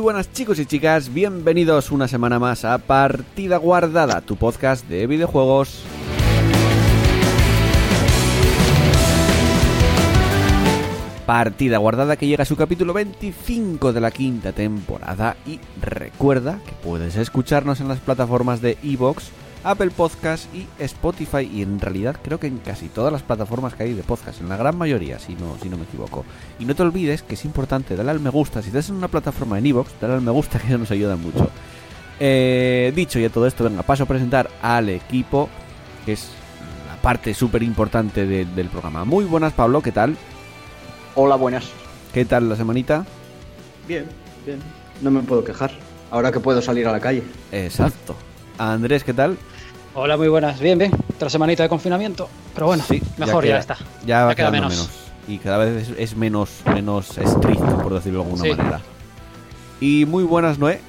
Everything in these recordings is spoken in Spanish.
Muy buenas chicos y chicas, bienvenidos una semana más a Partida Guardada, tu podcast de videojuegos. Partida Guardada que llega a su capítulo 25 de la quinta temporada y recuerda que puedes escucharnos en las plataformas de Evox, Apple Podcast y Spotify y en realidad creo que en casi todas las plataformas que hay de podcast, en la gran mayoría si no, si no me equivoco. Y no te olvides que es importante darle al me gusta, si estás en una plataforma en Evox, dale al me gusta que nos ayuda mucho. Eh, dicho ya todo esto, venga, paso a presentar al equipo, que es la parte súper importante de- del programa. Muy buenas Pablo, ¿qué tal? Hola, buenas. ¿Qué tal la semanita? Bien, bien. No me puedo quejar. Ahora que puedo salir a la calle. Exacto. Andrés, ¿qué tal? Hola, muy buenas. Bien, bien. Otra semanita de confinamiento. Pero bueno, Sí, mejor ya, queda- está. Ya va Ya queda quedando menos. menos. Y cada vez es, es menos, menos estricto, por decirlo de alguna Sí. manera. Y muy buenas, Noé.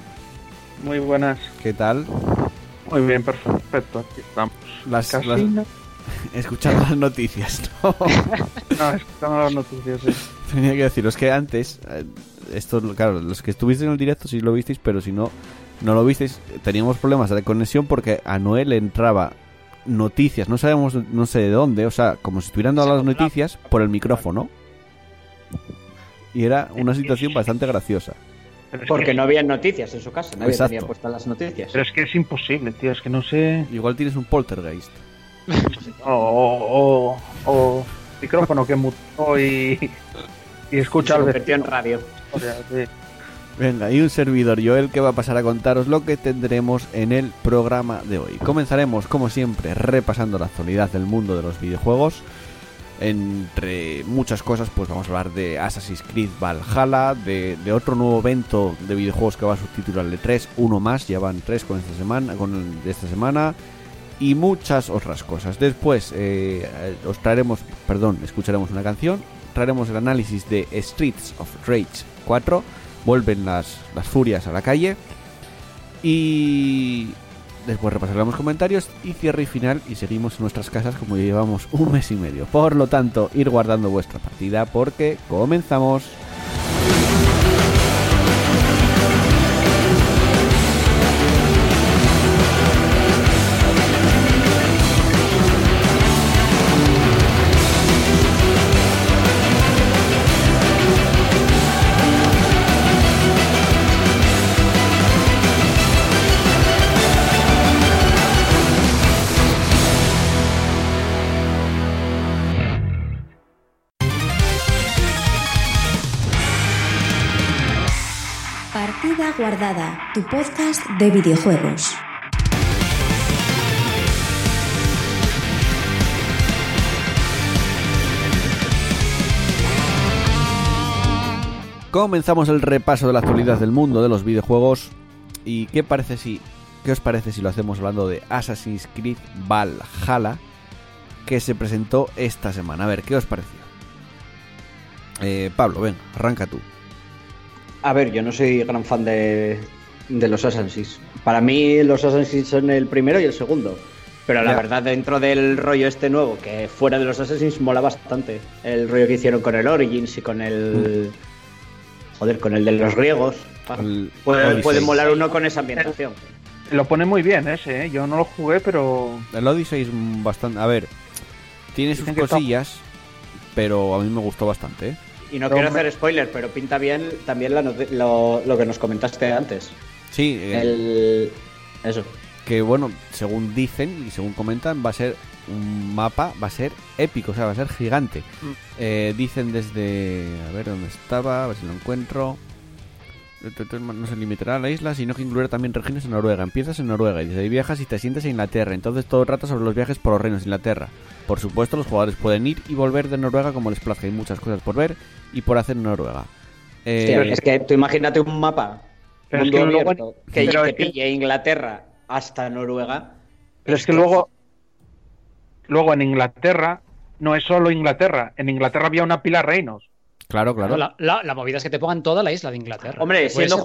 Muy buenas. ¿Qué tal? Muy bien, perfecto. Aquí estamos. Las, las- escuchando las noticias, ¿no? no, escuchando las noticias. sí. Tenía que deciros que antes, eh, esto, claro, los que estuvisteis en el directo sí lo visteis, pero si no, no lo visteis, teníamos problemas de conexión porque a Noé le entraba noticias, no sabemos, no sé de dónde, o sea, como si estuvieran dando las noticias por el micrófono. Y era una situación bastante graciosa. Porque que, no había noticias en su casa. Nadie Exacto. tenía puestas las noticias. Pero es que es imposible, tío. Es que no sé. Igual tienes un poltergeist. O, o, o- o micrófono que mutó y, y escucha Se en vecino. radio. O sea, sí. Venga, y un servidor Joel que va a pasar a contaros lo que tendremos en el programa de hoy. Comenzaremos, como siempre, repasando la actualidad del mundo de los videojuegos. Entre muchas cosas, pues vamos a hablar de Assassin's Creed Valhalla, de, otro nuevo evento de videojuegos que va a subtitularle 3, uno más, ya van 3 con esta semana, con esta semana, y muchas otras cosas. Después eh, os traeremos, perdón, escucharemos una canción, traeremos el análisis de Streets of Rage 4, vuelven las, las furias a la calle y después repasaremos comentarios y cierre y final y seguimos en nuestras casas como llevamos un mes y medio. Por lo tanto, ir guardando vuestra partida porque comenzamos. Tu podcast de videojuegos. Comenzamos el repaso de la actualidad del mundo de los videojuegos. ¿Y qué parece si qué os parece si lo hacemos hablando de Assassin's Creed Valhalla que se presentó esta semana? A ver, ¿qué os pareció? Eh, Pablo, ven, arranca tú. A ver, yo no soy gran fan de, de los Assassins. Para mí, los Assassins son el primero y el segundo. Pero la verdad, dentro del rollo este nuevo, que fuera de los Assassins mola bastante. El rollo que hicieron con el Origins y con el. Joder, con el de los griegos. Ah, El Puede, molar uno con esa ambientación. Lo pone muy bien ese, ¿eh? Yo no lo jugué, pero. El Odyssey es bastante... A ver, tiene sus está- cosillas, pero a mí me gustó bastante, ¿eh? Y no Pero quiero me- hacer spoiler, pero pinta bien también la noti- lo, lo que nos comentaste antes. Sí, eh, El. Eso. que bueno, según dicen y según comentan, va a ser un mapa, va a ser épico, o sea, va a ser gigante. Mm. Eh, dicen desde... A ver dónde estaba, a ver si lo encuentro. No se limitará a la isla, sino que incluirá también regiones en Noruega. Empiezas en Noruega y desde ahí viajas y te sientes en Inglaterra. Entonces todo trata sobre los viajes por los reinos de Inglaterra. Por supuesto, los jugadores pueden ir y volver de Noruega como les plazca. Hay muchas cosas por ver y por hacer en Noruega. Eh, Hostia, es que tú imagínate un mapa Pero es mundo que luego- abierto, que, pero que es que- pille Inglaterra hasta Noruega. Pero es que luego, luego en Inglaterra no es solo Inglaterra. En Inglaterra había una pila de reinos. Claro, claro. La, la- la movida es que te pongan toda la isla de Inglaterra. Hombre, siendo,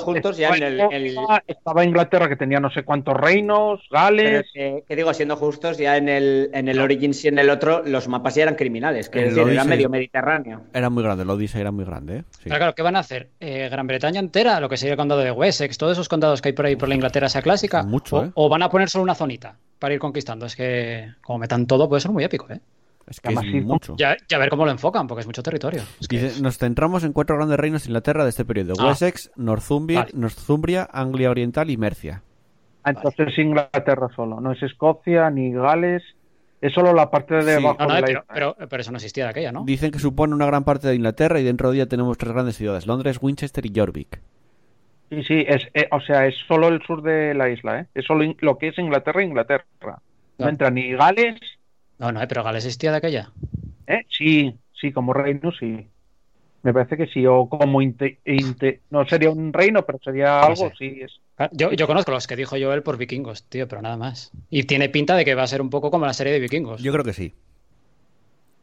juntos ya en el, estaba, Inglaterra que tenía no sé cuántos reinos, Gales. que, que digo, siendo justos, ya en el, en el Origins y en el otro, los mapas ya eran criminales, que decir, era medio mediterráneo. Era muy grande, el Odyssey era muy grande, ¿eh? Sí. Pero claro, ¿qué van a hacer? Eh, ¿Gran Bretaña entera? Lo que sería el condado de Wessex, todos esos condados que hay por ahí por la Inglaterra esa clásica. Mucho, o, ¿eh? o van a poner solo una zonita para ir conquistando. Es que como metan todo puede ser muy épico, ¿eh? Es que Además, es mucho. Ya, ya ver cómo lo enfocan, porque es mucho territorio. Es que Dice, nos centramos en cuatro grandes reinos de Inglaterra de este periodo: Ah. Wessex, Northumbria, Vale. Northumbria, Anglia Oriental y Mercia. Ah, Entonces es Inglaterra solo. No es Escocia ni Gales. Es solo la parte de Sí. debajo No, no, de la pero, isla. pero, pero eso no existía de aquella, ¿no? Dicen que supone una gran parte de Inglaterra y dentro de ella tenemos tres grandes ciudades: Londres, Winchester y Jorvik. Sí, sí, es, eh, o sea, es solo el sur de la isla, ¿eh? Es solo in- lo que es Inglaterra, Inglaterra. No. entra ni Gales, No, no, pero Gales existía de aquella. ¿eh? Sí, sí, como reino, sí. Me parece que sí, o como inte- inte- no sería un reino, pero sería No algo, sé. sí. Es, Ah, Yo, yo conozco los que dijo Joel por vikingos, tío, pero nada más. Y tiene pinta de que va a ser un poco como la serie de vikingos. Yo creo que sí.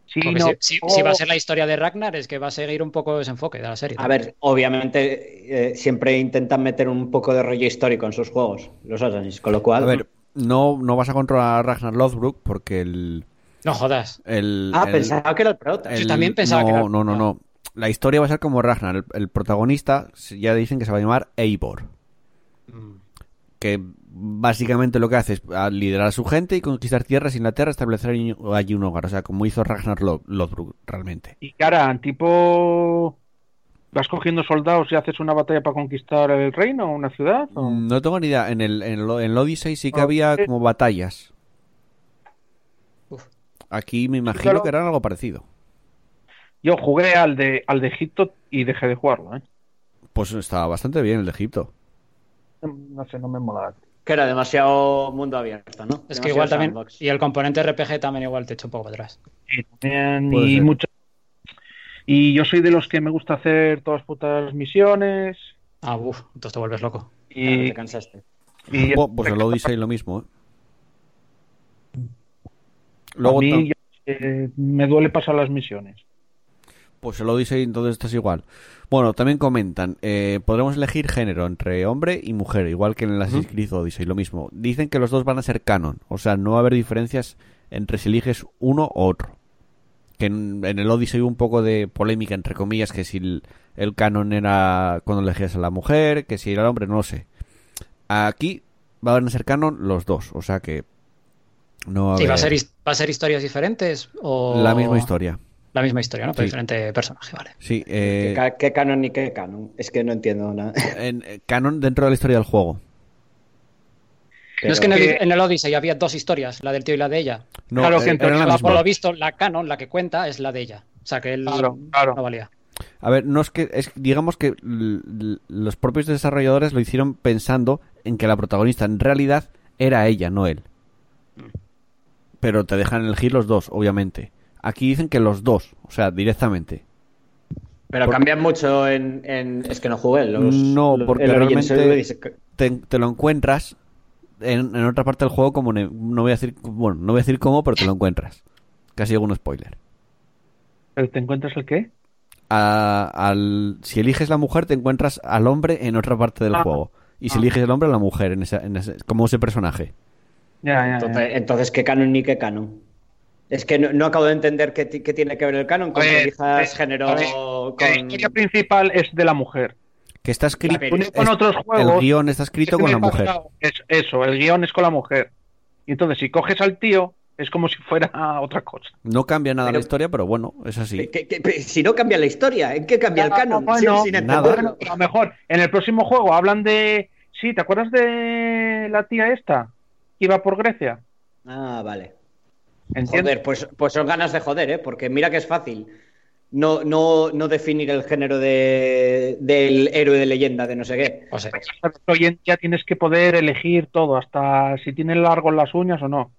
sí, no, si, si- o- si va a ser la historia de Ragnar, es que va a seguir un poco ese enfoque de la serie. A ver, obviamente eh, siempre intentan meter un poco de rollo histórico en sus juegos, los Assassin's, con lo cual... A ver, no, no vas a controlar a Ragnar Lothbrok porque el. No jodas. el ah, el- pensaba que era el prota. el- Yo también pensaba no, que era- No, no, no. no. La historia va a ser como Ragnar. El, el protagonista ya dicen que se va a llamar Eivor. Mm. Que básicamente lo que hace es a liderar a su gente y conquistar tierras, Inglaterra, establecer allí un hogar. O sea, como hizo Ragnar Lo- Lothbrok realmente. Y que harán, tipo, vas cogiendo soldados y haces una batalla para conquistar el reino o una ciudad. o- Mm, No tengo ni idea. En el, en el, en el Odyssey sí que Ah, había como batallas. Uf. Aquí me imagino claro. que era algo parecido. Yo jugué al de, al de Egipto y dejé de jugarlo, ¿eh? Pues estaba bastante bien el de Egipto. No sé, no me mola. Que era demasiado mundo abierto, ¿no? Es que igual también. Y el componente RPG también igual te echa un poco atrás. Sí, también, Puede y ser. mucho. Y yo soy de los que me gusta hacer todas putas misiones. Ah, uff, entonces te vuelves loco. Claro, Y, te cansaste. y Buah, pues el Odyssey lo mismo, ¿eh? a Luego, mí yo- eh, me duele pasar las misiones. pues el Odyssey entonces estás igual. Bueno, también comentan, eh, podremos elegir género entre hombre y mujer, igual que en el Assassin's Creed Odyssey, lo mismo. Dicen que los dos van a ser canon, o sea, no va a haber diferencias entre si eliges uno o otro. Que en, en el Odyssey hubo un poco de polémica, entre comillas, que si el, el canon era cuando elegías a la mujer, que si era el hombre, no lo sé. Aquí van a ser canon los dos, o sea que no va a ¿Y va a, ser, va a ser historias diferentes? O... la misma historia. La misma historia, ¿no? Pero Sí. diferente personaje, vale. Sí, ¿Qué, eh, qué canon ni qué canon? Es que no entiendo nada. en, eh, canon dentro de la historia del juego. No es que en el, que- en el Odyssey había dos historias, la del tío y la de ella. No, Claro eh, que era entonces la la- misma. Por lo visto, la canon, la que cuenta, es la de ella. O sea, que él Claro, claro. no valía. A ver, no es que es digamos que los propios desarrolladores lo hicieron pensando en que la protagonista en realidad era ella, no él. Pero te dejan elegir los dos, obviamente. Aquí dicen que los dos, o sea, directamente. Pero Por- cambian mucho en, en- Es que no jugué. Los, No, los- porque el Origins realmente- lo dice que- Te, te lo encuentras en, en otra parte del juego como ne- no voy a decir bueno, no voy a decir cómo, pero te lo encuentras. Casi algún spoiler. ¿Pero ¿Te encuentras el qué? A- al, si eliges la mujer, te encuentras al hombre en otra parte del Ah. juego. Y si Ah. eliges el hombre, a la mujer, en esa, en ese- como ese personaje. Ya, ya, ya. Entonces, entonces, ¿qué canon ni qué canon? Es que no, no acabo de entender qué, qué tiene que ver el canon con elijas eh, género La con... historia principal es de la mujer. Que está escrito. Con, es- otros juegos. el guion está escrito es con la mujer. Es eso, el guion es con la mujer. Y entonces, si coges al tío, es como si fuera otra cosa. No cambia nada Pero- la historia, pero bueno, es así. ¿Qué- qué- qué- si no cambia la historia, ¿en qué cambia el Ah, canon? bueno, sin, sin nada. A lo mejor en el próximo juego hablan de. Sí, ¿te acuerdas de la tía esta? Que iba por Grecia. Ah, vale. ¿Entiendes? Joder, pues, pues son ganas de joder, ¿eh? Porque mira que es fácil. No, no, no definir el género de, del héroe de leyenda de no sé qué. O sea, Hoy en día tienes que poder elegir todo, hasta si tienes largos las uñas o no.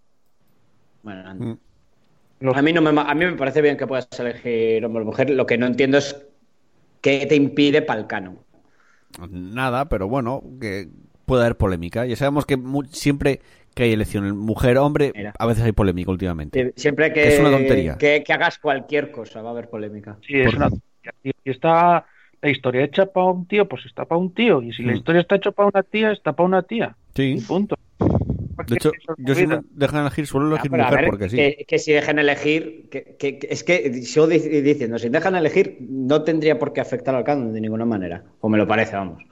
Bueno. Mm. Los- a, mí no me, ma- a mí me parece bien que puedas elegir hombre o mujer. Lo que no entiendo es qué te impide para el canon. Nada, pero bueno, que puede haber polémica. Ya sabemos que siempre que hay elección mujer-hombre, Mira. a veces hay polémica últimamente. Siempre que, Es una tontería. que, que hagas cualquier cosa va a haber polémica. Sí, es una tontería. Si está la historia hecha para un tío, pues está para un tío. Y si la Mm. historia está hecha para una tía, está para una tía. Sí. Y punto. De hecho, yo si dejan elegir, suelo Ah, elegir mujer ver, porque sí. que, que si dejan elegir, que, que- que- es que sigo di- diciendo, si dejan elegir, no tendría por qué afectar al canon de ninguna manera. O me lo parece, vamos.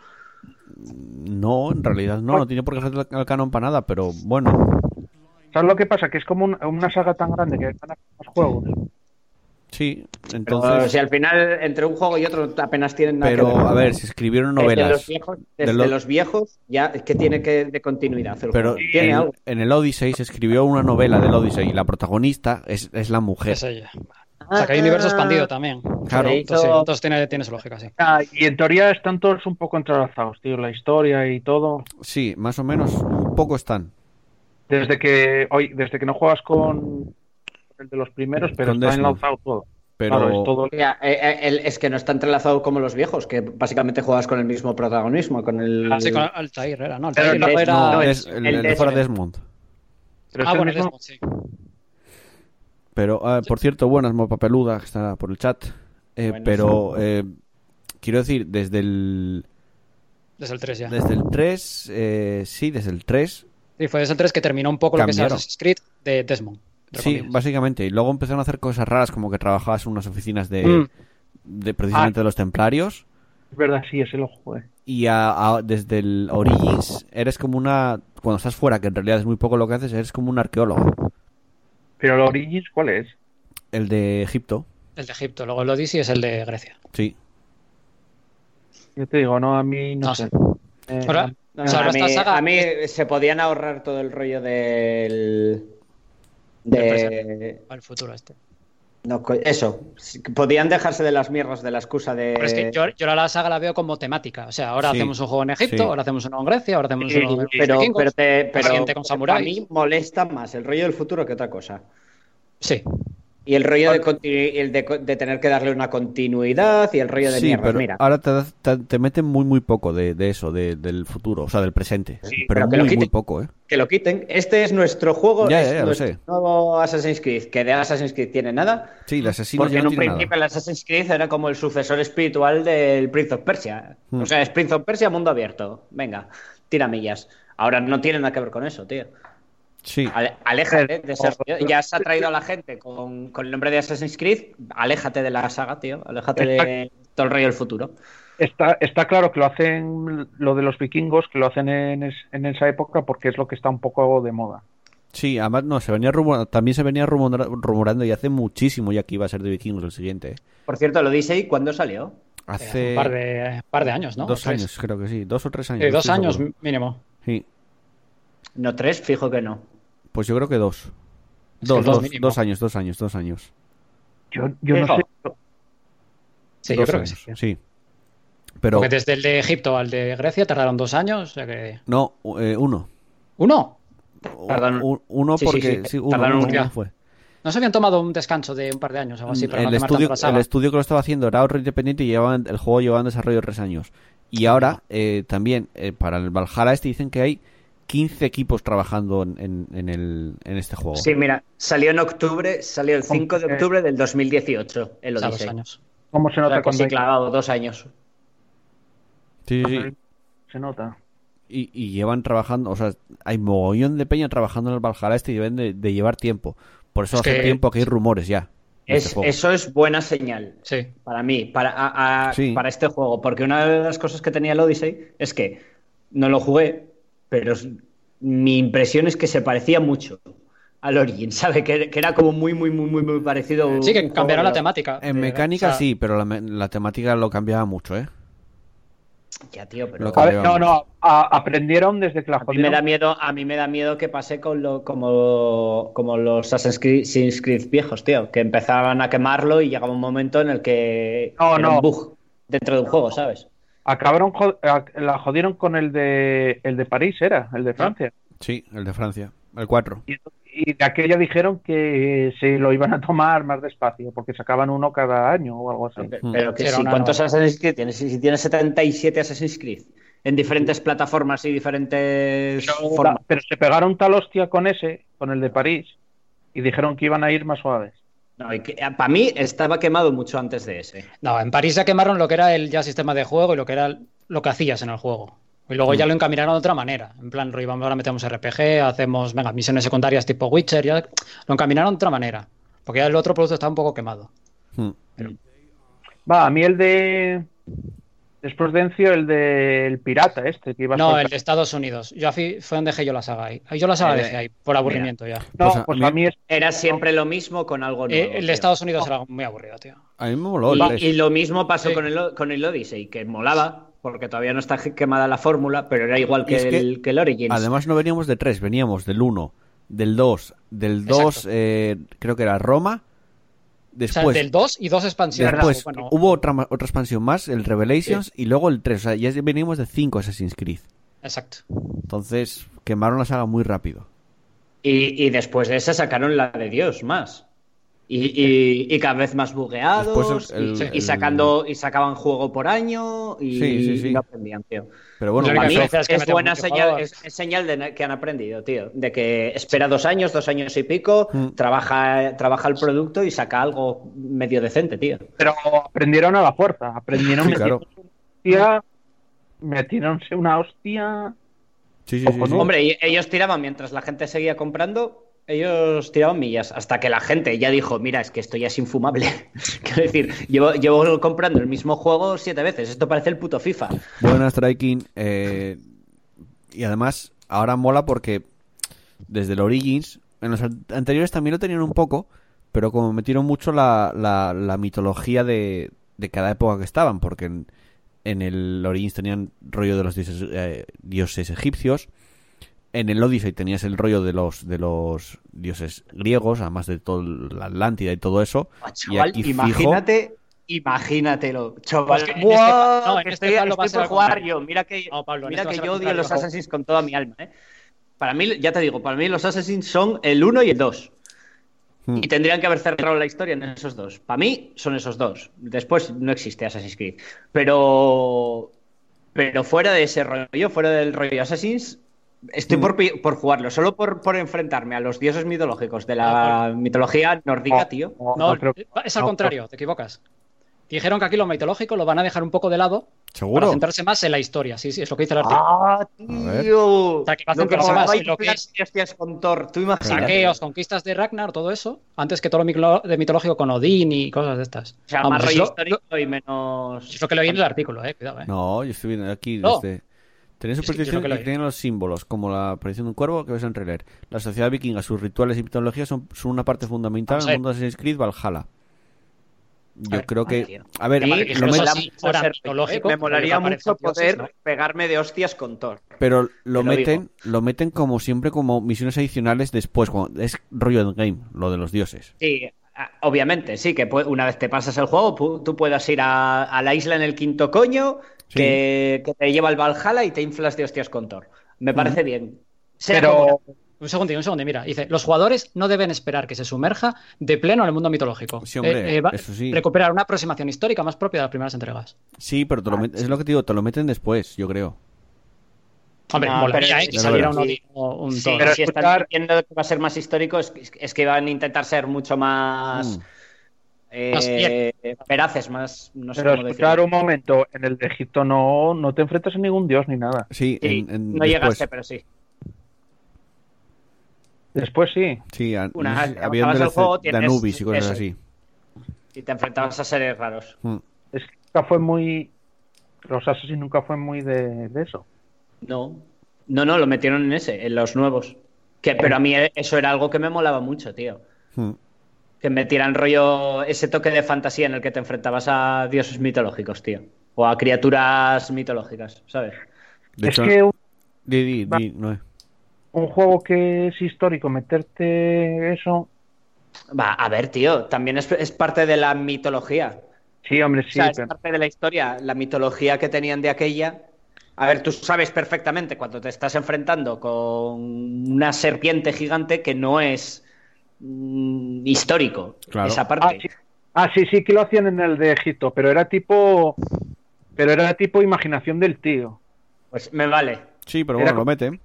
No, en realidad no, no tiene por qué hacer el canon para nada, pero bueno, ¿Sabes lo que pasa? Que es como un- una saga tan grande que van a hacer más juegos. sí. Pero Entonces, si al final entre un juego y otro apenas tienen nada pero que ver. a ver, si escribieron Desde novelas, los viejos, desde lo- los viejos ya es que tiene que de continuidad el pero juego. Tiene en, algo. en el Odyssey se escribió una novela del Odyssey y la protagonista es, es la mujer. es ella. O sea, que hay universo expandido también. Claro. Entonces, sí, hizo- entonces tiene, tiene su lógica, sí. Ah, y en teoría están todos un poco entrelazados, tío. La historia y todo. Sí, más o menos, un poco están. Desde que hoy, desde que no juegas con el de los primeros, pero está enlazado todo. Pero Claro, es todo. Ya, eh, eh, el- es que no está entrelazado como los viejos, que básicamente juegas con el mismo protagonismo, con el... Ah, sí, con Altair era, ¿no? Altair era... no, el- es el, el el de fuera Desmond. Desmond. Ah, bueno, Desmond, sí. Pero, ah, por cierto, buenas, Papeluda, que está por el chat. Eh, pero, eh, quiero decir, desde el, Desde el 3 ya. desde el 3, eh, sí, desde el 3, Sí, fue desde el 3 que terminó un poco lo que es. Assassin's Creed de Desmond. sí, básicamente. Y luego empezaron a hacer cosas raras, como que trabajabas en unas oficinas de, Mm. de precisamente de los templarios. Es verdad, sí, ese lo jugué. Y a- a- desde el Origins eres como una... Cuando estás fuera, que en realidad es muy poco lo que haces, eres como un arqueólogo. Pero el Origins, ¿cuál es? El de Egipto, El de Egipto. Luego el Odyssey es el de Grecia. sí. Yo te digo, no, a mí no, No sé. Eh, Ahora, No, o sea, a, mí, esta saga- a mí se podían ahorrar todo el rollo del... De... El futuro este. No, eso, podían dejarse de las mierdas de la excusa de... Pero es que yo, yo la saga la veo como temática. O sea, ahora Sí. hacemos un juego en Egipto, Sí. ahora hacemos uno en Grecia, ahora hacemos uno en pero, vikingos. pero, te- pero a mí molesta más el rollo del futuro que otra cosa. Sí. Y el rollo de, continu- el de, co- de tener que darle una continuidad y el rollo de Sí, mierdas. pero Mira, ahora te, te, te meten muy, muy poco de, de eso, de- del futuro, o sea, del presente. Sí, pero muy, muy poco, ¿eh? que lo quiten. Este es nuestro juego, Ya, es ya, nuestro sé. nuevo Assassin's Creed, que de Assassin's Creed tiene nada. Sí, el asesino Porque ya en un tiene principio nada. el Assassin's Creed era como el sucesor espiritual del Prince of Persia. Hmm. O sea, es Prince of Persia mundo abierto. Venga, tira millas. Ahora no tiene nada que ver con eso, tío. Sí, Ale- Aléjate de ese rollo. Ya se ha traído a la gente con, con el nombre de Assassin's Creed. Aléjate de la saga, tío. Aléjate de todo el rollo del futuro. Está, está claro que lo hacen, lo de los vikingos, que lo hacen en, es- en esa época porque es lo que está un poco de moda. sí, además no, se venía rumor- también se venía rumora- rumorando y hace muchísimo ya que iba a ser de vikingos el siguiente. ¿eh? Por cierto, lo dice y cuándo salió. Hace Un par de, par de años, ¿no? dos años, creo que sí, dos o tres años. Dos años seguro. mínimo. Sí, No, tres, fijo que no. pues yo creo que dos. Dos, dos dos, años, dos años, dos años. Yo, yo no sé. Sí, yo creo que sí. sí. Pero Porque desde el de Egipto al de Grecia tardaron dos años. O sea que... no, eh, uno. ¿Uno? Tardaron- Un- uno porque sí, sí, uno, tardaron uno, un uno día. fue. ¿No se habían tomado un descanso de un par de años o algo así para no el, estudio, el estudio que lo estaba haciendo era otro independiente y llevaban, el juego llevaba en desarrollo tres años. Y ahora eh, también eh, para el Valhalla este dicen que hay 15 equipos trabajando en, en, en el, en este juego. Sí, mira, salió en octubre, salió el 5 de octubre del 2018, el O sea, dos Odyssey. años. ¿Cómo se O nota sea, que cuando sí, hay- clavado, dos años. Sí, sí, se nota? Y, y llevan trabajando, o sea, hay mogollón de peña trabajando en el Valhalla este y deben de, de llevar tiempo. Por eso Es hace que- tiempo que hay rumores ya. este Es, juego. eso es buena señal Sí. para mí, para, a- a- Sí. para este juego, porque una de las cosas que tenía el Odyssey es que no lo jugué, pero mi impresión es que se parecía mucho al Origin, ¿sabe? Que, que era como muy, muy, muy, muy, muy parecido. Sí, que de- la temática. En mecánica o sea, sí, pero la, temática lo cambiaba mucho, ¿eh? Ya, tío, pero. A ver, no, no, a- aprendieron desde que la A mí me da miedo, a mí me da miedo que pase con lo, como, como los Assassin's Creed, Assassin's Creed viejos, tío, que empezaban a quemarlo y llegaba un momento en el que No, era no. un bug dentro de un juego, ¿sabes? Acabaron, jo- a- la jodieron con el de, el de París, era, el de Francia. Sí, el de Francia. El 4. Y, y de aquella dijeron que se lo iban a tomar más despacio, porque sacaban uno cada año o algo así. Pero, Mm. pero que si, ¿cuántos Assassin's Creed tienes? Si si tienes 77 Assassin's Creed en diferentes plataformas y diferentes Pero, formas. pero se pegaron tal hostia con ese, con el de París, y dijeron que iban a ir más suaves. No, y que, para mí estaba quemado mucho antes de ese. No, en París ya quemaron lo que era el ya sistema de juego y lo que era lo que hacías en el juego. Y luego ya lo encaminaron de otra manera. En plan, vamos, ahora metemos RPG, hacemos, venga, misiones secundarias tipo Witcher, ya lo encaminaron de otra manera. Porque ya el otro producto está un poco quemado. Hmm. Va, a mí el de. Después de Encio, el del pirata este, que iba a No, el de Estados Unidos. Yo fui- fue donde dejé yo la saga ahí. Ahí Yo la saga Eh, dejé ahí, por aburrimiento ya. No, Pues a pues mí- a mí es. Era siempre lo mismo con algo nuevo. Eh, el tío. de Estados Unidos era muy aburrido, tío. A mí me moló el Y, 3. y lo mismo pasó Sí. con, el, con el Odyssey, que molaba, porque todavía no está quemada la fórmula, pero era igual que, es que, el, que el Origins. Además no veníamos de 3, veníamos del 1, del 2, del 2 Exacto. eh, creo que era Roma. O sea, Después, del 2 y dos expansiones. después Bueno, hubo otra, otra expansión más, el Revelations, y luego el 3. O sea, ya venimos de 5 Assassin's Creed. Exacto. Entonces quemaron la saga muy rápido. Y, y después de esa sacaron la de Dios más. Y, y- y cada vez más bugueados, el- y, el- y sacando y sacaban juego por año y, Sí, sí, sí. y no aprendían, tío. Pero bueno, Para mí es, que es buena señal, es, es señal de que han aprendido, tío. De que espera dos años, dos años y pico, Mm. trabaja, trabaja el producto y saca algo medio decente, tío. Pero aprendieron a la fuerza. Aprendieron Sí, claro. hostia, metiéronse una hostia. sí, sí, sí. Hombre, y- ellos tiraban mientras la gente seguía comprando, ellos tiraban millas, hasta que la gente ya dijo, mira, es que esto ya es infumable. Quiero decir, llevo, llevo comprando el mismo juego siete veces, esto parece el puto FIFA. Buena Striking. eh, y además, ahora mola porque desde el Origins, en los an- anteriores también lo tenían un poco, pero como metieron mucho la, la, la mitología de, de cada época que estaban, porque en, en el Origins tenían rollo de los dioses, eh, dioses egipcios. En el Odyssey tenías el rollo de los de los dioses griegos, además de todo la Atlántida y todo eso. Ah, y chaval, fijo, imagínate, imagínatelo, chaval. Pues que en Buah, este no, en este estoy, Pablo estoy por jugar yo. Mira que, No, Pablo, en mira que yo odio los. Assassins con toda mi alma. ¿eh? Para mí, ya te digo, para mí los Assassins son el 1 y el 2. Hmm. Y tendrían que haber cerrado la historia en esos dos. Para mí son esos dos. Después no existe Assassin's Creed. Pero. Pero fuera de ese rollo, fuera del rollo Assassins, estoy Mm. por, por jugarlo. Solo por, por enfrentarme a los dioses mitológicos de la mitología nórdica, No, tío. no, creo- es al contrario, te equivocas. Dijeron que aquí lo mitológico lo van a dejar un poco de lado para centrarse más en la historia. Sí, sí, es lo que dice el artículo. ¡Ah, tío! O sea, que va a centrarse más en lo que es- hostias con Thor, tú imagínate. Saqueos, conquistas de Ragnar, todo eso, antes que todo lo de mitológico con Odín y cosas de estas. O sea, Vamos, más es rollo lo- histórico y menos. Es lo que leí en el artículo, eh, cuidado, eh. No, yo estoy viendo aquí No. desde... Tenía Es que yo superstición creo que tenían los símbolos, como la aparición de un cuervo que ves en releer. La sociedad vikinga, sus rituales y mitología son, son una parte fundamental Vamos en a el mundo de Assassin's Creed Valhalla. Yo ver, creo ah, que... tío. A ver, mí lo met- así, mitológico, Me molaría mucho dioses, poder ¿no? pegarme de hostias con Thor. pero lo Te lo meten, lo meten como siempre como misiones adicionales después, cuando es rollo endgame, lo de los dioses. Sí, ah, obviamente, sí, que una vez te pasas el juego, tú puedas ir a, a la isla en el quinto coño, Sí. que, que te lleva al Valhalla y te inflas de hostias con Thor. Me parece bien. Sea Pero como- Un segundo, un segundo, mira, dice, los jugadores no deben esperar que se sumerja de pleno en el mundo mitológico. Sí, hombre, Eh, va- eso sí. Recuperar una aproximación histórica más propia de las primeras entregas. Sí, pero te lo Ah, es lo que te digo, te lo meten después, yo creo. Hombre, No, molaría, pero eh, que saliera un sí. Un Sí, Thor. Pero si están escuchar- diciendo que va a ser más histórico, es, es que van a intentar ser mucho más Mm. Eh, Más fiel. veraces, más. No sé pero cómo escuchar decirlo. un momento, en el de Egipto no, no te enfrentas a ningún dios ni nada. Sí, Sí, en- en- no después. llegaste, pero sí. Después sí. Sí, a- Una- había un juego, de Anubis y cosas eso. así. Y te enfrentabas a seres raros. Mm. Es que nunca fue muy. Los Assassin's nunca fue muy de, de eso. No. No, no, lo metieron en ese, en los nuevos. Que, pero a mí eso era algo que me molaba mucho, tío. Mm. Que metieran rollo ese toque de fantasía en el que te enfrentabas a dioses mitológicos, tío. o a criaturas mitológicas, ¿sabes? De es hecho, que un, di- di- Noé. un juego que es histórico, meterte eso. Va, a ver, tío, también es, es parte de la mitología. Sí, hombre, O sí. sea, es pero- parte de la historia, la mitología que tenían de aquella. A ver, tú sabes perfectamente cuando te estás enfrentando con una serpiente gigante que no es mm, histórico. Claro. Esa Ah parte. sí. ah, sí, sí que lo hacían en el de Egipto, pero era tipo. Pero era tipo imaginación del tío. Pues me vale. Sí, pero Era bueno, lo mete.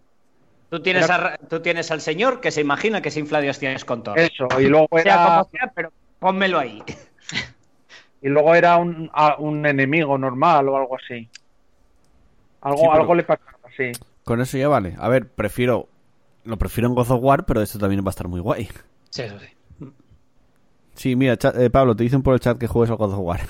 Tú tienes, Era- a Ra- tú tienes al señor que se imagina que se infla de hostias con Thor. Eso, y luego Sea era, como sea, pero pónmelo ahí. y luego era un, a- un enemigo normal o algo así. Algo, Sí, pero- algo le pasaba, sí. Con eso ya vale. A ver, prefiero. Lo prefiero en God of War, pero esto también va a estar muy guay. Sí, eso sí. Sí, mira, eh, Pablo, te dicen por el chat que juegues al God of War.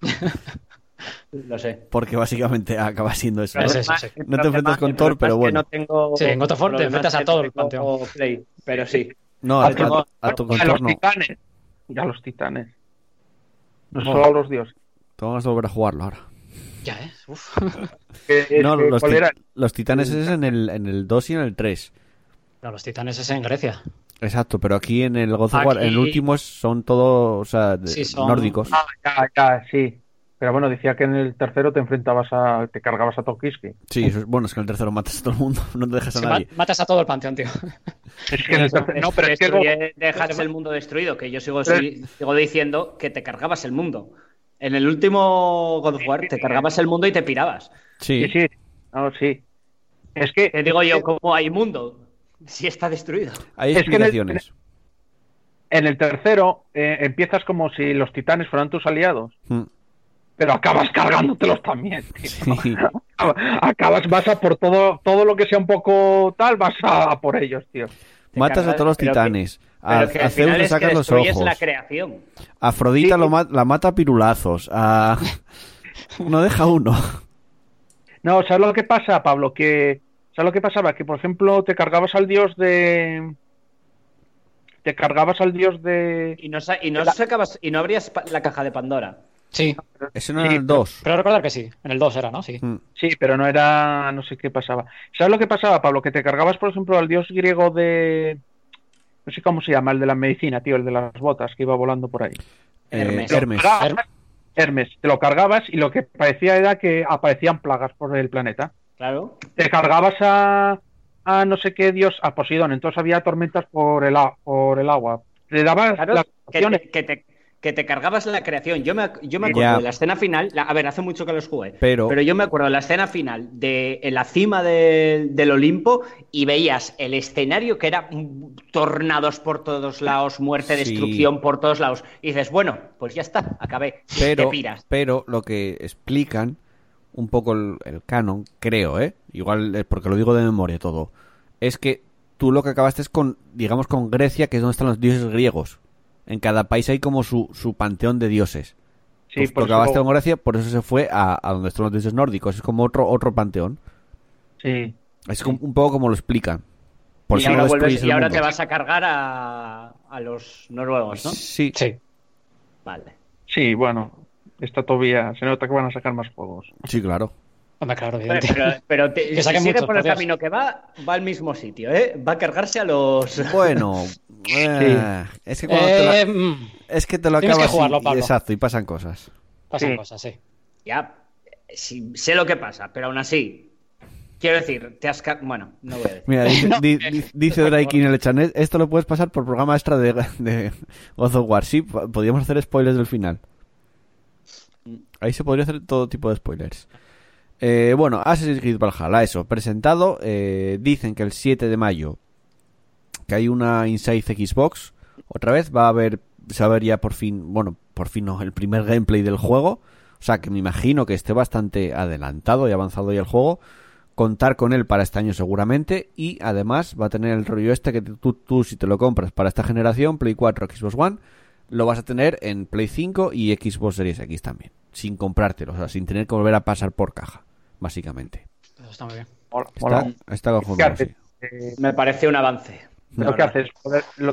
Lo sé. Porque básicamente acaba siendo eso. Es ¿no? eso, sí. No te enfrentas con Thor, pero bueno. No tengo, Sí, en God of War te enfrentas a que todo no el panteón. Play, pero sí. No, a, a- a tu a contorno. los titanes. Ya los titanes. No No. solo a los dioses. Tengo de volver a jugarlo ahora. Ya, ¿eh? Uf. Que- es No, que, los, ¿cuál ti- era? los titanes es en el, en el 2 y en el 3. No, los titanes es en Grecia. Exacto, pero aquí en el God of War, Aquí- el último son todos, o sea, de- Sí, son- nórdicos. Ah, ya, ya, sí. Pero bueno, decía que en el tercero te enfrentabas a. te cargabas a Tokiski. Sí, eso es, bueno, es que en el tercero matas a todo el mundo, no te dejas a nadie. ma- matas a todo el panteón, tío. Es que en el tercero. No, pero es que. Dejas el mundo destruido, que yo sigo, sigo diciendo que te cargabas el mundo. En el último God of War te cargabas el mundo y te pirabas. Sí, Sí, sí. No, sí. Es que. Te digo yo, ¿cómo hay mundo? Si está destruido. hay es que en el- explicaciones. En el tercero eh, empiezas como si los titanes fueran tus aliados. Mm, Pero acabas cargándotelos también. tío. Sí. Acabas, vas a por todo, todo lo que sea un poco tal, vas a, a por ellos, tío. Matas a todos los titanes. A, a al Zeus final le sacas los ojos. la creación. Afrodita Sí. lo ma- la mata a pirulazos. A... no deja uno. No, ¿sabes lo que pasa, Pablo? Que, ¿sabes lo que pasaba? Que, por ejemplo, te cargabas al dios de... Te cargabas al dios de... Y no, sa- y no sacabas, y no abrías la caja de Pandora. Sí, Ese no era Sí, el 2. pero recordar que sí. En el 2 era, ¿no? Sí. Mm, Sí, pero no era... No sé qué pasaba. ¿Sabes lo que pasaba, Pablo? Que te cargabas, por ejemplo, al dios griego de... No sé cómo se llama, el de la medicina, tío, el de las botas que iba volando por ahí. eh, Hermes. Hermes. Hermes, te lo cargabas y lo que parecía era que aparecían plagas por el planeta. Claro. Te cargabas a, a no sé qué dios, a Poseidón, entonces había tormentas por el, a- por el agua. Le dabas Claro, las que opciones. te, que, te, que te cargabas la creación. Yo me, yo me acuerdo Ya. de la escena final. la- a ver, hace mucho que los jugué. Pero- yo me acuerdo de la escena final de en la cima de- del Olimpo y veías el escenario que era tornados por todos lados, muerte, Sí. destrucción por todos lados. Y dices, bueno, pues ya está, acabé. Pero, te piras. pero lo que explican un poco el, el canon, creo, ¿eh? Igual es porque lo digo de memoria todo, es que tú lo que acabaste es con, digamos, con Grecia, que es donde están los dioses griegos. En cada país hay como su, su panteón de dioses. Sí, Pues por eso acabaste lo- con Grecia, por eso se fue a, a donde están los dioses nórdicos. Es como otro, otro panteón. sí. Es como- un poco como lo explican. Por y si no ahora, vuelves- el y ahora te vas a cargar a, a los noruegos, ¿no? Sí, Sí. Vale. Sí, bueno, está todavía, se nota que van a sacar más juegos. sí, claro. Hombre, claro, Pero, evidente. pero, pero te- Que si sigue muchos, por el Dios. camino que va, va al mismo sitio, ¿eh? Va a cargarse a los... Bueno, eh, es que cuando te lo- Eh, mm, es que te lo tienes que acabas y- jugarlo, y- Pablo. exacto, y pasan cosas. pasan Sí. cosas, sí. Ya, sí, sé lo que pasa, pero aún así, quiero decir, te has... Bueno, no voy a decir. Mira, dice, No, di- di- dice Drake en el chanet, esto lo puedes pasar por programa extra de, de God of War. Sí, po- podríamos hacer spoilers del final. Ahí se podría hacer todo tipo de spoilers. Eh, bueno, Assassin's Creed Valhalla, eso, presentado. eh, dicen que el 7 de mayo que hay una Inside Xbox. Otra vez va a haber, se ya por fin, bueno, por fin no, el primer gameplay del juego. O sea que me imagino que esté bastante adelantado y avanzado ya el juego. Contar con él para este año seguramente. Y además va a tener el rollo este que tú, tú si te lo compras para esta generación, Play 4, Xbox One, lo vas a tener en Play 5 y Xbox Series X también. Sin comprártelo, o sea, sin tener que volver a pasar por caja, básicamente. Eso está muy bien. Está, está ¿Qué. Eh, Me parece un avance. lo que verdad. haces,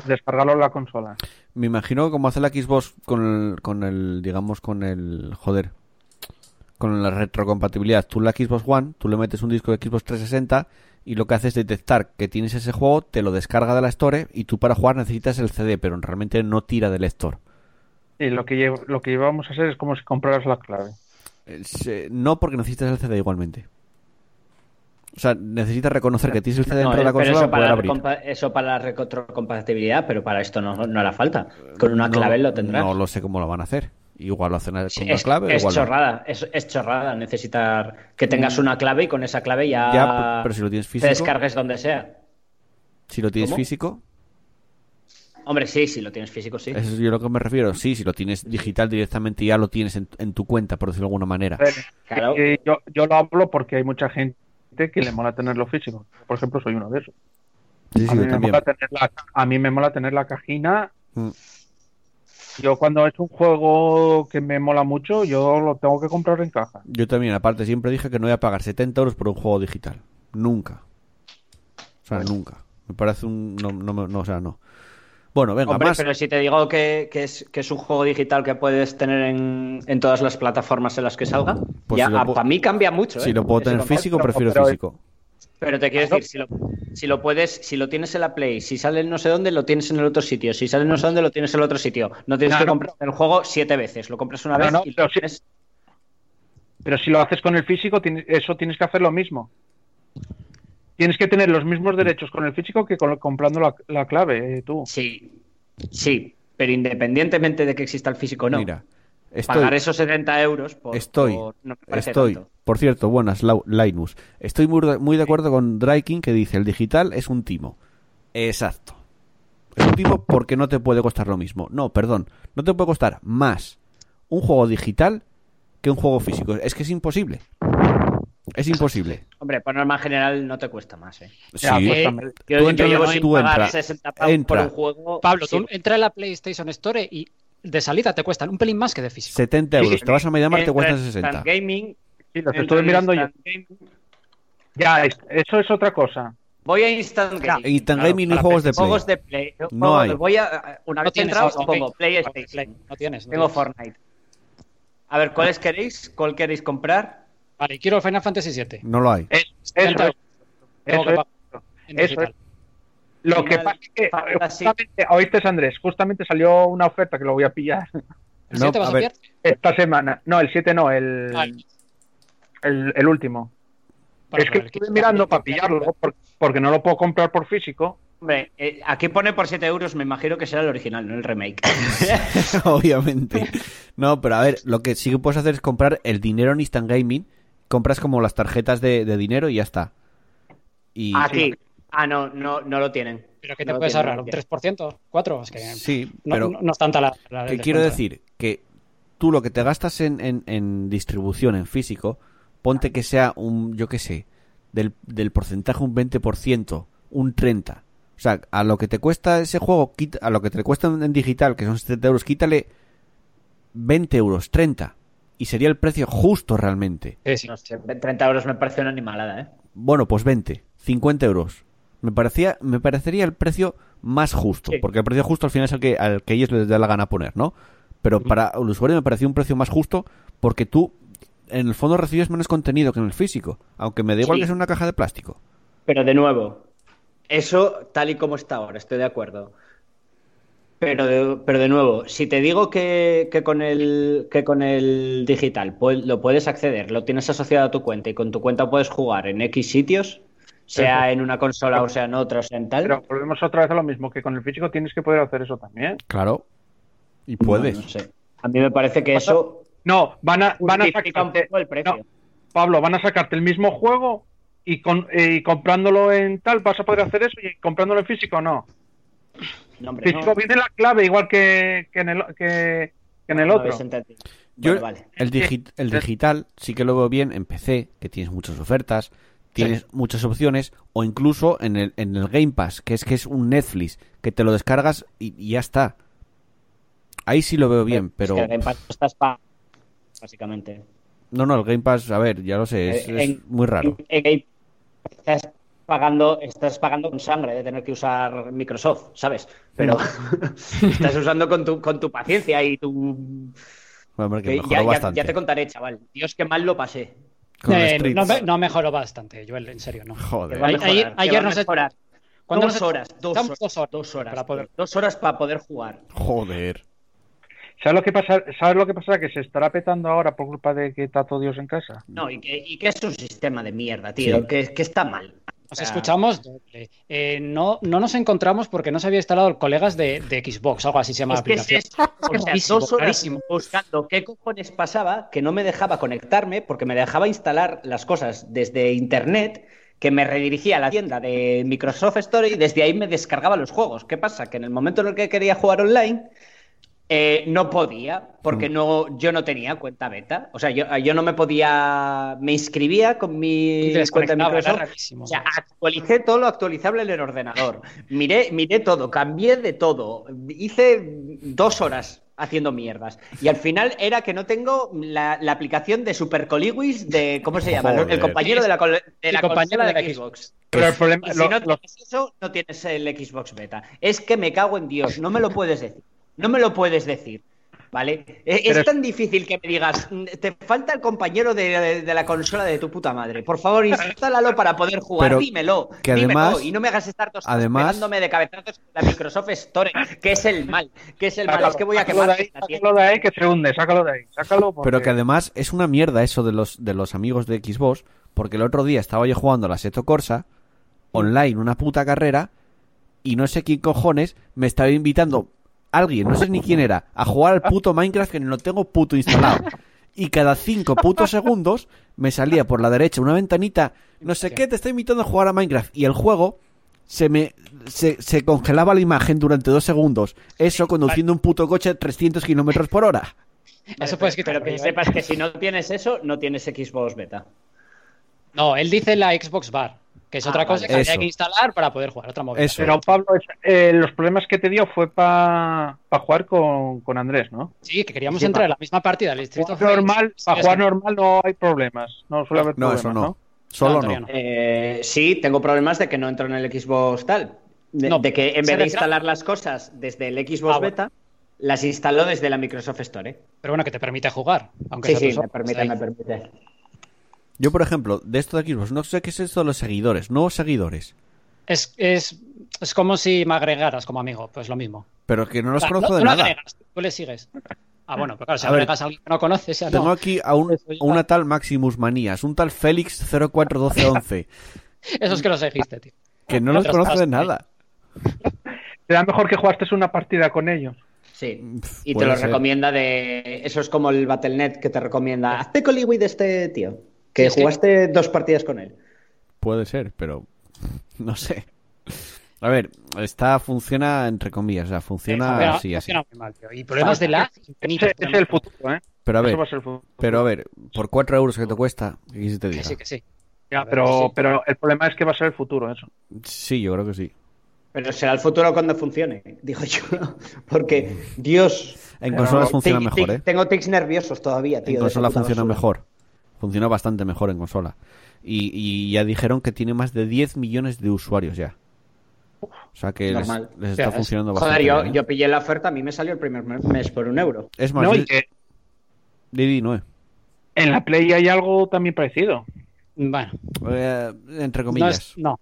descargarlo en la consola. Me imagino como hace la Xbox con el, con el, digamos, con el, joder, con la retrocompatibilidad. Tú la Xbox One, tú le metes un disco de Xbox 360 y lo que hace es detectar que tienes ese juego, te lo descarga de la Store y tú para jugar necesitas el CD, pero realmente no tira del Store. Y lo que, llev- lo que llevamos a hacer es como si compraras la clave. Es, eh, no porque necesitas el CD igualmente. O sea, necesitas reconocer que tienes el CD No, dentro de la consola eso para abrir. eso para la retrocompatibilidad, pero para esto no, no hará falta. Con una No- clave lo tendrás. No lo sé cómo lo van a hacer. Igual lo hacen con Sí, una es, clave. es igual no. chorrada, es, es chorrada necesitar que tengas una clave y con esa clave ya, Mm. Ya, pero si lo tienes te físico, descargues donde sea. si lo tienes ¿Cómo? físico, Hombre, sí, si lo tienes físico, sí. eso es yo lo que me refiero. Sí, si lo tienes digital directamente ya lo tienes en, en tu cuenta, por decirlo de alguna manera. A Claro. eh, yo, yo lo hablo porque hay mucha gente que le mola tenerlo físico. Por ejemplo, soy uno de esos. Sí, sí, a, mí yo me también. mola tener la, a mí me mola tener la cajina. Mm. Yo cuando es un juego que me mola mucho, yo lo tengo que comprar en caja. Yo también, aparte, siempre dije que no voy a pagar 70 euros por un juego digital. Nunca. O sea, nunca. Me parece un... No, no, me- no, o sea, no. Bueno, venga, Hombre, más. pero si te digo que, que es, que es un juego digital que puedes tener en, en todas las plataformas en las que salga, Pues ya si lo puedo- para mí cambia mucho. Si ¿eh? lo puedo tener físico, pero- prefiero pero- físico. Pero te quiero decir, si lo, si lo puedes, si lo tienes en la Play, si sale en no sé dónde, lo tienes en el otro sitio. Si sale en no sé dónde, lo tienes en el otro sitio. No tienes No, que no. comprar el juego siete veces. Lo compras una No, vez no, y lo pero sí- tienes- Pero si lo haces con el físico, eso tienes que hacer lo mismo. Tienes que tener los mismos derechos con el físico que con, comprando la, la clave, eh, tú. Sí, sí. Pero independientemente de que exista el físico o no, Mira, estoy... pagar esos 70 euros por, Estoy, por- no me parece estoy, tanto. por cierto, buenas, Linus. Estoy muy, de- muy de acuerdo con Dryking que dice el digital es un timo. Exacto. Es un timo porque no te puede costar lo mismo. No, perdón, no te puede costar más un juego digital que un juego físico. Es que es imposible. Es imposible. Hombre, por norma general no te cuesta más, ¿eh? Sí. yo, Tú yo entra- tú entra- pagar 60 pavos entra. por un juego. Pablo, sí. tú entra en la PlayStation Store y de salida te cuestan un pelín más que de físico. 70 euros. Sí, Te vas a Mediamar te cuestan en 60. Instant Gaming, Sí, los estuve mirando yo. Instant Gaming. Ya, es- eso es otra cosa. Voy a Instant Gaming. Instant claro, Gaming y para juegos de Play. Juegos de Play. No hay. Voy a, una No vez tienes entrado, Instant pongo Gaming. PlayStation. No tienes. no Tengo tienes. Fortnite. A ver, ¿cuáles queréis? ¿Cuál queréis comprar? Vale, quiero el Final Fantasy VII. No lo hay. Es- eso 70 es. Tengo Eso Eso Lo que pasa es que justamente, oíste Andrés, justamente salió una oferta que lo voy a pillar ¿El No, 7 vas a a ver. pillar? esta semana. No, el 7 no, el, Ah, el, el último. Bueno, es que pero el estuve kit- mirando para pillarlo por- porque no lo puedo comprar por físico. Hombre, eh, aquí pone por 7 euros, me imagino que será el original, no el remake. Obviamente. No, pero a ver, lo que sí que puedes hacer es comprar el dinero en Instant Gaming. Compras como las tarjetas de, de dinero y ya está. Y Aquí. Ah, no, no, no lo tienen. ¿Pero qué No te puedes tienen, ahorrar? ¿Un lo tienen. 3%? ¿4? Es que sí, no, pero no- no es tanta la. la- ¿qué el quiero decir? Que tú lo que te gastas en, en, en distribución, en físico, ponte que sea un, yo qué sé, del, del porcentaje un 20%, un 30%. O sea, a lo que te cuesta ese juego, a lo que te cuesta en, en digital, que son 70 euros, quítale 20 euros, 30. Y sería el precio justo realmente. Sí, sí. No sé, 30 euros me parece una animalada, ¿eh? Bueno, pues 20, 50 euros. Me parecía, me parecería el precio más justo, Sí. porque el precio justo al final es el que, al que ellos les da la gana poner, ¿no? Pero para el usuario me pareció un precio más justo porque tú, en el fondo, recibes menos contenido que en el físico, aunque me da igual Sí. que sea una caja de plástico. Pero de nuevo, eso tal y como está ahora, estoy de acuerdo. Pero de, pero de nuevo, si te digo que, que con el, que con el digital lo puedes acceder, lo tienes asociado a tu cuenta y con tu cuenta puedes jugar en X sitios, sea en una consola o sea en otra, o sea en tal. Pero volvemos otra vez a lo mismo, que con el físico tienes que poder hacer eso también. Claro. Y puedes. No sé. A mí me parece que eso No, van a, van a sacarte, poco el precio. no, Pablo, van a sacarte el mismo juego y, con, y comprándolo en tal vas a poder hacer eso y comprándolo en físico no. No, hombre, Físico no. viene la clave igual que, que en el, que, que en el No otro. Yo, Vale, vale. el, digi- el digital sí que lo veo bien en PC, que tienes muchas ofertas, tienes muchas opciones, o incluso en el, en el Game Pass, que es que es un Netflix, que te lo descargas y, y ya está. Ahí sí lo veo bien, Es pero... que el Game Pass estás pa- básicamente. No, no, el Game Pass, a ver, ya lo sé, es, Eh, es muy raro. en estás pagando, estás pagando con sangre de tener que usar Microsoft, ¿sabes? Pero estás usando con tu, con tu paciencia y tu Hombre, que Que ya, ya- ya te contaré, chaval. Dios, qué mal lo pasé. Con Eh, no, me- no mejoró bastante, Joel, en serio, no. Joder. Que va a Ay- mejorar, ayer- que ayer va a nos- mejorar. ¿Cuándo Dos nos- horas, dos horas, dos horas dos horas, para poder-. Dos horas para poder jugar. Joder. ¿Sabes lo que pasa? ¿Sabes lo que pasa? Que se estará petando ahora por culpa de que está todo Dios en casa. No, y que, y que es un sistema de mierda, tío. Sí. Que, que está mal. Nos escuchamos doble. Eh, no, no nos encontramos porque no se había instalado el colegas de, de Xbox, algo así se llama Es la que es aplicación. eso. O sea, Rarísimo, dos horas rarísimo. buscando qué cojones pasaba que no me dejaba conectarme porque me dejaba instalar las cosas desde internet que me redirigía a la tienda de Microsoft Store y desde ahí me descargaba los juegos. ¿Qué pasa? Que en el momento en el que quería jugar online eh, no podía porque no, yo no tenía cuenta beta. O sea, yo, yo no me podía... Me inscribía con mi cuenta Microsoft rarísimo. o sea, actualicé todo lo actualizable en el ordenador. Miré, miré todo, cambié de todo. Hice dos horas haciendo mierdas. Y al final era que no tengo la, la aplicación de Super Coliwis de. ¿Cómo se llama? Joder. El compañero de la, de la compañero consola de la Xbox. Pero el problema, Y si lo- no lo- tienes eso, no tienes el Xbox Beta. Es que me cago en Dios, no me lo puedes decir. No me lo puedes decir. ¿Vale? Pero es tan difícil que me digas, "Mm, te falta el compañero de, de- de la consola de tu puta madre. Por favor, instálalo para poder jugar. Pero dímelo. que dímelo, además- y no me hagas estar horas además- pegándome de cabezazos con la Microsoft Store, que es el mal. Que es el mal. Es que voy a sácalo quemar de ahí, sácalo de ahí que se hunde, sácalo de ahí, sácalo porque- Pero que además es una mierda eso de los, de los amigos de Xbox, porque el otro día estaba yo jugando a la Seto Corsa, online, una puta carrera, y no sé quién cojones me estaba invitando alguien, no sé ni quién era, a jugar al puto Minecraft que no lo tengo puto instalado. Y cada cinco putos segundos me salía por la derecha una ventanita, no sé qué, te está invitando a jugar a Minecraft. Y el juego se me se, se congelaba la imagen durante dos segundos. Eso conduciendo un puto coche a 300 kilómetros por hora. Eso puedes quitar. Pero que sepas que si no tienes eso, no tienes Xbox Beta. No, él dice la Xbox Bar, que es Ah, otra cosa vale. que había Eso. que instalar para poder jugar. Otra movida. Eso. Pero Pablo, eh, los problemas que te dio fue para jugar con, con Andrés, ¿no? Sí, que queríamos Sí, entrar pa- en la misma partida del Street of Jugar Rage. normal, para jugar normal no hay problemas. No suele haber No, problemas, eso ¿no? no. Solo No, no. Eh, sí, tengo problemas de que no entro en el Xbox tal. De, No, de que en vez de instalar las cosas desde el Xbox Ah, bueno. Beta, las instaló desde la Microsoft Store. ¿eh? Pero bueno, que te permite jugar. Aunque Sí, sea sí, me solo, permite, ahí. me permite. Yo, por ejemplo, de esto de Xbox, no sé qué es esto de los seguidores, nuevos seguidores. Es, es, es como si me agregaras como amigo, pues lo mismo. Pero que no los O sea, conozco no- de no nada. agregas, tú le sigues. Ah, bueno, pero claro, si A ver, agregas a alguien que no conoces, ya Tengo no. aquí a, un- a una tal Maximus Manías, un tal Félix 041211, Esos que los seguiste, tío. que no los conozco de nada. Da mejor que jugaste una partida con ellos. Sí. Y te lo ser. recomienda de. Eso es como el Battle.net que te recomienda. Hazte coliwi de este tío. Que Sí, que- jugaste dos partidas con él. Puede ser, pero no sé. A ver, esta funciona entre comillas, o sea, funciona así, así. funciona muy mal, tío. Y problemas de infinitos. Ese es el futuro, ¿eh? Pero a ver, va a ser el futuro. pero a ver, por 4 euros que te cuesta, ¿qué que te Que diga? sí, que sí. Ya, pero, pero el problema es que va a ser el futuro, eso. Sí, yo creo que sí. Pero será el futuro cuando funcione, digo yo. Porque, Dios. En consolas funciona mejor, ¿eh? Tengo tics nerviosos todavía, tío. En de esa consola puta funciona basura. mejor. Funciona bastante mejor en consola. Y, y ya dijeron que tiene más de 10 millones de usuarios ya. O sea que les, está Ya, es- funcionando bastante Joder, yo, bien, ¿eh? yo pillé la oferta, a mí me salió el primer me- mes por un euro. Es más, No, y que Didi, no, en la Play hay algo también parecido. Bueno, Eh, entre no comillas. es. No,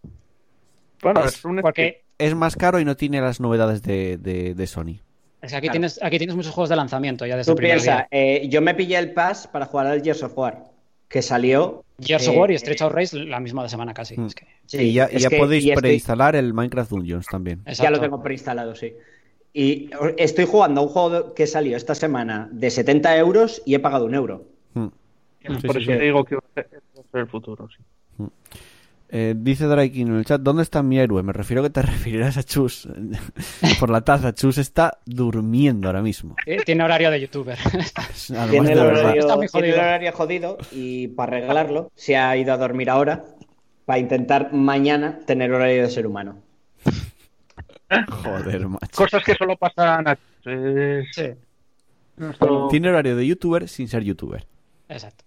Bueno, Es- es un porque Es más caro y no tiene las novedades de, de, de Sony. es que aquí, Claro. tienes, aquí tienes muchos juegos de lanzamiento ya desde Tú el primer piensas, día. eh, yo me pillé el pass para jugar al Gears of War, que salió. Gears eh, of War y Street of Race la misma semana casi. Mm. Es que- sí, y ya, y es ya que- podéis y estoy- preinstalar el Minecraft Dungeons también. Ya lo tengo preinstalado, sí. Y estoy jugando a un juego que salió esta semana de 70 euros y he pagado un euro. Sí, Por sí, eso sí. te digo que va a ser va a ser el futuro, sí. Eh, dice Draikin en el chat, ¿dónde está mi héroe? Me refiero que te referirás a Chus. Por la taza, Chus está durmiendo ahora mismo. Eh, Tiene horario de youtuber. Además Tiene el. Está horario, muy tiene el jodido. horario jodido y para arreglarlo se ha ido a dormir ahora para intentar mañana tener horario de ser humano. Joder, macho. Cosas que solo pasan a... es sí, nuestro- Tiene horario de youtuber sin ser youtuber. exacto.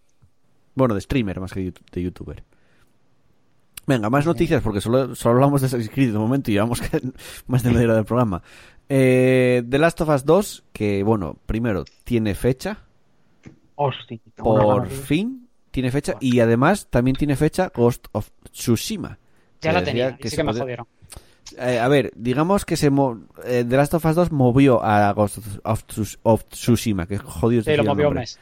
Bueno, de streamer más que de de youtuber. Venga, más noticias porque solo, solo hablamos de Assassin's Creed de momento y llevamos que- más de media hora del programa. Eh, The Last of Us 2, que bueno, primero tiene fecha. Hostia. Por fin tiene fecha y además también tiene fecha Ghost of Tsushima. Ya Que la tenía, y sí se que me jodieron. Eh, a ver, digamos que se mo- eh, The Last of Us 2 movió a Ghost of, Tsus- of Tsushima, que jodido Sí, lo el movió un mes.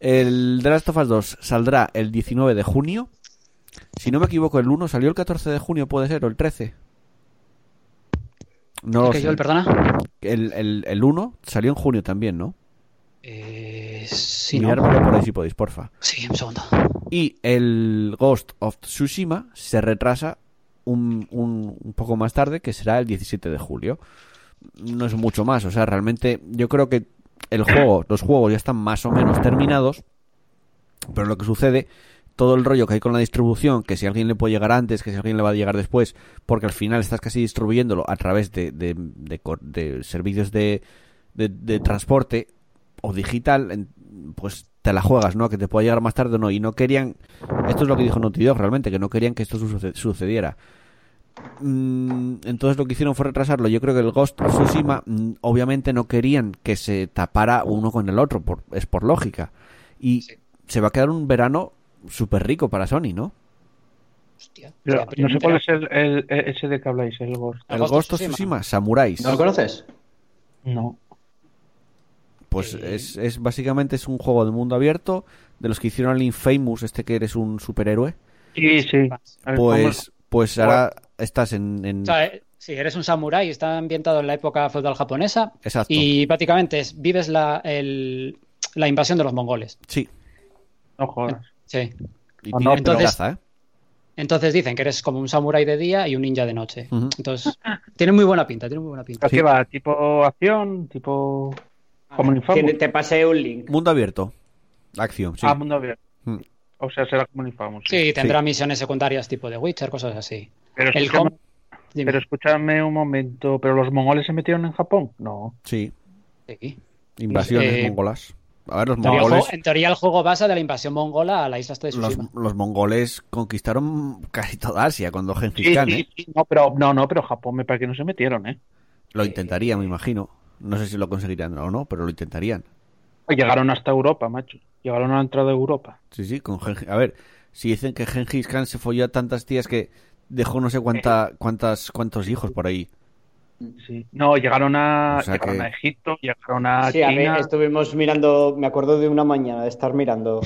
El The Last of Us 2 saldrá el 19 de junio. Si no me equivoco, el 1 salió el 14 de junio, puede ser, o el 13. No lo ¿Que sé. yo perdona? El, el, el 1 salió en junio también, ¿no? Eh, sí, ¿no? Por ahí si podéis, porfa. Sí, un segundo. Y el Ghost of Tsushima se retrasa un, un, un poco más tarde, que será el 17 de julio. No es mucho más, o sea, realmente yo creo que el juego, los juegos ya están más o menos terminados, pero lo que sucede, todo el rollo que hay con la distribución, que si alguien le puede llegar antes, que si alguien le va a llegar después, porque al final estás casi distribuyéndolo a través de, de, de cor- de servicios de, de, transporte o digital, pues te la juegas, ¿no? Que te pueda llegar más tarde o no. Y no querían, esto es lo que dijo Naughty Dog realmente, que no querían que esto suce- sucediera. Mm, entonces lo que hicieron fue retrasarlo. Yo creo que el Ghost Tsushima, mm, obviamente no querían que se tapara uno con el otro, por, es por lógica. Y se va a quedar un verano súper rico para Sony, ¿no? Hostia. Pero no sé cuál es el, el- ese de que habláis, el Ghost. El Ghost of Tsushima. Samuráis. ¿No lo conoces? No. Pues Eh, es, es básicamente es un juego de mundo abierto de los que hicieron el Infamous, este que eres un superhéroe. Sí, sí. Pues, pues ahora estás en, en- O sea, eh, sí, eres un samurái, está ambientado en la época feudal japonesa exacto. y prácticamente es- vives la, el- la invasión de los mongoles. Sí. No jodas. Sí. Y tiene no, entonces- ¿eh? Entonces dicen que eres como un samurái de día y un ninja de noche. Entonces, tiene muy buena pinta, tiene muy buena pinta. ¿A qué va? ¿Tipo acción? ¿Tipo como Infamous? Te pasé un link. Mundo abierto. Acción, sí. Ah, mundo abierto. Mm. O sea, será como Infamous. Sí, tendrá misiones secundarias tipo de Witcher, cosas así. Pero El escúchame, pero un momento. ¿Pero los mongoles se metieron en Japón? No. Sí. Sí. Invasiones Eh, mongolas. A ver, los En teoría, el mongoles. juego- en teoría el juego basa de la invasión mongola a la isla de Los, Tsushima. los mongoles conquistaron casi toda Asia cuando Gengis Sí, Khan, sí, ¿eh? sí, no, pero, no, no, pero Japón me parece que no se metieron, ¿eh? Lo intentarían, me imagino. No sé si lo conseguirían o no, pero lo intentarían. Llegaron hasta Europa, macho. Llegaron a la entrada de Europa. Sí, sí, con Gengis... A ver, si dicen que Gengis Khan se folló a tantas tías que dejó no sé cuánta, cuántas, cuántos hijos por ahí. Sí. No, llegaron a, O sea llegaron que- a Egipto, llegaron a Sí, a ver, China. estuvimos mirando, me acuerdo de una mañana de estar mirando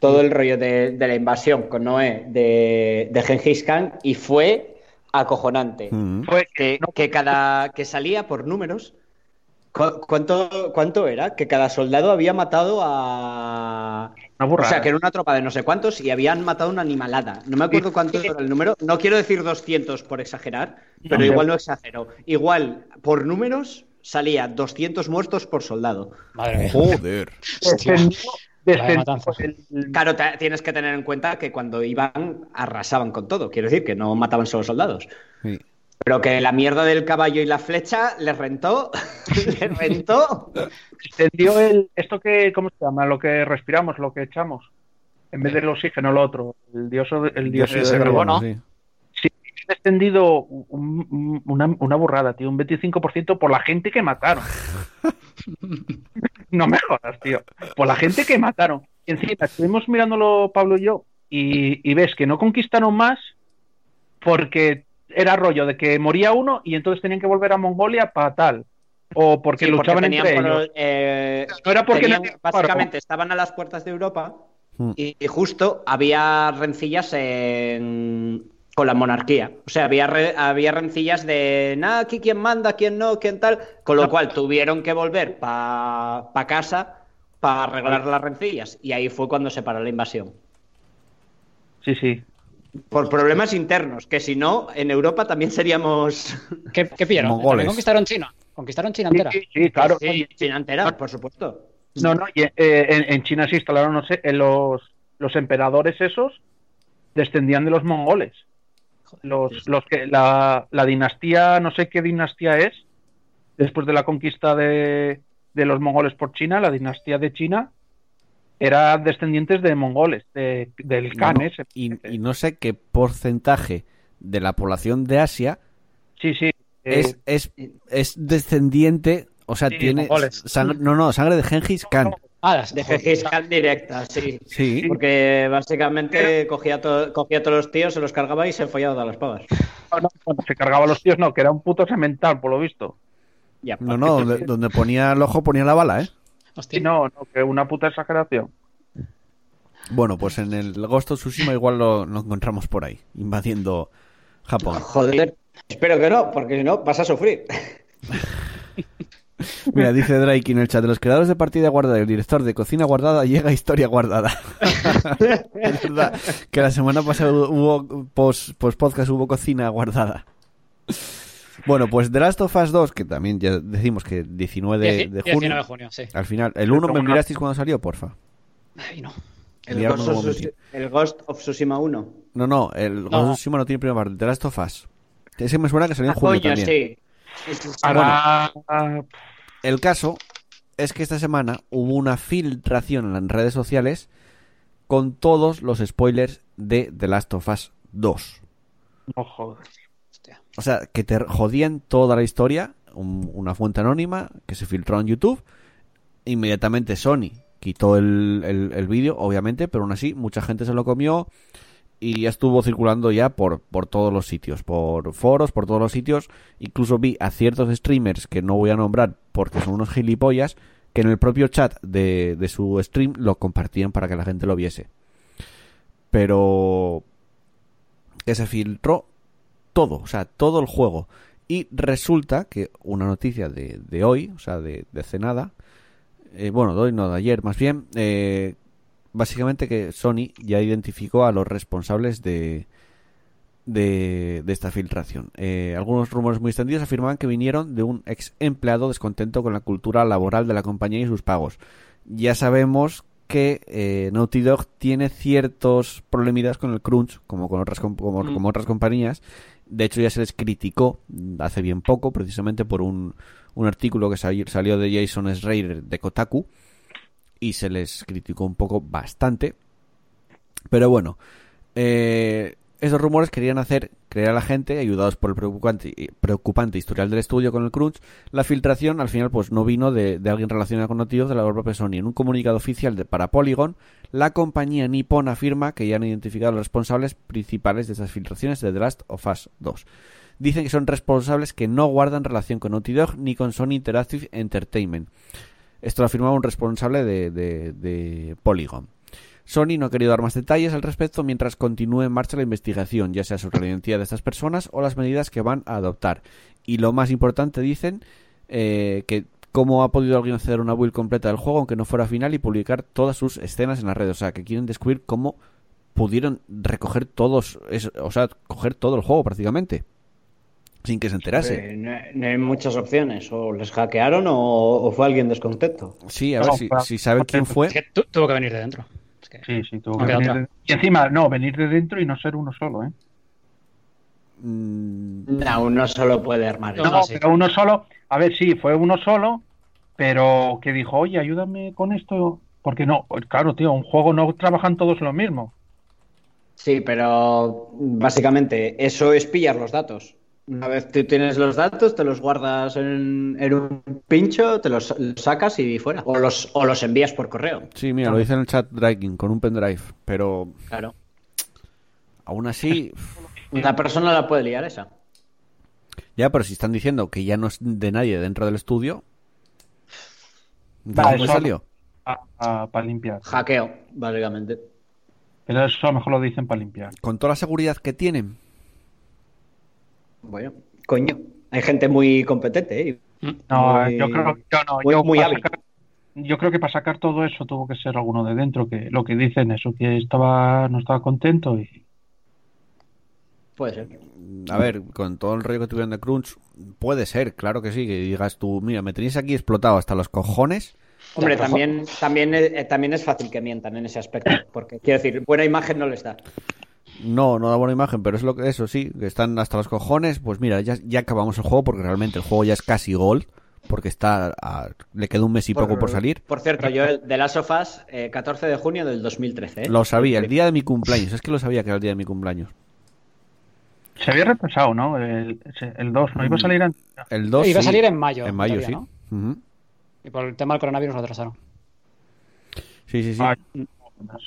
todo el rollo de, de la invasión con Noé de, de Gengis Khan y fue acojonante. Mm. Fue Que, no, que cada que salía por números, ¿cu- ¿cuánto, ¿cuánto era? Que cada soldado había matado a... una O sea, que era una tropa de no sé cuántos y habían matado una animalada. No me acuerdo cuánto era el número. No quiero decir 200 por exagerar, pero No. igual no exagero. Igual, por números, salía 200 muertos por soldado. Madre mía. Joder. El- Claro, te- tienes que tener en cuenta que cuando iban arrasaban con todo. Quiero decir que no mataban solo soldados. Sí. Pero que la mierda del caballo y la flecha les rentó. les rentó. descendió el esto que cómo se llama lo que respiramos lo que echamos. En vez del oxígeno lo otro. El dióxido el dióxido de carbono. sí. sí un- un- una, una burrada tío. Un 25% por la gente que mataron. No me jodas tío. Por la gente que mataron. Y encima estuvimos mirándolo Pablo y yo y, y ves que no conquistaron más porque era rollo de que moría uno y entonces tenían que volver a Mongolia para tal o porque Sí, luchaban tenían entre por- ellos eh, No era porque tenían- nadie- básicamente estaban a las puertas de Europa Hmm. y, y justo había rencillas en- con la monarquía. O sea, había, re- había rencillas de nada, aquí quién manda, quién no, quién tal. Con lo cual tuvieron que volver para casa para arreglar las rencillas. Y ahí fue cuando se paró la invasión. sí sí Por problemas internos, que si no, en Europa también seríamos. ¿Qué, qué pillaron? Mongoles. ¿También conquistaron China? ¿Conquistaron China Sí, entera? sí, sí, claro. Sí, China entera, por supuesto. No, no, y, eh, en, en China se instalaron, no sé, en los, los emperadores esos descendían de los mongoles. Los, los que la, la dinastía, no sé qué dinastía es, después de la conquista de, de los mongoles por China, la dinastía de China, era descendientes de mongoles, de- del Khan ese. y, y no sé qué porcentaje de la población de Asia Sí, sí. eh, es, es, es descendiente, o sea, sí, tiene sangre, no, no, sangre de Gengis Khan. Ah, las- De fiscal directa, sí. Sí. Porque básicamente cogía, to- cogía a todos los tíos, se los cargaba y se follaba todas las pagas. No, no, bueno, se cargaba a los tíos, no, que era un puto semental, por lo visto. Ya, No, no, donde, donde ponía el ojo ponía la bala, ¿eh? Hostia. Y no, no, que una puta exageración. Bueno, pues en el Ghost of Tsushima igual lo, lo encontramos por ahí, invadiendo Japón. Joder, espero que no, porque si no vas a sufrir. Mira, dice Drake en el chat, de los creadores de partida guardada y el director de cocina guardada llega historia guardada. es verdad que la semana pasada hubo post, post podcast hubo cocina guardada. Bueno, pues The Last of Us 2, que también ya decimos que 19 de, Dieci- de 19 junio. de junio, sí. Al final, el 1 me mirasteis cuando salió, porfa. Ay, no. El Mirad Ghost, of el Ghost of Tsushima 1. No, no, el Ghost of Tsushima no tiene primera parte, The Last of Us. Ese me suena que salió en Ah, julio coño, también. sí. Sí, sí. Ahora, El caso es que esta semana hubo una filtración en las redes sociales con todos los spoilers de The Last of Us 2. no joder. O sea, que te jodían toda la historia, un- una fuente anónima que se filtró en YouTube. Inmediatamente Sony quitó el, el- el vídeo, obviamente, pero aún así mucha gente se lo comió y ya estuvo circulando ya por, por todos los sitios, por foros, por todos los sitios. Incluso vi a ciertos streamers que no voy a nombrar porque son unos gilipollas que en el propio chat de, de su stream lo compartían para que la gente lo viese. Pero que se filtró todo, o sea, todo el juego. Y resulta que una noticia de, de hoy, o sea, de, de hace nada, eh, bueno, de hoy no, de ayer más bien, eh, básicamente que Sony ya identificó a los responsables de, de, de esta filtración. Eh, algunos rumores muy extendidos afirmaban que vinieron de un ex empleado descontento con la cultura laboral de la compañía y sus pagos. Ya sabemos que eh, Naughty Dog tiene ciertos problemitas con el crunch, como con otras, com- como, como otras compañías. De hecho, ya se les criticó hace bien poco, precisamente por un, un artículo que sali- salió de Jason Schreier de Kotaku, y se les criticó un poco bastante. Pero bueno, eh, esos rumores querían hacer creer a la gente, ayudados por el preocupante, preocupante historial del estudio con el crunch, la filtración al final pues no vino de, alguien relacionado con Naughty de la propia Sony. En un comunicado oficial de, para Polygon, la compañía Nippon afirma que ya han identificado los responsables principales de estas filtraciones de The Last of Us 2. Dicen que son responsables que no guardan relación con Naughty Dog ni con Sony Interactive Entertainment. Esto lo afirmaba un responsable de, de Polygon. Sony no ha querido dar más detalles al respecto mientras continúe en marcha la investigación, ya sea sobre la identidad de estas personas o las medidas que van a adoptar. Y lo más importante, dicen, eh, que cómo ha podido alguien hacer una build completa del juego, aunque no fuera final, y publicar todas sus escenas en las redes. O sea, que quieren descubrir cómo pudieron recoger todos, es- o sea, coger todo el juego prácticamente, sin que se enterase. Eh, no, hay- no hay muchas opciones. O les hackearon o, o fue alguien descontento. Sí, a No, ver si, si saben quién fue. Tuvo que venir de dentro. Que- Sí, sí, tuvo No que queda venir de- Y encima, no, venir de dentro y no ser uno solo, ¿eh? Mm, No, uno solo puede armar. No, eso. No, sí. pero uno solo, a ver, sí, fue uno solo, pero que dijo, oye, ayúdame con esto, porque no, claro, tío, un juego no trabajan todos lo mismo. Sí, pero básicamente eso es pillar los datos. Una vez tú tienes los datos, te los guardas en, en un pincho, te los los sacas y fuera. O los, o los envías por correo. sí, mira, lo dice en el chat Dragging con un pendrive, pero Claro. aún así... Una persona la puede liar esa. Ya, pero si están diciendo que ya no es de nadie dentro del estudio. ¿De dónde salió? Para limpiar. Hackeo, básicamente. Pero eso a lo mejor lo dicen para limpiar. Con toda la seguridad que tienen. Bueno, coño. Hay gente muy competente, ¿eh? No, Muy- yo creo yo no, muy- yo muy para hábil. sacar- yo creo que para sacar todo eso tuvo que ser alguno de dentro, que lo que dicen eso, que estaba, no estaba contento y Puede ser. A ver, con todo el rollo que tuvieron de Crunch, puede ser, claro que sí, que digas tú, mira, me tenéis aquí explotado hasta los cojones. Hombre, también, también, eh, también es fácil que mientan en ese aspecto. Porque, quiero decir, buena imagen no les da. No, no da buena imagen, pero es lo que eso sí, que están hasta los cojones. Pues mira, ya, ya acabamos el juego porque realmente el juego ya es casi gold, porque está a- le queda un mes y poco por salir. Por cierto, yo el de Last of Us, eh, 14 de junio del 2013. ¿eh? Lo sabía, el día de mi cumpleaños, es que lo sabía que era el día de mi cumpleaños. se había retrasado, ¿no? El, ese- el 2, ¿no? Iba a salir antes. El 2 Iba a sí. salir en mayo. En mayo, todavía, sí. Y por el tema del coronavirus lo atrasaron. Sí, sí, sí. Ah,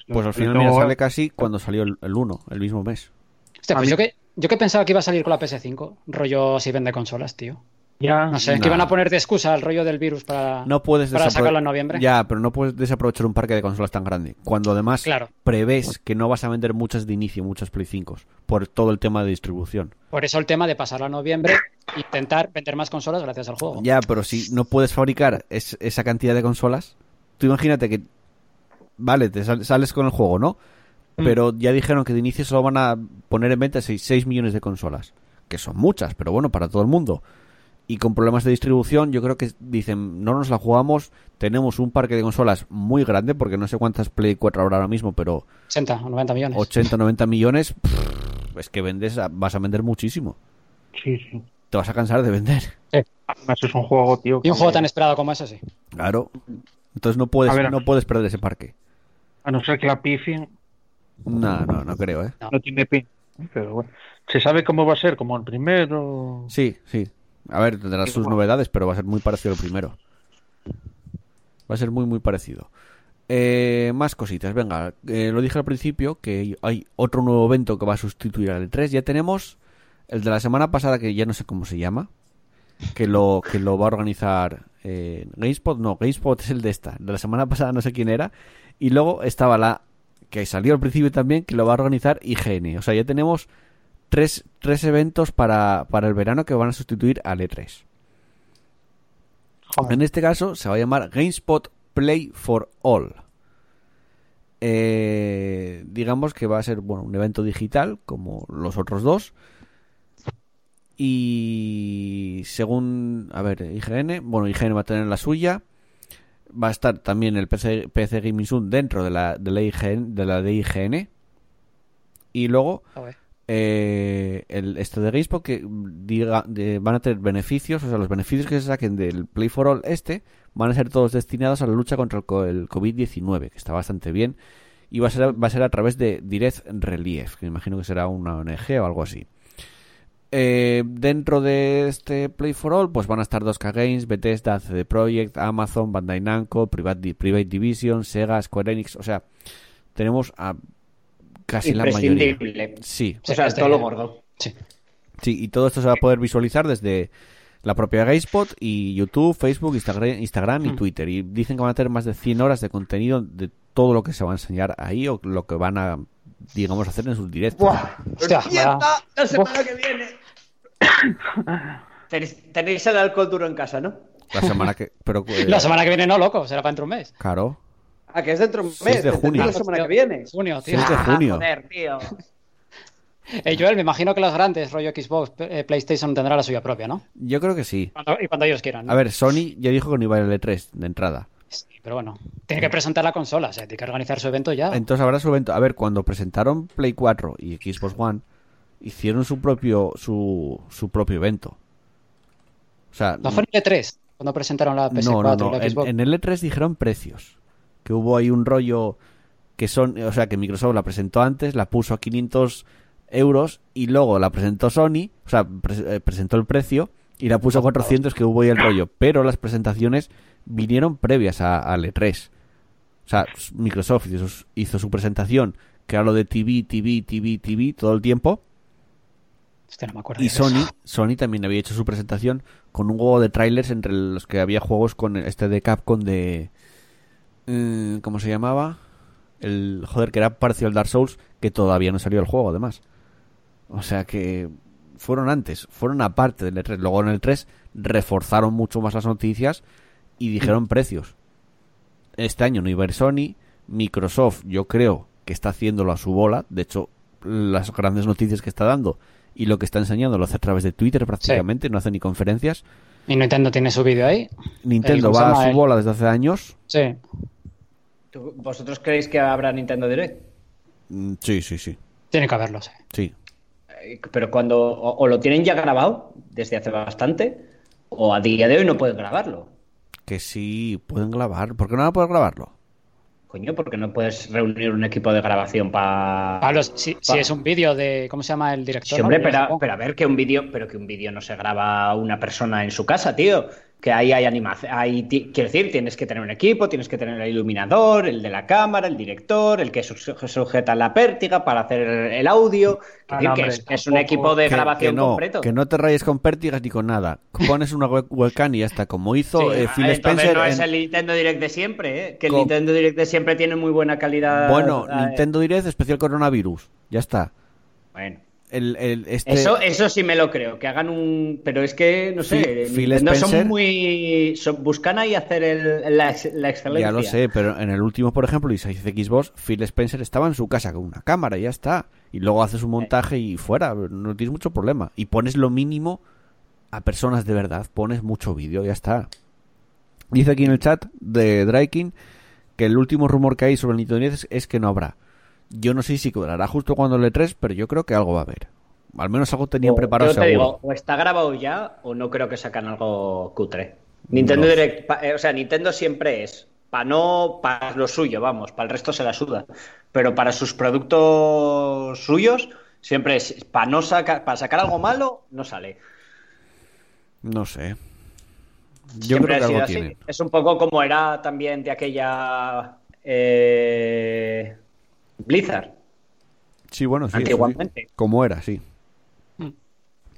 pues al final Luego- mira, sale casi cuando salió el, el 1, el mismo mes. Hostia, pues mí- yo que, yo que pensaba que iba a salir con la PS5, rollo si vende consolas, tío. Ya, No sé, que iban a poner de excusa el rollo del virus para, No puedes para sacarlo en noviembre. Ya, pero no puedes desaprovechar un parque de consolas tan grande. Cuando además Claro. prevés que no vas a vender muchas de inicio, muchas Play 5 por todo el tema de distribución. Por eso el tema de pasarlo a noviembre e intentar vender más consolas gracias al juego. Ya, pero si no puedes fabricar es- esa cantidad de consolas, tú imagínate que, vale, te sal- sales con el juego, ¿no? Mm. Pero ya dijeron que de inicio solo van a poner en venta 6, millones de consolas, que son muchas, pero bueno, para todo el mundo. Y con problemas de distribución, yo creo que dicen, no nos la jugamos, tenemos un parque de consolas muy grande, porque no sé cuántas Play 4 habrá ahora mismo, pero 80 o 90 millones. 80, 90 millones, pff, es que vendes, vas a vender muchísimo. sí, sí. Te vas a cansar de vender. Además es un juego, tío. Y un que- juego tan esperado como ese, sí. Claro. Entonces no puedes, no puedes perder ese parque. A no ser que la pifien, No, no, no creo, ¿eh? no tiene pin. Pero bueno. ¿Se sabe cómo va a ser? ¿Como el primero? Sí, sí. A ver, tendrá sus novedades, pero va a ser muy parecido al primero. Va a ser muy, muy parecido. Eh, más cositas, venga. eh, lo dije al principio que hay otro nuevo evento que va a sustituir al E3. Ya tenemos el de la semana pasada, que ya no sé cómo se llama. Que lo, que lo va a organizar eh, GameSpot. No, GameSpot es el de esta. De la semana pasada no sé quién era. Y luego estaba la que salió al principio también, que lo va a organizar IGN. O sea, ya tenemos tres, tres eventos para, para el verano que van a sustituir al E3. Joder. En este caso se va a llamar GameSpot Play for All. Eh, digamos que va a ser bueno, un evento digital como los otros dos. Y según, a ver, IGN, bueno, IGN va a tener la suya. Va a estar también el PC, PC Gaming Zoom dentro de la, de la, IGN, de la de IGN. Y luego Joder. eh, el, esto de GameSpot que diga, de- van a tener beneficios, o sea, los beneficios que se saquen del Play for All este van a ser todos destinados a la lucha contra el, el COVID-19, que está bastante bien, y va a ser, va a ser a través de Direct Relief, que me imagino que será una ONG o algo así. Eh, dentro de este Play for All, pues van a estar 2K Games, Bethesda, CD Projekt, Amazon, Bandai Namco, Private, Private Division, Sega, Square Enix, o sea, tenemos a casi la mayoría. Sí, O sea, este- todo lo gordo. Sí. Sí, y todo esto se va a poder visualizar desde la propia GameSpot y YouTube, Facebook, Instagram, Instagram y Hmm. Twitter. Y dicen que van a tener más de 100 horas de contenido de todo lo que se va a enseñar ahí o lo que van a, digamos, hacer en sus directos. Hostia, ¡Empieza vaya- la semana que viene! Tenéis, tenéis el alcohol duro en casa, ¿no? La semana que... Pero, eh, La semana que viene no, loco, será para dentro de un mes. Claro. Ah, que es dentro de un 6 mes. de entendí junio. La semana que viene. Junio, tío. 6 de junio. Ah, joder, tío. Eh, Joel, me imagino que los grandes, rollo Xbox, eh, PlayStation, tendrá la suya propia, ¿no? Yo creo que sí. Cuando- y cuando ellos quieran. ¿no? A ver, Sony ya dijo que no iba a ir al E3 de entrada. Sí, pero bueno, tiene que presentar la consola, o sea, tiene que organizar su evento ya. Entonces habrá su evento. A ver, cuando presentaron Play 4 y Xbox One, hicieron su propio su, su propio evento. O sea, No fue en el E3 cuando presentaron la PS4 no, no, no. y la En, Xbox. en el E3 dijeron precios. Que hubo ahí un rollo que son, o sea, que Microsoft la presentó antes, la puso a 500 euros y luego la presentó Sony, o sea, pre- eh, presentó el precio y la puso a 400 que hubo ahí el rollo. Pero las presentaciones vinieron previas a- al E3. O sea, Microsoft hizo, su- hizo su presentación, que era lo de TV, TV, TV, TV todo el tiempo. Hostia, no me acuerdo. Y eso. Sony, Sony también había hecho su presentación con un juego de trailers entre los que había juegos con este de Capcom de... eh, ¿Cómo se llamaba? El joder, que era parecido al Dark Souls, que todavía no salió el juego, además. O sea que fueron antes, fueron aparte del E3. Luego en el 3 reforzaron mucho más las noticias y dijeron precios. Este año no iba a ir Sony. Microsoft, yo creo que está haciéndolo a su bola. De hecho, las grandes noticias que está dando y lo que está enseñando lo hace a través de Twitter prácticamente, no hace ni conferencias. Y Nintendo tiene su vídeo ahí. Nintendo ¿cómo se va a su el? bola desde hace años. Sí. ¿Tú- ¿Vosotros creéis que habrá Nintendo Direct? Mm, Sí, sí, sí. Tiene que haberlo, sí. Sí. Eh, Pero cuando o, o lo tienen ya grabado desde hace bastante, o a día de hoy no pueden grabarlo. Que sí, pueden grabar. ¿Por qué no van a poder grabarlo? Coño, porque no puedes reunir un equipo de grabación para. Pablo, si, si es un vídeo de. ¿Cómo se llama el director? Sí, hombre, no? pero, pero a ver que un vídeo, pero que un vídeo no se graba una persona en su casa, tío. Que ahí hay animación. Quiero decir, tienes que tener un equipo, tienes que tener el iluminador, el de la cámara, el director, el que su- sujeta la pértiga para hacer el audio. Ah, decir no, que es, es un equipo de que, grabación que no, completo. que no te rayes con pértigas ni con nada. Pones una web- webcam y ya está, como hizo Sí, eh, ah, Phil entonces Spencer. no es el Nintendo Direct de siempre, ¿eh? que el Nintendo Direct de siempre tiene muy buena calidad. Bueno, eh, Nintendo Direct especial coronavirus. Ya está. Bueno. El, el- este- Eso, eso sí me lo creo, que hagan un. Pero es que, no sé, Spencer- son muy. son- buscan ahí hacer el- la, ex- la excelencia. Ya lo sé, pero en el último, por ejemplo, y Xbox, Phil Spencer estaba en su casa con una cámara y ya está. Y luego haces un montaje y fuera, no tienes mucho problema. Y pones lo mínimo a personas de verdad, pones mucho vídeo, ya está. Dice aquí en el chat de Draikin que el último rumor que hay sobre el Nintendo 10 es, es que no habrá. Yo no sé si quedará justo cuando el E3, pero yo creo que algo va a haber. Al menos algo tenían preparado yo te seguro. digo, o está grabado ya, o no creo que sacan algo cutre. Nintendo No. Direct, pa- eh, o sea, Nintendo siempre es. Para no, para lo suyo, vamos, para el resto se la suda. Pero para sus productos suyos, siempre es. Para no sacar, para sacar algo malo, no sale. No sé. Yo Siempre creo que ha sido algo así. tienen. Es un poco como era también de aquella eh, Blizzard. Sí, bueno, sí. Antiguamente. Como era, sí. Mm.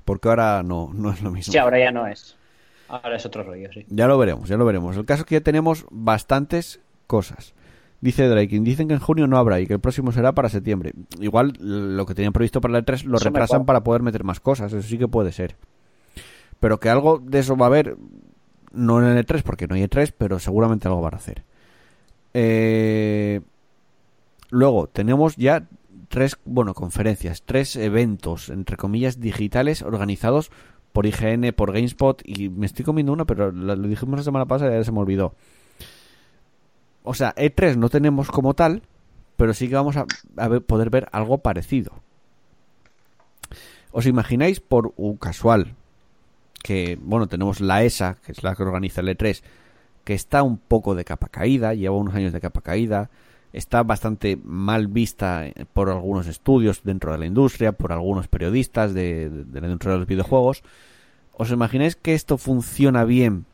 Porque ahora no, no es lo mismo. Sí, ahora ya no es. Ahora es otro rollo, sí. Ya lo veremos, ya lo veremos. El caso es que ya tenemos bastantes cosas. Dice Drake, dicen que en junio no habrá y que el próximo será para septiembre. Igual lo que tenían previsto para el E3 lo Eso me retrasan para poder meter más cosas, eso sí que puede ser. Pero que algo de eso va a haber, no en el E3 porque no hay E3, pero seguramente algo van a hacer. Eh, Luego tenemos ya tres, bueno, conferencias, tres eventos, entre comillas, digitales organizados por IGN, por GameSpot y me estoy comiendo una, pero lo, dijimos la semana pasada y ya se me olvidó. O sea, E3 no tenemos como tal, pero sí que vamos a, a ver- poder ver algo parecido. ¿Os imagináis por un casual que, bueno, tenemos la ESA, que es la que organiza el E3, que está un poco de capa caída, lleva unos años de capa caída, está bastante mal vista eh, por algunos estudios dentro de la industria, por algunos periodistas de, de- de la industria de los videojuegos. ¿Os imagináis que esto funciona bien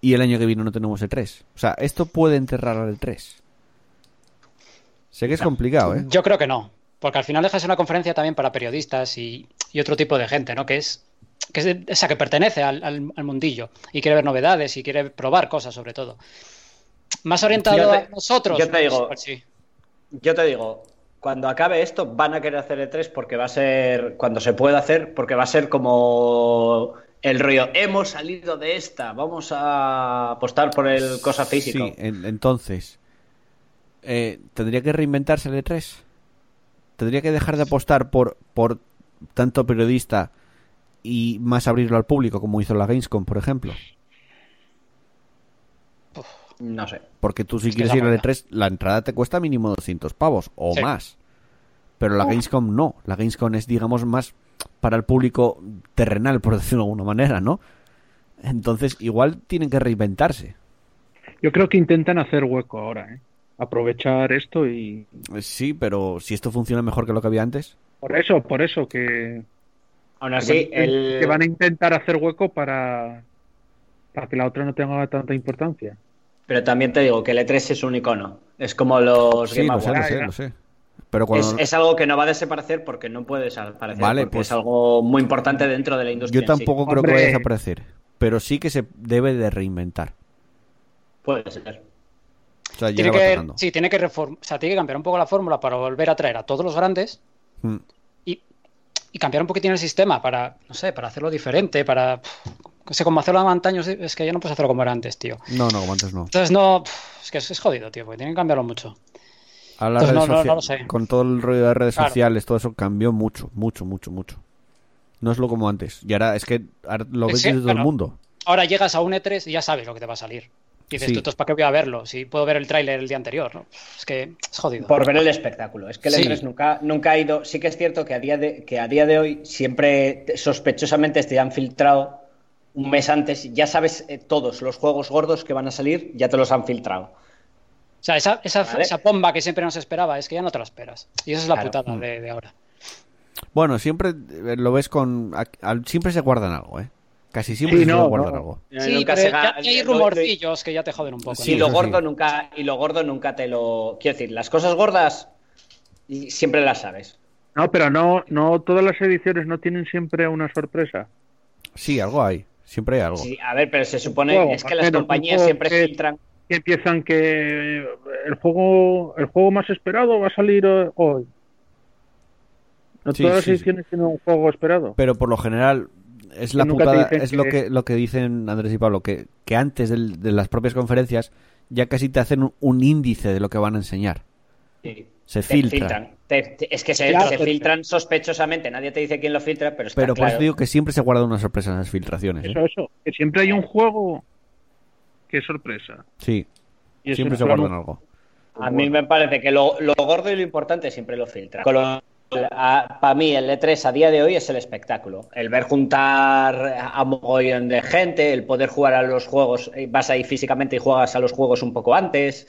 y el año que viene no tenemos E3? O sea, esto puede enterrar al E3. Sé que es complicado, ¿eh? Yo creo que no, porque al final dejas una conferencia también para periodistas y, y otro tipo de gente, ¿no? Que es, que es que pertenece al, al- al mundillo y quiere ver novedades y quiere probar cosas sobre todo. Más orientado te- a nosotros. yo te digo- pues sí. Yo te digo, cuando acabe esto, van a querer hacer E3 porque va a ser, cuando se pueda hacer, porque va a ser como el rollo, hemos salido de esta, vamos a apostar por el cosa físico. Sí, en- entonces, eh, ¿tendría que reinventarse el E3? ¿Tendría que dejar de apostar por, por tanto periodista y más abrirlo al público como hizo la Gamescom, por ejemplo? No sé. Porque tú si Es quieres es ir la al movida. E3, la entrada te cuesta mínimo 200 pavos o Sí. más. Pero la Gamescom no. La Gamescom es, digamos, más para el público terrenal, por decirlo de alguna manera, ¿no? Entonces, igual tienen que reinventarse. Yo creo que intentan hacer hueco ahora, ¿eh? Aprovechar esto y. Sí, pero si esto funciona mejor que lo que había antes, Por eso, por eso, que. Aún así, que, el... que van a intentar hacer hueco para. para que la otra no tenga tanta importancia. Pero también te digo que el E3 es un icono. Es como los sí, Game lo sé, lo sé, lo sé. Pero cuando... Es, es algo que no va a desaparecer porque no puede desaparecer. Vale, porque pues- es algo muy importante dentro de la industria. Yo sí. tampoco creo que vaya a desaparecer. Pero sí que se debe de reinventar. Puede ser. O sea, Tiene que, sí, tiene que reform- o sea, tiene que cambiar un poco la fórmula para volver a traer a todos los grandes Mm. y, y cambiar un poquitín el sistema para, no sé, para hacerlo diferente, para... No sé, como hacerlo antaños, es que ya no puedes hacerlo como era antes, tío. No, no, como antes no. Entonces no, es que es, es jodido, tío, porque tienen que cambiarlo mucho. Ahora las Entonces, redes no, no, socia- no lo sé. Con todo el rollo de redes Claro. sociales, todo eso cambió mucho, mucho, mucho, mucho. No es lo como antes. Y ahora es que ahora lo ves Sí, desde todo el mundo. Ahora llegas a un E3 y ya sabes lo que te va a salir. Y dices, Sí. tú, entonces, ¿para qué voy a verlo? Si puedo ver el tráiler el día anterior, ¿no? Es que es jodido. Por ver el espectáculo. Es que el Sí. E3 nunca, nunca ha ido. Sí que es cierto que a día de, que a día de hoy siempre sospechosamente te han filtrado un mes antes. Ya sabes eh, todos los juegos gordos que van a salir, ya te los han filtrado. O sea, esa, esa, Vale. esa bomba que siempre nos esperaba es que ya no te la esperas. Y esa es la Claro. putada de, de ahora. Bueno, siempre eh, lo ves con... siempre se guardan algo, ¿eh? Casi siempre Sí, se no, suele guardar no. algo. Sí, Nunca pero se ya, ga- ya hay lo- lo- rumorcillos que ya te joden un poco. Sí, y lo gordo sí. nunca y lo gordo nunca te lo quiero decir las cosas gordas siempre las sabes No, pero no, no todas las ediciones no tienen siempre una sorpresa. Sí, algo hay. Siempre hay algo. sí a ver pero se supone juego, es que las compañías siempre que- filtran Que empiezan que el juego, el juego más esperado va a salir hoy. No Sí, todas las sí, sí. ediciones tienen un juego esperado. Pero por lo general es la putada, es lo que- que lo que dicen Andrés y Pablo, que, que antes del- de las propias conferencias ya casi te hacen un, un índice de lo que van a enseñar. sí, Se te filtra. filtran. Te- te- es que se, Claro, se pero- filtran sospechosamente nadie te dice quién lo filtra pero está Pero por claro. eso digo que siempre se guarda una sorpresa en las filtraciones. ¿eh? Eso, eso. Que siempre hay un juego que es sorpresa. Sí, Y siempre se guardan algo. A mí me parece que lo, lo gordo y lo importante siempre lo filtra. Para mí, el E3 a día de hoy es el espectáculo. El ver juntar a mogollón de gente, el poder jugar a los juegos, eh, vas ahí físicamente y juegas a los juegos un poco antes.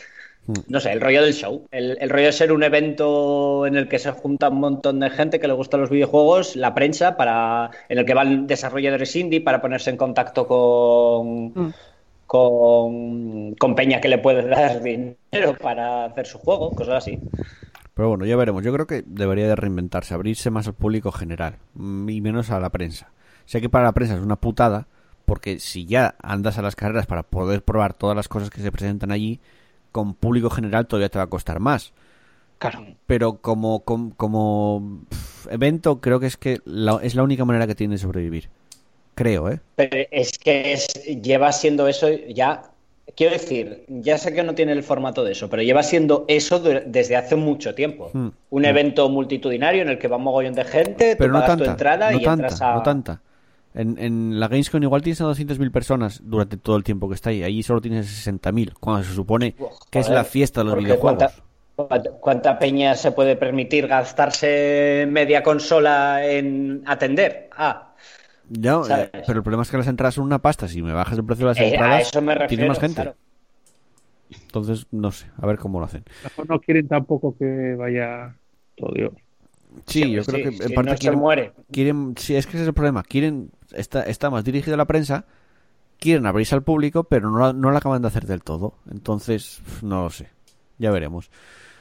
No sé, el rollo del show. El, el rollo de ser un evento en el que se junta un montón de gente que le gustan los videojuegos, la prensa, para en el que van desarrolladores indie para ponerse en contacto con, con, con Peña que le puede dar dinero para hacer su juego, cosas así. Pero bueno, ya veremos. Yo creo que debería de reinventarse, abrirse más al público general mm, y menos a la prensa. Sé que para la prensa es una putada, porque si ya andas a las carreras para poder probar todas las cosas que se presentan allí, con público general todavía te va a costar más. Claro. Pero como, como, como, evento, creo que es que la- es la única manera que tiene de sobrevivir. Creo, ¿eh? Pero es que es, lleva siendo eso ya. Quiero decir, ya sé que no tiene el formato de eso, pero lleva siendo eso de- desde hace mucho tiempo. Hmm. Un evento multitudinario en el que va un mogollón de gente, Pero no pagas tu entrada no y entras a. no tanta. En, en la Gamescom igual tienes a 200.000 personas durante todo el tiempo que está ahí. Allí solo tienes 60.000, cuando se supone que es la fiesta de los videojuegos. ¿cuánta, peña se puede permitir gastarse media consola en atender? Ah, Ya, ¿sabes? eh, pero el problema es que las entradas son una pasta. Si me bajas el precio de las eh, entradas, eso me refiero. tienes más gente. claro. Entonces, no sé, a ver cómo lo hacen. A lo mejor no quieren tampoco que vaya todo Dios. Sí, Sí, yo sí, creo que en si parte no se quieren, muere. quieren- sí, es que ese es el problema. Quieren, está, está más dirigido a la prensa, quieren abrirse al público, pero no, no lo acaban de hacer del todo. Entonces, no lo sé. Ya veremos.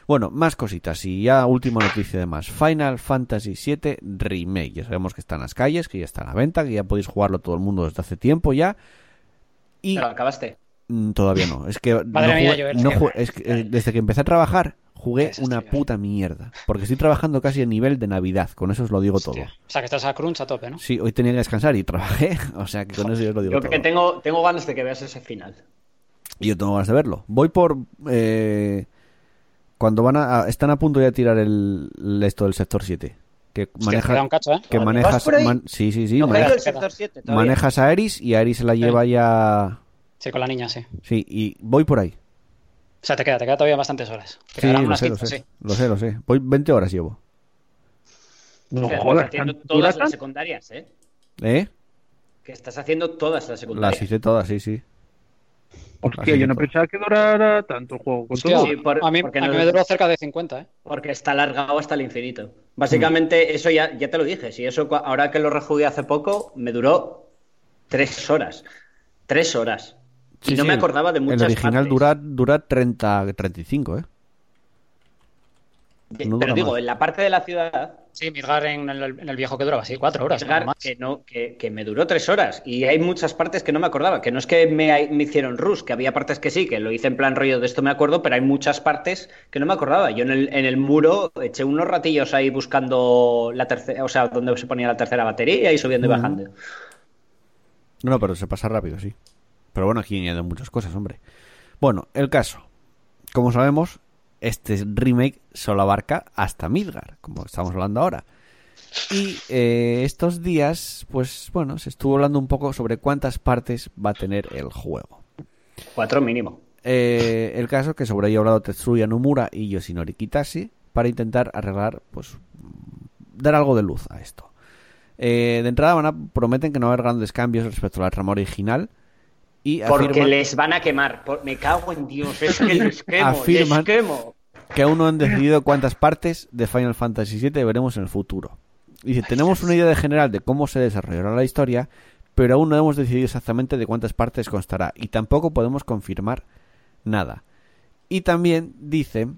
Bueno, más cositas y ya última noticia de más. Final Fantasy VII Remake. Ya sabemos que está en las calles, que ya está a la venta, que ya podéis jugarlo todo el mundo desde hace tiempo ya. Y acabaste. Mm, Todavía no. Es que, Madre no mía, jugué- Joel, no sí. jugué- es que, eh, desde que empecé a trabajar jugué Es una puta mierda. Porque estoy trabajando casi a nivel de Navidad. Con eso os lo digo todo. O sea, que estás a crunch a tope, ¿no? Sí, hoy tenía que descansar y trabajé. O sea que con eso yo os lo digo Yo todo. que tengo, tengo ganas de que veas ese final. Y yo tengo ganas de verlo. Voy por... eh, cuando van a, a- Están a punto de tirar el, el esto del sector 7. Que Hostia, maneja... queda un cacho, ¿eh? que ¿Vas manejas... por ahí? man- sí, sí, sí. no maneja- caigo el sector 7 todavía. manejas a Eris y Eris se la lleva ya... Sí, con la niña, sí. Sí, y voy por ahí. O sea, te queda, te queda todavía bastantes horas. Te Sí, lo unas sé, lo 15, sé. sí. Lo sé, lo sé. Voy 20 horas llevo. No Que estás jodas, haciendo ¿tan- todas las secundarias, ¿eh? ¿Eh? Que estás haciendo todas las secundarias. Las hice todas, sí, sí. Hostia, yo no pensaba que durara tanto el juego. Con Hostia, todo. Sí, por- a mí, porque a mí no- me duró cerca de 50, ¿eh? Porque está alargado hasta el infinito. Básicamente, eso ya, ya te lo dije. Si eso, ahora que lo rejugué hace poco, me duró tres horas. Tres horas. Y no sí, me acordaba de muchas El original partes. dura, dura 30, 35, ¿eh? No Pero digo, más. en la parte de la ciudad, Sí, Midgar en el, en el viejo que duraba, sí, cuatro horas. Más. que, no, que, que me duró tres horas. Y hay muchas partes que no me acordaba. Que no es que me, me hicieron rush, que había partes que sí, que lo hice en plan rollo de esto me acuerdo, pero hay muchas partes que no me acordaba. Yo en el, en el muro eché unos ratillos ahí buscando la tercera, o sea, donde se ponía la tercera batería y subiendo y Ujú. bajando. No, no, pero se pasa rápido, sí. Pero bueno, aquí añaden muchas cosas, hombre. Bueno, el caso. Como sabemos, este remake solo abarca hasta Midgar, como estamos hablando ahora. Y eh, estos días, pues bueno, se estuvo hablando un poco sobre cuántas partes va a tener el juego. Cuatro mínimo. Eh, el caso que sobre ello ha hablado Tetsuya Nomura y Yoshinori Kitase para intentar arreglar, pues, dar algo de luz a esto. Eh, de entrada van a, prometen que no va a haber grandes cambios respecto a la trama original y Porque les van a quemar. Por- Me cago en Dios, es que les quemo, Afirman- les quemo. que aún no han decidido cuántas partes de Final Fantasy VII veremos en el futuro. Dice, tenemos una idea de general de cómo se desarrollará la historia, pero aún no hemos decidido exactamente de cuántas partes constará y tampoco podemos confirmar nada. Y también dice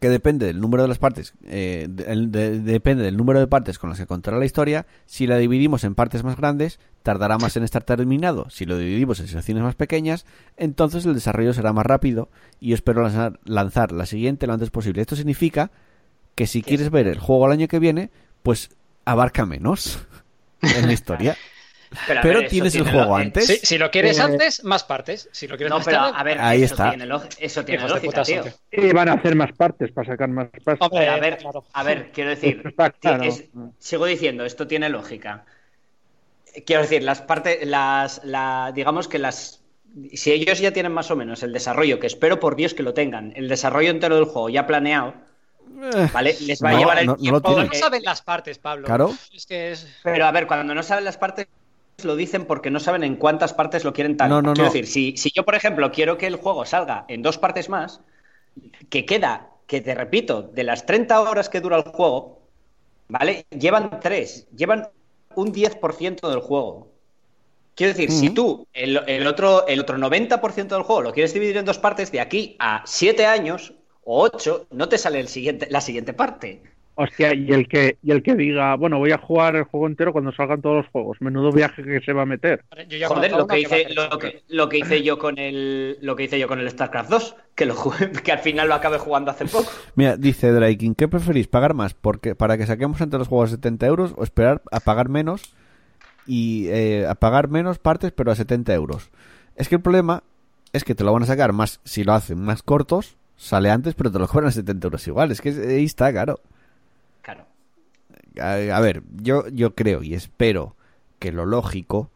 que depende del número de las partes, eh, de- de- depende del número de partes con las que contará la historia. Si la dividimos en partes más grandes, tardará más en estar terminado. Si lo dividimos en secciones más pequeñas, entonces el desarrollo será más rápido y yo espero lanzar, lanzar la siguiente lo antes posible. Esto significa que si quieres ver el juego el año que viene, pues abarca menos en la historia. Pero, ver, tienes el juego lo- eh, antes. Si, si lo quieres Eh, antes, más partes. Si lo quieres No, más pero tarde, a ver, Ahí eso está. tiene, eso tiene lógica, tío. Y van a hacer más partes para sacar más partes. Hombre, a ver, claro. a ver, quiero decir, claro. es- sigo diciendo, esto tiene lógica. Quiero decir, las partes, las, la, digamos que las, si ellos ya tienen más o menos el desarrollo, que espero por Dios que lo tengan, el desarrollo entero del juego ya planeado, Eh, ¿vale? Les va No, a llevar el no- no tiempo. no eh, saben las partes, Pablo. Claro. Es que es... Pero a ver, cuando no saben las partes, lo dicen porque no saben en cuántas partes lo quieren tal. No, no, Quiero no. decir, si, si yo, por ejemplo, quiero que el juego salga en dos partes más, que queda, que te repito, de las 30 horas que dura el juego, ¿vale? Llevan tres, llevan un 10% del juego. Quiero decir, si tú el, el otro, el otro 90% del juego lo quieres dividir en dos partes, de aquí a 7 años o 8, no te sale el siguiente, la siguiente parte. Hostia, y el que y el que diga, bueno, voy a jugar el juego entero cuando salgan todos los juegos. Menudo viaje que se va a meter. Yo ya Joder, lo que a hice, lo que, lo que hice yo con el, lo que hice yo con el StarCraft 2, que lo jugué- que al final lo acabé jugando hace poco. Mira, dice Draking, ¿qué preferís? ¿Pagar más porque para que saquemos entre los juegos 70 euros o esperar a pagar menos y eh, a pagar menos partes pero a 70 euros? Es que el problema es que te lo van a sacar más si lo hacen más cortos, sale antes pero te lo cobran a 70 euros igual. Es que ahí está. Claro. A, a ver, yo, yo creo y espero que lo lógico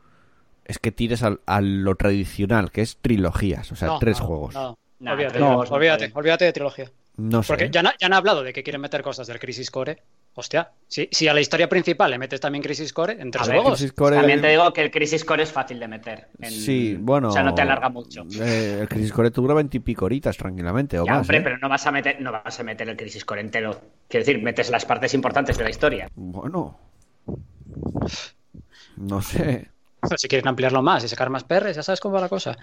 es que tires al- a lo tradicional, que es trilogías, o sea, No, tres no, juegos. No, No, olvídate, no, no olvídate, olvídate de trilogía. No sé. Porque ya, ya han hablado de que quieren meter cosas del Crisis Core. Hostia, si, si a la historia principal le metes también Crisis Core, en tres A ver, juegos. Core- También te digo que el Crisis Core es fácil de meter. en- Sí, bueno. O sea, no te alarga mucho. eh, el Crisis Core te dura 20 y pico horitas tranquilamente o Ya, más. hombre, ¿eh? pero no vas a meter, no vas a meter el Crisis Core entero. Quiero decir, metes las partes importantes de la historia. Bueno. No sé. Pero si quieren ampliarlo más y sacar más perres, ya sabes cómo va la cosa.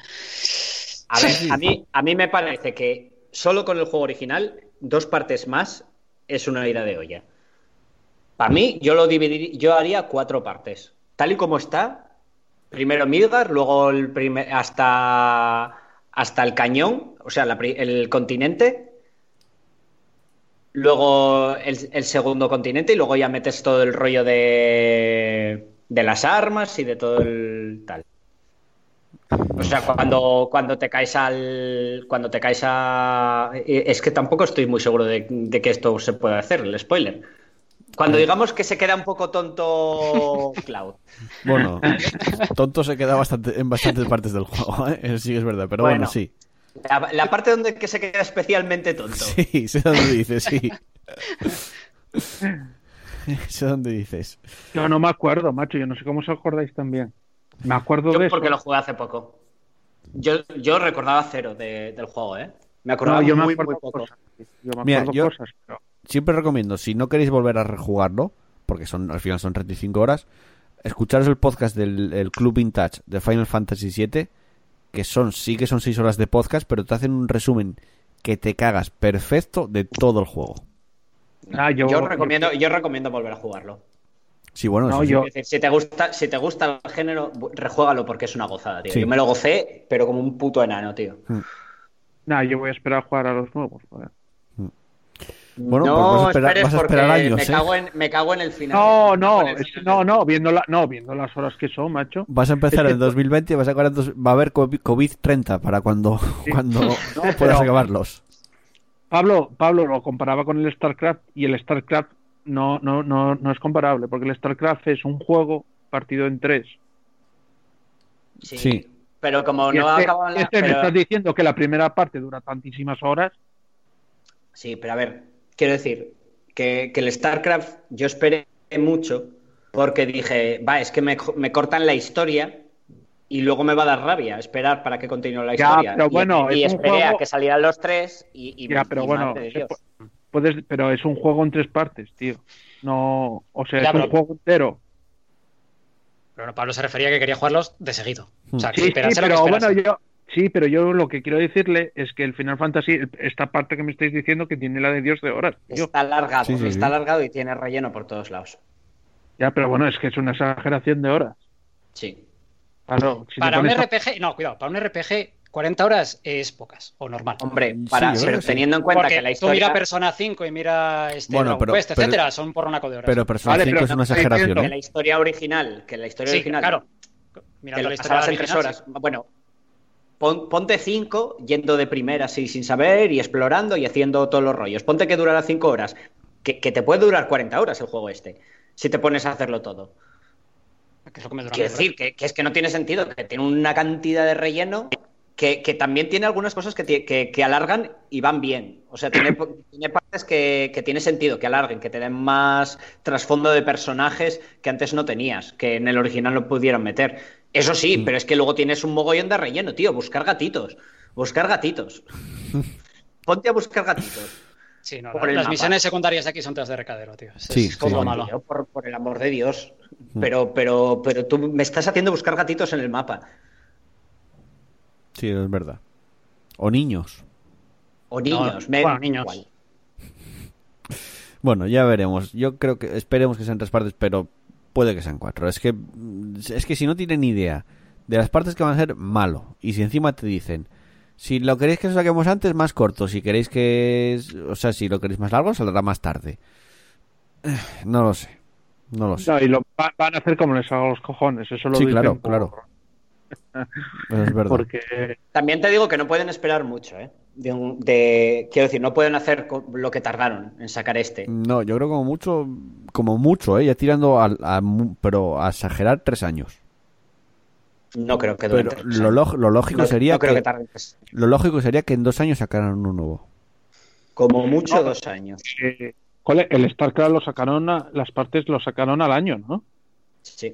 A ver, a mí, a mí me parece que solo con el juego original, dos partes más es una ida de olla. Para mí, yo lo dividiría, yo haría cuatro partes. Tal y como está, primero Midgar, luego el primer, hasta, hasta el cañón, o sea, el continente, luego el, el segundo continente y luego ya metes todo el rollo de, de las armas y de todo el tal. O sea, cuando, cuando te caes al. Cuando te caes a. eh, Es que tampoco estoy muy seguro de, de que esto se pueda hacer, el spoiler. Cuando digamos que se queda un poco tonto Cloud. Bueno, tonto se queda bastante, en bastantes partes del juego, ¿eh? Eso sí que es verdad, pero bueno, Bueno. sí. La, la parte donde que se queda especialmente tonto. Sí, sé dónde dices, sí. sé dónde dices. Yo no me acuerdo, macho. Yo no sé cómo os acordáis también. Me acuerdo Yo de eso. porque lo jugué hace poco. Yo, yo recordaba cero de- del juego, ¿eh? Me acordaba No, yo me muy, acuerdo muy poco. cosas. Yo me Mira, acuerdo yo- cosas, pero- Siempre recomiendo, si no queréis volver a rejugarlo, porque son al final son 35 horas, escucharos el podcast del el Club Vintage de Final Fantasy VII, que son, sí que son 6 horas de podcast, pero te hacen un resumen que te cagas perfecto de todo el juego. Ah, yo, Yo recomiendo, yo recomiendo volver a jugarlo. Sí, bueno, No, eso sí. yo- Es decir, si te gusta, si te gusta el género, rejuégalo porque es una gozada, tío. Sí. Yo me lo gocé, pero como un puto enano, tío. Nah, yo voy a esperar a jugar a los nuevos. joder. Bueno, no pues vas a esperar, esperes vas a esperar porque años, me, ¿eh? cago en, me cago en el final. No, no, es- final. no, no, viendo, la, no, viendo las horas que son, macho. Vas a empezar en 2020 y vas a acabar en dos- va a haber COVID- COVID-30 para cuando, cuando puedas pero- acabarlos. Pablo, Pablo lo comparaba con el StarCraft y el StarCraft no, no, no, no es comparable, porque el StarCraft es un juego partido en tres. Sí. Sí. Pero como y no este, acaban la- este me estás diciendo que la primera parte dura tantísimas horas. Sí, pero a ver, quiero decir que, que el StarCraft yo esperé mucho porque dije, va, es que me, me cortan la historia y luego me va a dar rabia esperar para que continúe la Ya, historia. pero Y- bueno, y, es esperé a que salieran los tres y, y- Ya, pero y bueno, madre de Dios. pu- puedes, pero es un juego en tres partes, tío. No, o sea, Ya, es un juego entero. Pero Pablo se refería a que quería jugarlos de seguido. O sea, que Sí, sí, que pero bueno, yo, sí, pero yo lo que quiero decirle es que el Final Fantasy, esta parte que me estáis diciendo, que tiene la de Dios de horas. tío. Está alargado, Sí, sí, está sí. alargado y tiene relleno por todos lados. Ya, pero bueno, es que es una exageración de horas. Sí. Claro, si te Para un pones RPG, no, cuidado, para un RPG 40 horas es pocas, o normal. Hombre, para, pero que sí. teniendo en cuenta Porque que la tú mira historia, Persona 5 y mira este Bueno, Dragon pero- Quest, pero- etcétera, son por una de horas. Pero Persona Vale, 5 pero es una exageración, que ¿eh? la historia original, que la historia sí, original, claro. que Mirando lo la historia pasabas en tres original, horas. Bueno, pon- ponte cinco yendo de primera así sin saber y explorando y haciendo todos los rollos. Ponte que durará cinco horas, que, que te puede durar 40 horas el juego este, si te pones a hacerlo todo. sí, que es lo que me dura Quiero decir, que, que es que no tiene sentido, que tiene una cantidad de relleno que, que también tiene algunas cosas que, alargan y van bien. O sea, tiene, tiene partes que, que tiene sentido, que alarguen, que te den más trasfondo de personajes que antes no tenías, que en el original no pudieron meter. Eso sí, pero es que luego tienes un mogollón de relleno, tío. Buscar gatitos. Buscar gatitos. Ponte a buscar gatitos. Sí, no, por el las mapa. misiones secundarias de aquí son todas de recadero, tío. Es, Sí, es todo sí. lo malo. Tío, por, por el amor de Dios. Mm. Pero, pero, pero tú me estás haciendo buscar gatitos en el mapa. Sí, es verdad. O niños. O niños. me- bueno, niños. igual. Bueno, ya veremos. Yo creo que esperemos que sean tres partes, pero puede que sean cuatro. Es que es que si no tienen idea de las partes que van a ser malo y si encima te dicen si lo queréis que saquemos antes más corto, si queréis que es- o sea, si lo queréis más largo saldrá más tarde. No lo sé. No lo sé. No, y lo va- van a hacer como les haga los cojones, eso lo Sí, dicen claro, por- claro. Es verdad. Porque También te digo que no pueden esperar mucho, ¿eh? De, un- de- quiero decir, no pueden hacer lo que tardaron en sacar este. No, yo creo como mucho, como mucho, ¿eh? ya tirando a, a pero a exagerar tres años. No creo que Pero tres lo, años. lo lógico No- sería no creo que, lo lógico sería que en dos años sacaran uno nuevo. Como mucho dos años. eh, ¿cuál es? el StarCraft lo sacaron, a- las partes lo sacaron al año, ¿no? Sí.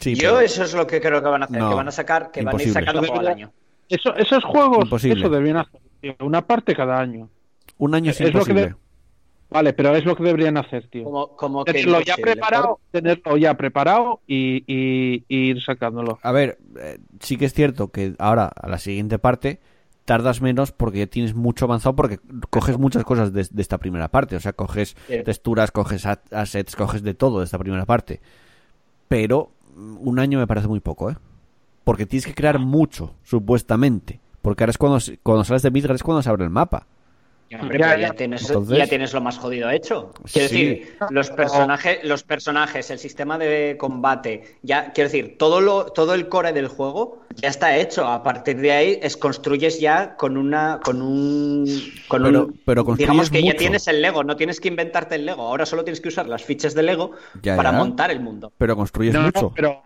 Sí, Yo pero- eso es lo que creo que van a hacer, No, que van a sacar, que van a ir sacando juego al año. Eso, esos juegos, Imposible. eso deberían hacer, tío, una parte cada año. un año es, es lo que de- Vale, pero es lo que deberían hacer, tío. Como, como que Tenerlo ya preparado, tenerlo ya preparado y, y- y ir sacándolo. A ver, eh, sí que es cierto que ahora, a la siguiente parte, tardas menos porque ya tienes mucho avanzado porque coges muchas cosas de, de esta primera parte. O sea, coges Sí. texturas, coges assets, coges de todo de esta primera parte. Pero mm, un año me parece muy poco, ¿eh? Porque tienes que crear mucho, supuestamente. Porque ahora es cuando, cuando sales de Midgard es cuando se abre el mapa. Ya, hombre, Ya, pero ya, tienes, Entonces- ya tienes lo más jodido hecho. Quiero Sí. decir, los personajes, los personajes, el sistema de combate, ya, quiero decir, todo lo, todo el core del juego ya está hecho. A partir de ahí es construyes ya con una, con un, con Pero- un, pero construyes digamos que ya tienes el Lego, no tienes que inventarte el Lego. Ahora solo tienes que usar las fichas de Lego Ya, para ya. montar el mundo. Pero construyes No, no, mucho. pero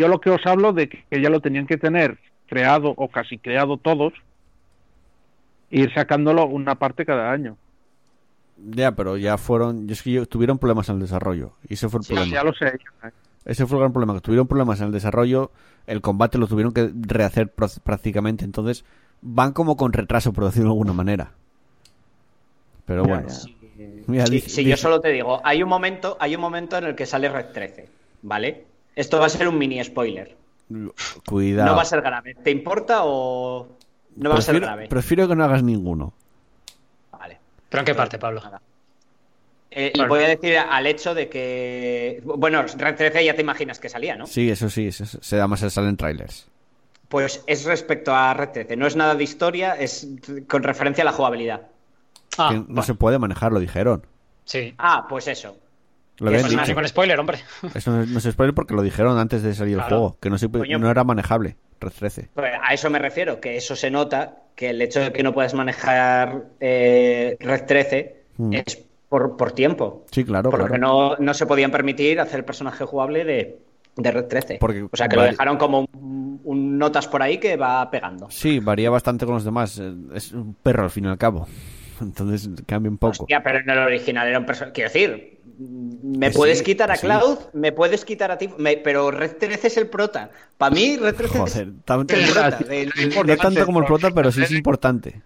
yo lo que os hablo de que ya lo tenían que tener creado o casi creado todos e ir sacándolo una parte cada año. Ya, pero ya fueron. Es que tuvieron problemas en el desarrollo. Y ese fue el Sí, problema. Ya lo sé. Ese fue el gran problema, que tuvieron problemas en el desarrollo, el combate lo tuvieron que rehacer prácticamente, entonces van como con retraso, por decirlo de alguna manera. Pero bueno. ya. Mira, Sí, dice- sí, yo solo te digo, hay un momento, hay un momento en el que sale Red 13, ¿vale? Esto va a ser un mini spoiler. Cuidado. No va a ser grave. ¿Te importa o no va a ser grave? prefiero que no hagas ninguno. Vale. ¿Pero en qué parte, Pablo? Eh, y voy a decir al hecho de que. Bueno, Red 13 ya te imaginas que salía, ¿no? Sí, eso sí, eso- se da más salen trailers. Pues es respecto a Red 13. No es nada de historia, es con referencia a la jugabilidad. Ah, no bueno, se puede manejar, lo dijeron. sí. Ah, pues eso. Lo Que habían es con spoiler, hombre. Eso no, no se spoiler porque lo dijeron antes de salir el juego, que no, se, Coño. no era manejable. Red 13. Pues a eso me refiero, que eso se nota, que el hecho de que no puedas manejar eh, Red 13 Mm. es por, por tiempo. Sí, claro, porque claro. no, no se podían permitir hacer el personaje jugable de, de Red 13. Porque o sea, que lo dejaron como un, un notas por ahí que va pegando. Sí, varía bastante con los demás. eh, Es un perro al fin y al cabo. Entonces cambia un poco. Hostia, pero en el original era un personaje. Quiero decir, me puedes sí, quitar a sí. Cloud, me puedes quitar a ti, me- pero Red 13 es el prota. Para mí, Red 13 Joder, tan- es el prota. no tanto como el prota, pero sí es importante.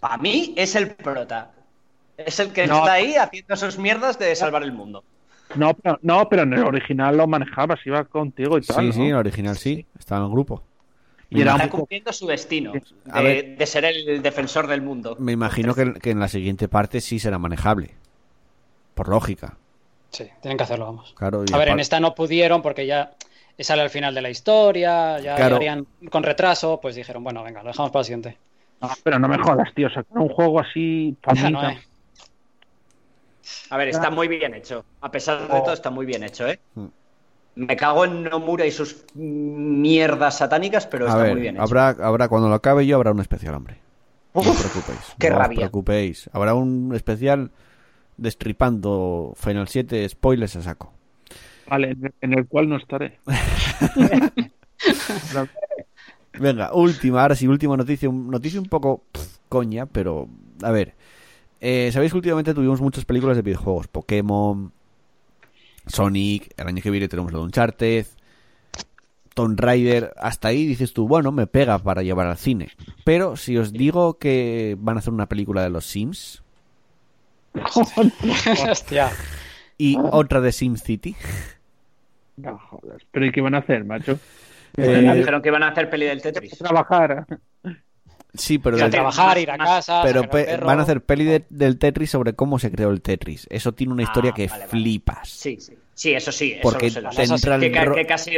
Para mí es el prota. Es el que No. está ahí haciendo sus mierdas de salvar el mundo. No, pero, no, pero en el original lo manejabas, iba contigo y tal. Sí, ¿no? sí, en el original sí, estaba en el grupo. Y era Está poco- cumpliendo su destino de, ver. de ser el defensor del mundo. Me imagino que, que en la siguiente parte sí será manejable. Por lógica, Sí, tienen que hacerlo, vamos. claro. y A ver, en esta no pudieron porque ya sale al final de la historia, ya Claro. harían con retraso, pues dijeron, bueno, venga, lo dejamos para el siguiente. No, pero no me jodas, tío. Sacar un juego así. pa' Ya mí no, eh. A ver, está muy bien hecho. A pesar de todo, está muy bien hecho, ¿eh? Mm. Me cago en Nomura y sus mierdas satánicas, pero A está ver, muy bien hecho. habrá, habrá, cuando lo acabe yo, habrá un especial, hombre. No os preocupéis. qué no os preocupéis. Habrá un especial destripando Final 7 spoilers a saco. Vale, en el, cual no estaré. Venga, última, ahora sí, última noticia. Noticia un poco pff, coña, pero a ver. Eh, Sabéis que últimamente tuvimos muchas películas de videojuegos. Pokémon, Sonic, el año que viene tenemos lo de Uncharted, Tomb Raider. Hasta ahí dices tú, bueno, me pega para llevar al cine. Pero si os digo que van a hacer una película de los Sims Hostia. y otra de Sim City, No jodas. Pero ¿y qué van a hacer, macho? Eh, Dijeron que iban a hacer peli del Tetris. Trabajar. sí, pero Ir a del- trabajar, ir a casa, pero pe- perro. van a hacer peli de- del Tetris sobre cómo se creó el Tetris. Eso tiene una historia Ah, que vale, vale. flipas. Sí, sí. Sí, eso sí. Eso Porque lo sé, lo sé. el Que, casi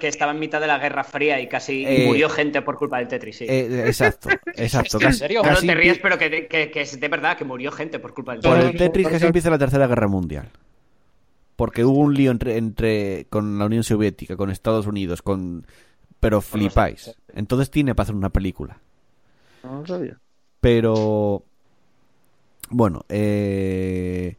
que estaba en mitad de la Guerra Fría y casi Eh, murió gente por culpa del Tetris, sí. Eh, exacto, exacto. ¿En Casi- no te ríes, pero que, que- que es de verdad que murió gente por culpa del Por Tetris. el Tetris casi empieza la Tercera Guerra Mundial. Porque hubo un lío entre, entre con la Unión Soviética, con Estados Unidos, con pero flipáis. Entonces tiene para hacer una película. No lo sabía. Pero bueno, eh,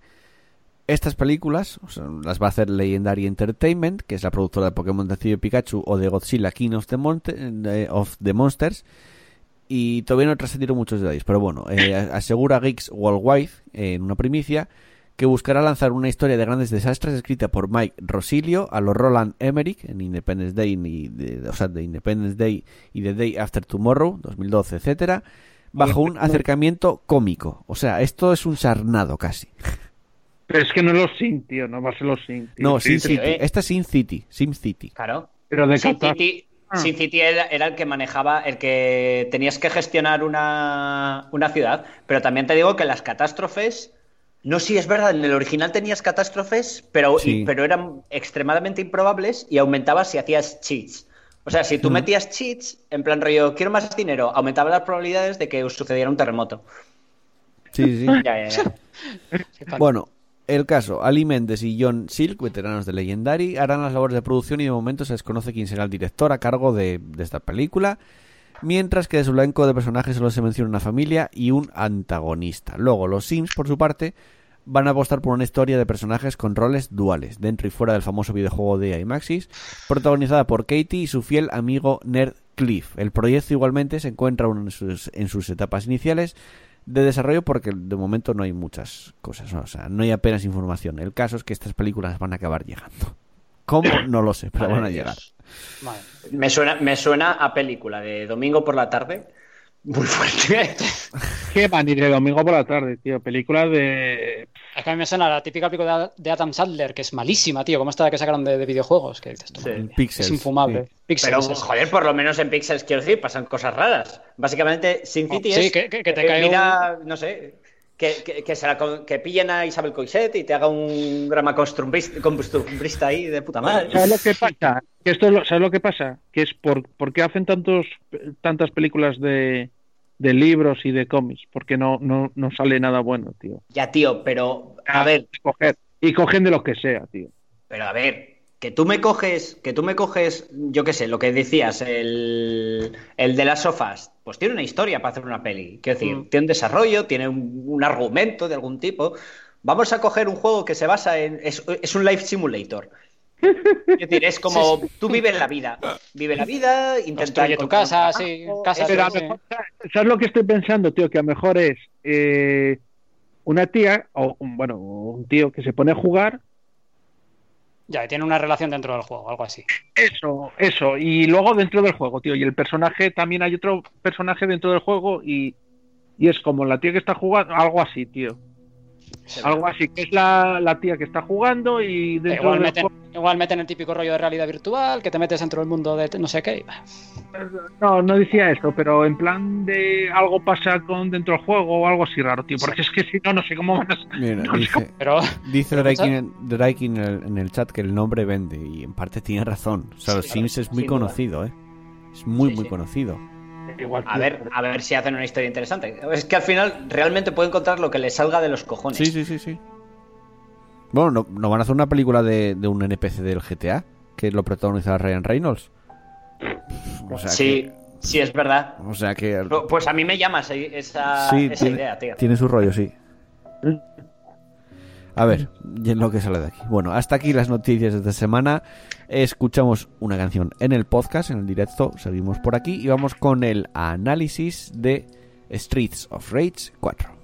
estas películas o sea, las va a hacer Legendary Entertainment, que es la productora de Pokémon Detective Pikachu o de Godzilla King of the, Monte- eh, of the Monsters. Y todavía no he trascendido muchos detalles, pero bueno, eh, asegura Geeks Worldwide eh, en una primicia que buscará lanzar una historia de grandes desastres escrita por Mike Rosilio a los Roland Emmerich en Independence Day y de, o sea, de Independence Day y The Day After Tomorrow 2012, etcétera, bajo un acercamiento cómico. O sea, esto es un sarnado casi. Pero es que no es los Sin, tío. No va a ser los Sin. tío. No, Sí, Sin City. eh. Esta es Sin City. Sim City. Claro. Pero de Sin Qatar. City, Ah. Sin City era, era el que manejaba, el que tenías que gestionar una, una ciudad, pero también te digo que las catástrofes, no sí es verdad, en el original tenías catástrofes, pero, Sí. y- pero eran extremadamente improbables y aumentabas si hacías cheats. O sea, si tú Mm. metías cheats, en plan rollo, quiero más dinero, aumentaba las probabilidades de que os sucediera un terremoto. Sí, sí. Ya, ya, ya. Qué tal. Bueno, el caso, Ali Mendes y John Silk, veteranos de Legendary, harán las labores de producción y de momento se desconoce quién será el director a cargo de, esta película, mientras que de su elenco de personajes solo se menciona una familia y un antagonista. Luego, los Sims, por su parte, van a apostar por una historia de personajes con roles duales, dentro y fuera del famoso videojuego de iMaxis, protagonizada por Katie y su fiel amigo Nerd Cliff. El proyecto igualmente se encuentra en sus, en sus etapas iniciales de desarrollo porque de momento no hay muchas cosas, ¿no? o sea, no hay apenas información. El caso es que estas películas van a acabar llegando. ¿Cómo? No lo sé, pero Madre van a llegar. Vale. Me suena, me suena a película de domingo por la tarde. Muy fuerte. ¿Qué van a ir de domingo por la tarde, tío? Película de. Es que a mí me suena la típica película de Adam Sandler, que es malísima, tío, como esta que sacaron de, de videojuegos, que dices tú, Sí. Pixels. es infumable. sí. Pixels, Pero, joder, por lo menos en Pixels, quiero decir, pasan cosas raras. Básicamente, Sin City Sí, es. que- que- que te eh, cae mira, no sé. Que, que, que se la con- que pillen a Isabel Coixet y te haga un drama costumbrista, costumbrista ahí de puta madre. ¿Sabes lo que pasa? Que esto es lo- ¿Sabes lo que pasa? Que es por, por qué hacen tantos, tantas películas de, de libros y de cómics. Porque no, no, no sale nada bueno, tío. Ya, tío, pero a ver, Coger. Y cogen de lo que sea, tío. pero a ver, que tú me coges, que tú me coges, yo qué sé, lo que decías, el, el de las sofás, pues tiene una historia para hacer una peli. Quiero decir, Mm. tiene un desarrollo, tiene un, un argumento de algún tipo. Vamos a coger un juego que se basa en. Es, es un life simulator. Es decir, es como tú vives la vida. Vive la vida, intenta. Tu casa, trabajo, sí, casa, Pero a es. lo mejor, ¿sabes lo que estoy pensando, tío? Que a lo mejor es eh, una tía, o un- bueno, un tío que se pone a jugar. Ya, tiene una relación dentro del juego, algo así. Eso, eso. Y luego dentro del juego, tío. Y el personaje, también hay otro personaje dentro del juego y, y es como la tía que está jugando, algo así, tío. Algo así, que es la, la tía que está jugando y dentro Igual meten, igual meten el típico rollo de realidad virtual, que te metes dentro del mundo de no sé qué. No, no decía eso, pero en plan de algo pasa con dentro del juego o algo así raro, tío. Porque es que si no, no sé cómo van a... Mira, no sé dice, Pero dice Drake, en, Drake en el, en el chat que el nombre vende y en parte tiene razón. O sea, los Sims es muy duda. conocido, ¿eh? Es muy, Sí, muy sí. conocido. Igual, A ver, a ver si hacen una historia interesante. Es que al final realmente pueden contar lo que les salga de los cojones. Sí, sí, sí, sí. Bueno, ¿no, no van a hacer una película de, de un NPC del GTA? Que lo protagoniza Ryan Reynolds. O sea sí, sí, es verdad. O sea que... Pu- Pues a mí me llama esa, Sí, esa tiene, idea, tío. tiene su rollo, sí. A ver, y en lo que sale de aquí. Bueno, hasta aquí las noticias de esta semana. Escuchamos una canción en el podcast, en el directo. Seguimos por aquí y vamos con el análisis de Streets of Rage 4.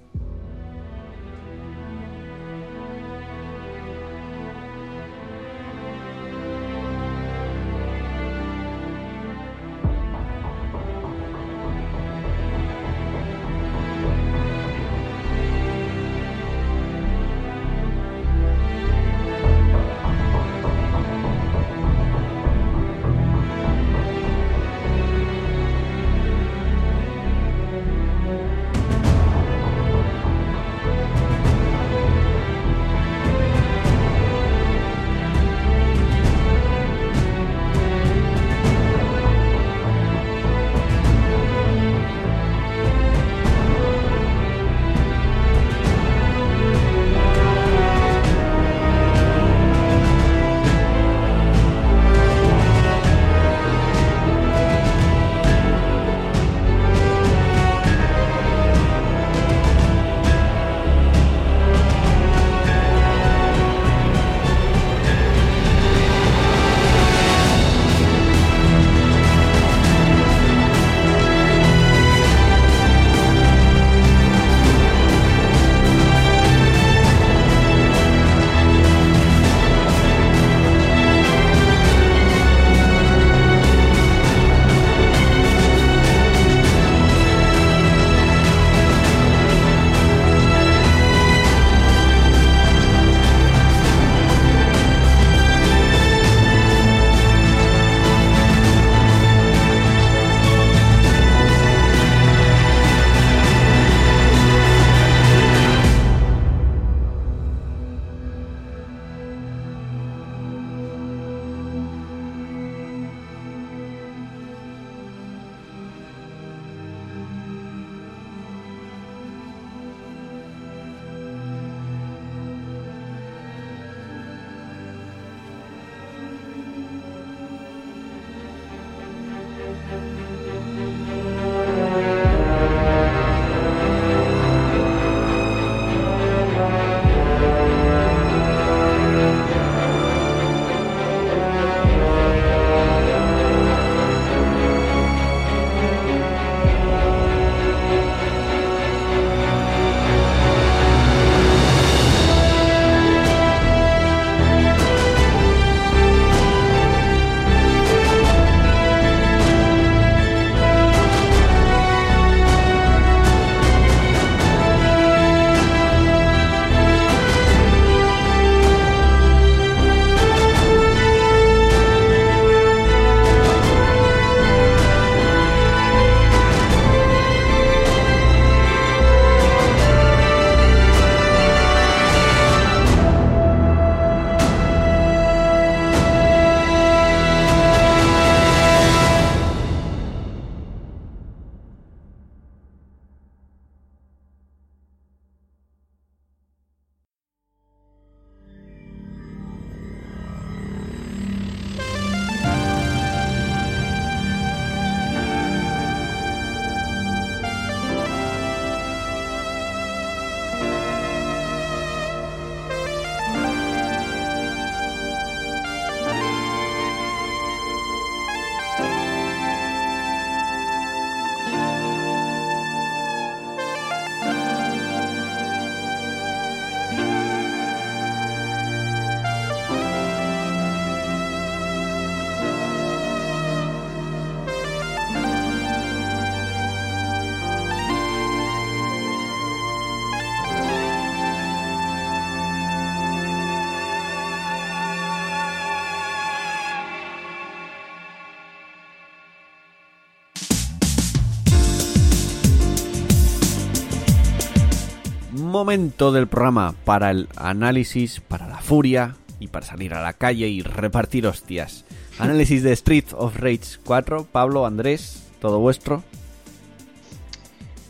Momento del programa para el análisis, para la furia y para salir a la calle y repartir hostias. Análisis de Street of Rage 4. Pablo, Andrés, todo vuestro.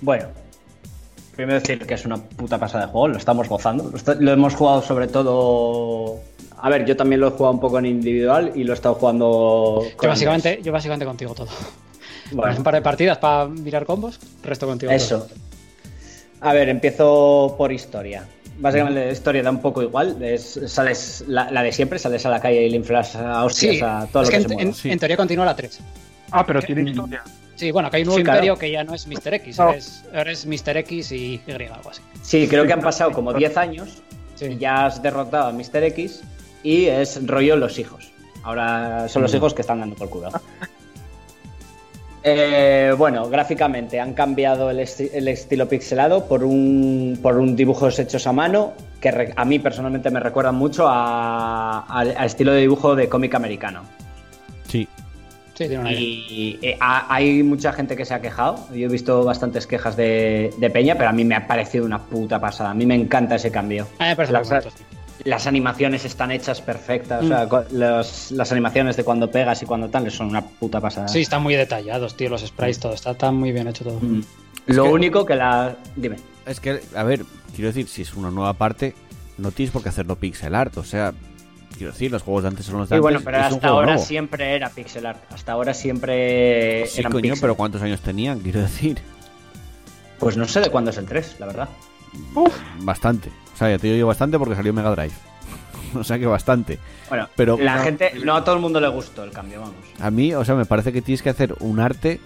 Bueno, primero decir que es una puta pasada de juego, lo estamos gozando. Lo, está- lo hemos jugado sobre todo. A ver, yo también lo he jugado un poco en individual y lo he estado jugando. Yo con básicamente, yo básicamente contigo todo. Bueno. Un par de partidas para mirar combos, resto contigo todo. A ver, empiezo por historia. Básicamente la historia da un poco igual. Es- sales la, la de siempre, sales a la calle y le inflas a hostias Sí, a todo es lo que, que se en, mueva. en- Sí. en teoría continúa la 3. Ah, pero tiene historia. Sí, bueno, que hay un nuevo Sí, claro. imperio que ya no es Mr. X, No. eres, eres Mr. X y Y, algo así. Sí, creo que han pasado como 10 años Sí. y ya has derrotado a Mr. X y es rollo los hijos. Ahora son los hijos que están dando por culo. Eh, bueno, gráficamente han cambiado el, esti- el estilo pixelado por un, por un dibujos hechos a mano que re- a mí personalmente me recuerdan mucho a, al- al estilo de dibujo de cómic americano. Sí. Sí, tiene una idea. Y eh, ha- hay mucha gente que se ha quejado. Yo he visto bastantes quejas de, de Peña, pero a mí me ha parecido una puta pasada. A mí me encanta ese cambio. A mí me parece Las- sí. Animaciones están hechas perfectas. O sea, los- las animaciones de cuando pegas y cuando tal son una puta pasada. Sí, están muy detallados, tío, los sprites, todo. Está tan muy bien hecho todo. Mm. Lo que- único que la. Dime. Es que, a ver, quiero decir, si es una nueva parte, no tienes por qué hacerlo pixel art. O sea, quiero decir, los juegos de antes son los de Sí, antes. bueno, pero hasta ahora nuevo. siempre era pixel art. Hasta ahora siempre. Sí, eran coño, pixel. pero ¿cuántos años tenían? Quiero decir, Pues no sé de cuándo es el 3, la verdad. bastante. Sea, ya te digo bastante porque salió Mega Drive. o sea que bastante. Bueno, Pero- la no. gente. No a todo el mundo le gustó el cambio, vamos. A mí, o sea, me parece que tienes que hacer un arte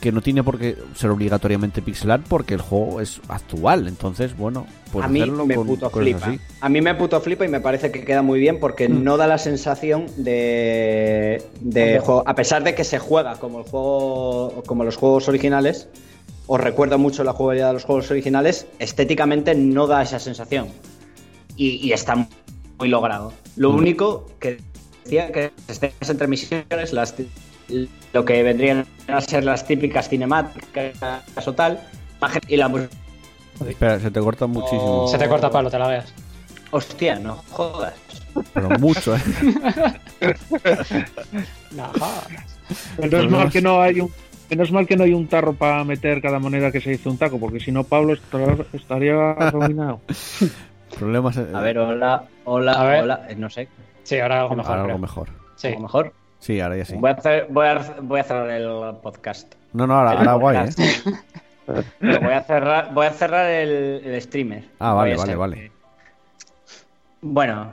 que no tiene por qué ser obligatoriamente pixel art porque el juego es actual. Entonces, bueno, pues a mí me con puto flipa. así. A mí me puto flipa y me parece que queda muy bien porque no da la sensación de, de juego. A pesar de que se juega como el juego, como los juegos originales, os recuerda mucho la jugabilidad de los juegos originales. Estéticamente no da esa sensación y, y está muy logrado. Lo único que decía que escenas entre misiones, las lo que vendrían a ser las típicas cinemáticas o tal, y la música. Espera, se te corta muchísimo. Oh. Se te corta palo, te la veas. Hostia, no jodas. Pero mucho, ¿eh? No, mal que no hay un menos mal que no hay un tarro para meter cada moneda que se dice un taco, porque si no Pablo estar- estaría arruinado. Problemas. eh, A ver, hola, hola, A ver. hola. eh, No sé, Sí, ahora algo mejor. ahora algo creo. mejor. Sí. a lo mejor. Sí, ahora ya sí. Voy, a hacer- voy, a, voy a cerrar el podcast. No, no, ahora, ahora guay. ¿eh? Pero voy a cerrar, voy a cerrar el, el streamer. Ah, vale, vale, ser- vale. Bueno,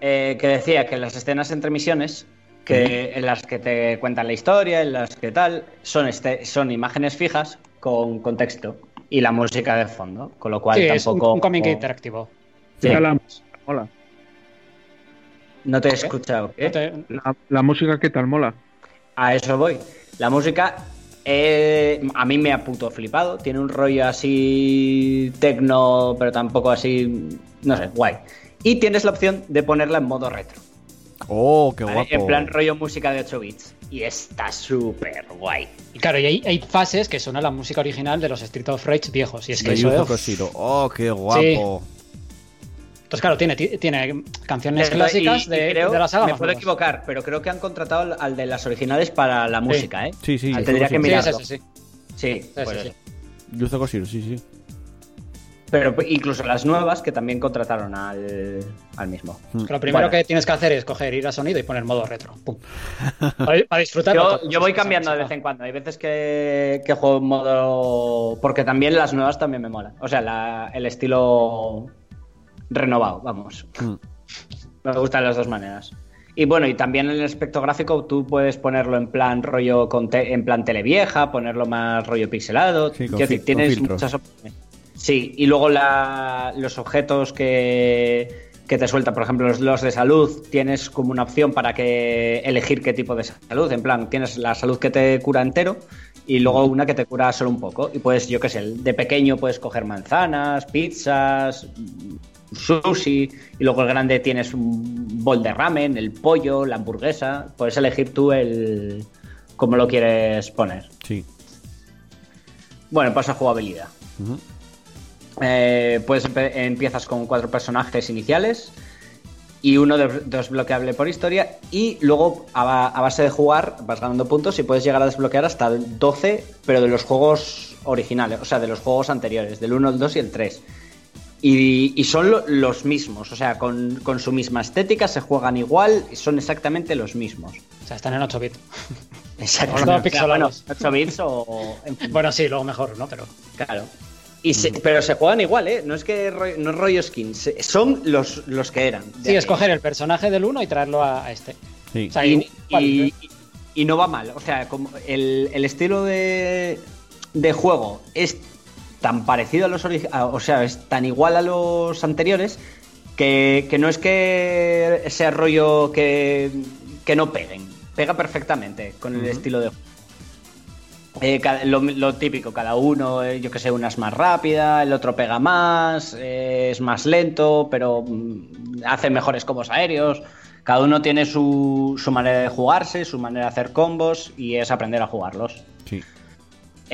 eh, que decía que las escenas entre misiones, que en las que te cuentan la historia, en las que tal, son, este, son imágenes fijas con contexto y la música de fondo, con lo cual Sí, es un, tampoco. un cómic interactivo. Sí. Mira la, mola. No te he escuchado. ¿qué? No te- La, la música qué tal mola. A eso voy. La música eh, a mí me ha puto flipado. Tiene un rollo así tecno, pero tampoco así, no sé, guay. Y tienes la opción de ponerla en modo retro. Oh, qué ¿vale? guapo. En plan rollo música de 8 bits. Y está súper guay. Y claro, y hay, hay fases que suena la música original de los Street of Rage viejos. Y es que De eso es-. Oh, qué guapo. Entonces, claro, tiene, ti- tiene canciones clásicas y- y de, creo- de la saga. Me puedo nuevas. equivocar, pero creo que han contratado al- al de las originales para la música, ¿eh? Sí, sí. Ah, tendría que mirarlo. sí, sí, sí. Sí, Sí, pues sí, sí, sí. Pero incluso las nuevas que también contrataron al, al mismo. Que Lo primero Bueno. que tienes que hacer es coger, ir a sonido y poner modo retro. Pum. Para, para disfrutarlo. Yo, voy cambiando de vez en cuando. Hay veces que, que juego en modo. Porque también las nuevas también me molan. O sea, la- el estilo renovado, vamos. Mm. Me gustan las dos maneras. Y bueno, y también en el aspecto gráfico tú puedes ponerlo en plan rollo con te- en plan televieja, ponerlo más rollo pixelado. Sí, con tienes con muchas opciones. Sí, y luego la- los objetos que, que te suelta, por ejemplo, los, los de salud, tienes como una opción para que elegir qué tipo de salud. En plan, tienes la salud que te cura entero y luego una que te cura solo un poco. Y pues, yo qué sé, de pequeño puedes coger manzanas, pizzas, sushi, y luego el grande tienes un bol de ramen, el pollo, la hamburguesa. Puedes elegir tú el cómo lo quieres poner. Sí. Bueno, pasa a jugabilidad. Eh, pues empiezas con cuatro personajes iniciales y uno de- desbloqueable por historia y luego a, ba- a base de jugar vas ganando puntos y puedes llegar a desbloquear hasta el 12 pero de los juegos originales, o sea, de los juegos anteriores, del 1, el 2 y el 3. Y, y son lo- los mismos, o sea, con, con su misma estética se juegan igual y son exactamente los mismos. O sea, están en 8 bits. Bueno, 8 bits o... en fin. Bueno, sí, luego mejor, ¿no? Pero. Claro. Y se- pero se juegan igual, ¿eh? No es que no es rollo skin, se- son los, los que eran. Sí, escoger el personaje del 1 y traerlo a, a este. Sí. O sea, Y, igual, y- ¿eh? y no va mal. O sea, como el, el estilo de, de juego es tan parecido a los originales, o sea, es tan igual a los anteriores que, que no es que sea rollo que, que no peguen. Pega perfectamente con el estilo de juego. Eh, lo típico, cada uno, eh, yo que sé, una es más rápida, el otro pega más, eh, es más lento, pero mm, hace mejores combos aéreos. Cada uno tiene su, su manera de jugarse, su manera de hacer combos y es aprender a jugarlos. Sí.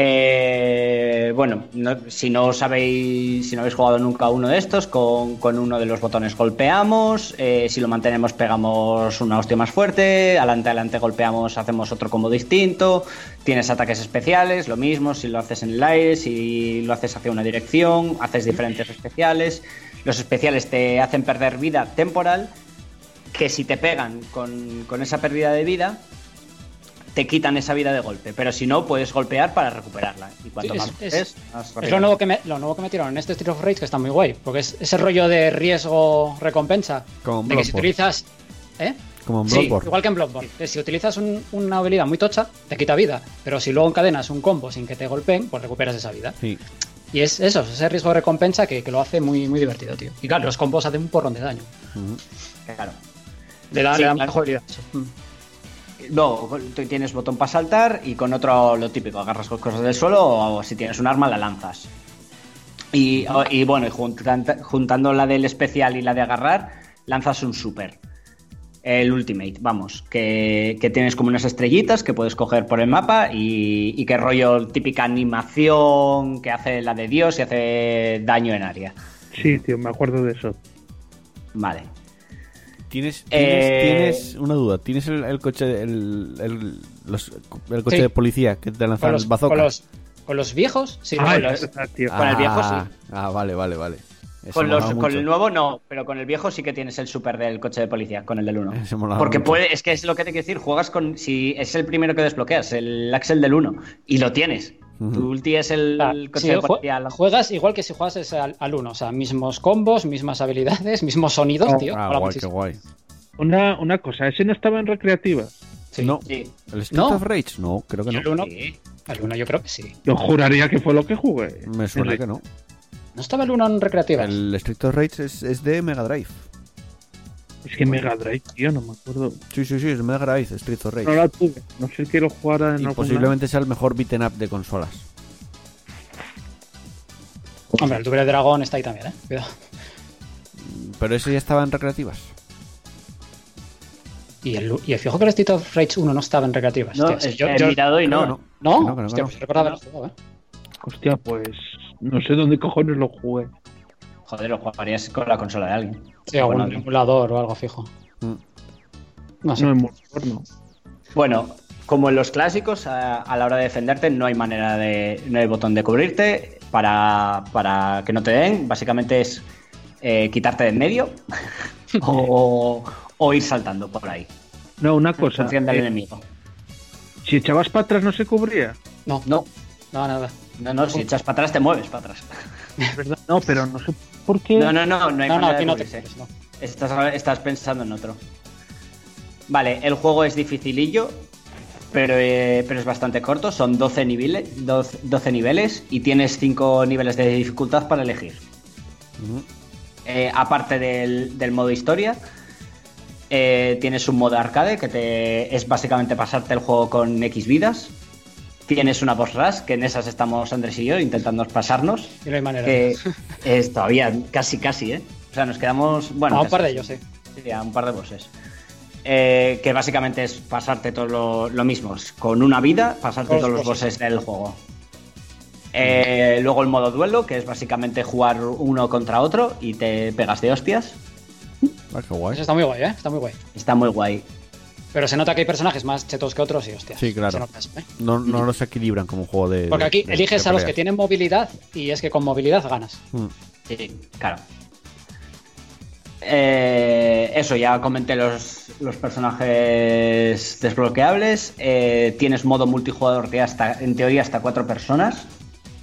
Eh, bueno, no- si no sabéis, si no habéis jugado nunca uno de estos, con, uno de los botones golpeamos, eh, si lo mantenemos pegamos una hostia más fuerte, adelante adelante golpeamos, hacemos otro combo distinto, tienes ataques especiales, lo mismo, si lo haces en el aire, si lo haces hacia una dirección, haces diferentes especiales, los especiales te hacen perder vida temporal, que si te pegan con esa pérdida de vida, te quitan esa vida de golpe, pero si no, puedes golpear para recuperarla. Y cuanto Sí, más es- golpes, es- más Es rápido. lo nuevo, que me, lo nuevo que metieron en este Street of Rage que está muy guay, porque es ese rollo de riesgo-recompensa. Como en De que si Bloodborne. utilizas. ¿Eh? Como en Sí, igual que en Bloodborne. Que Si utilizas un- una habilidad muy tocha, te quita vida. Pero si luego encadenas un combo sin que te golpeen, pues recuperas esa vida. Sí. Y es eso, es ese riesgo-recompensa que, que lo hace muy, muy divertido, tío. Y claro, los combos hacen un porrón de daño. Claro. Le da, Sí, le da claro. jugabilidad. eso. Mm. Tú tienes botón para saltar y con otro lo típico, agarras cosas del suelo o si tienes un arma la lanzas. Y, y bueno, y juntando la del especial y la de agarrar, lanzas un super. El Ultimate, vamos, que, que tienes como unas estrellitas que puedes coger por el mapa y, y que rollo típica animación que hace la de Dios y hace daño en área. Sí, tío, me acuerdo de eso. Vale. ¿Tienes, tienes, Eh, tienes una duda. ¿Tienes el, el coche, el, el, los- el coche Sí. de policía que te lanzan Con, los, bazooka? con, los, con los viejos, sí, Ah, con es los- verdad, tío. con el viejo, Ah, sí. Ah, vale, vale, vale. Eso Con, los, el nuevo no, pero con el viejo sí que tienes el super del coche de policía, con el del 1. Ese molaba Porque mucho. puede, es que es lo que te quiero decir, juegas con, si es el primero que desbloqueas, el Axel del 1, y lo tienes. Tu ulti es el, Ah, coche sí, jue- juegas igual que si jugases al, al 1, o sea, mismos combos, mismas habilidades, mismos sonidos, Oh, tío. Ah, guay, qué guay. Una, una cosa, ese no estaba en recreativa. Sí. No, Sí. ¿el Street No. of Rage? No, creo que no. el 1, Sí. el 1 yo creo que sí. Yo juraría que fue lo que jugué. Me suena que no. ¿No estaba el 1 en recreativas? El Street of Rage es, es de Mega Drive. Es que Mega Drive, tío, no me acuerdo. Sí, sí, sí, es Mega Drive, Street of Rage. No la tuve. No sé que lo jugara en y posiblemente sea el mejor beaten up de consolas. Hombre, el Double Dragon está ahí también, eh. Cuidado. Pero ese ya estaba en recreativas. Y el, y el fijo que el Street of Rage 1 no estaba en recreativas. No. Sí, es- yo- he yo- mirado y no. no. ¿No? No, no, Hostia, pues recordaba haberlo jugado, eh. Hostia, pues. No sé dónde cojones lo jugué. Joder, lo jugarías con la consola de alguien. Sí, algún Bueno, emulador o algo fijo. Mm. No sé. No, monitor no. Bueno, como en los clásicos, a, a la hora de defenderte no hay manera de. no hay botón de cubrirte para, para que no te den. Básicamente es eh, quitarte de en medio o, o ir saltando por ahí. No, una cosa. función del eh, enemigo. si echabas para atrás no se cubría. No, No, no, nada. no, no, si echas para atrás te mueves para atrás. ¿verdad? No, pero no sé No, no, no, no hay No, no, aquí de no te no. Estás, estás pensando en otro. Vale, el juego es dificilillo, pero, eh, pero es bastante corto. Son 12 niveles, 12, 12 niveles y tienes 5 niveles de dificultad para elegir. Eh, aparte del, del modo historia, eh, tienes un modo arcade que te, es básicamente pasarte el juego con X vidas. Tienes una boss rush, que en esas estamos Andrés y yo intentando pasarnos. Y no hay manera. Que es todavía casi, casi, ¿eh? O sea, nos quedamos. Bueno, Ah, un casi. par de ellos, sí. Sí, a un par de bosses. Eh, que básicamente es pasarte todo lo, lo mismo. Con una vida, pasarte Todos todos los los bosses del juego. Eh, luego el modo duelo, que es básicamente jugar uno contra otro y te pegas de hostias. Ah, qué guay. Eso está muy guay, ¿eh? Está muy guay. Está muy guay. Pero se nota que hay personajes más chetos que otros y hostia. Sí, claro. Se nota eso, ¿eh? No, no los equilibran como un juego de. Porque aquí de- eliges de a los que tienen movilidad y es que con movilidad ganas. Mm. Sí, claro. Eh, eso, ya comenté los, los personajes desbloqueables. Eh, tienes modo multijugador que hasta, en teoría hasta cuatro personas.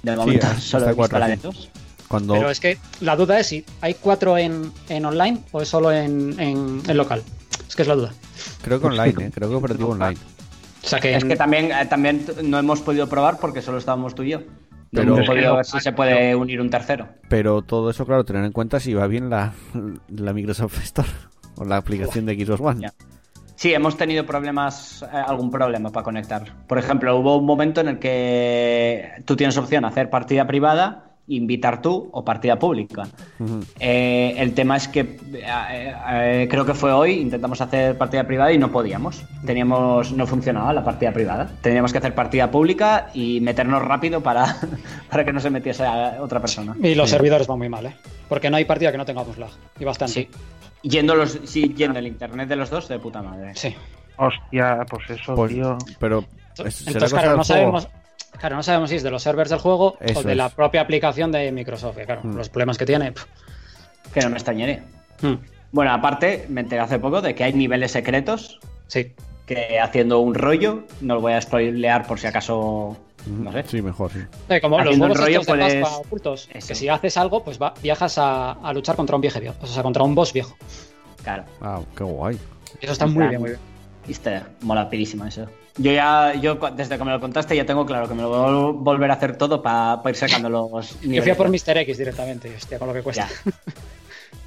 De momento hasta solo he visto cuatro, la sí. de dos. Cuando. Pero es que la duda es si hay cuatro en, en online o es solo en, en- en local. Es que es la duda. Creo que online, ¿eh? Creo que operativo online. O sea que, Es que también, eh, también no hemos podido probar porque solo estábamos tú y yo. No Pero- hemos podido ver si se puede unir un tercero. Pero todo eso, claro, tener en cuenta si va bien la, la Microsoft Store o la aplicación de Xbox One. Ya. Sí, hemos tenido problemas, eh, algún problema para conectar. Por ejemplo, hubo un momento en el que tú tienes opción a hacer partida privada, invitar tú o partida pública. Eh, el tema es que eh, eh, creo que fue hoy, intentamos hacer partida privada y no podíamos. Teníamos, no funcionaba la partida privada. Teníamos que hacer partida pública y meternos rápido para, para que no se metiese a otra persona. y los Sí. servidores van muy mal, ¿eh? Porque no hay partida que no tengamos lag. Y bastante. Sí. Yendo los, sí, yendo el internet de los dos de puta madre. Sí. Hostia, pues eso, Pues- tío. pero será Entonces, claro no, juego. sabemos, claro, no sabemos si es de los servers del juego Eso o de es. la propia aplicación de Microsoft. claro, Mm. los problemas que tiene. pff. Que no me extrañaría. Mm. Bueno, aparte, me enteré hace poco de que hay niveles secretos Sí. que haciendo un rollo, no lo voy a spoilear por si acaso, no sé. Sí, mejor, sí. Como los Haciendo juegos rollo de puedes- Pascua ocultos, Eso. que si haces algo, pues va- viajas a, a luchar contra un viejo viejo, o sea, contra un boss viejo. Claro. Ah, qué guay. Eso está muy bien, muy bien. Mola pidísima eso. Yo ya, yo desde que me lo contaste ya tengo claro que me lo voy a volver a hacer todo para ir sacando los Yo fui a por Mr. X directamente, y, hostia, con lo que cuesta. Ya.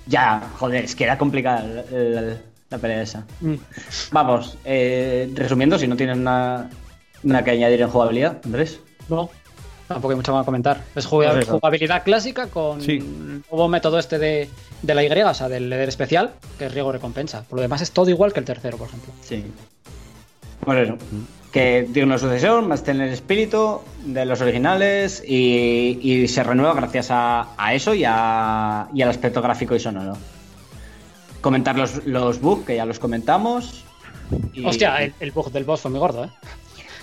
Ya, joder, es que era complicada la pelea esa. Mm. Vamos, eh, resumiendo, si no tienes nada, nada que añadir en jugabilidad, Andrés. No, tampoco hay mucho más que comentar. Es jugabilidad clásica con Sí. un nuevo método este de, de la Y, o sea, del leer especial, que es riego recompensa. Por lo demás es todo igual que el tercero, por ejemplo. Sí. Eso. Que digno de sucesión, más tener el espíritu de los originales y, y se renueva gracias a, a eso y, a- y al aspecto gráfico y sonoro. Comentar los, los bugs, que ya los comentamos. y- Hostia, el, el bug del boss fue muy gordo, ¿eh?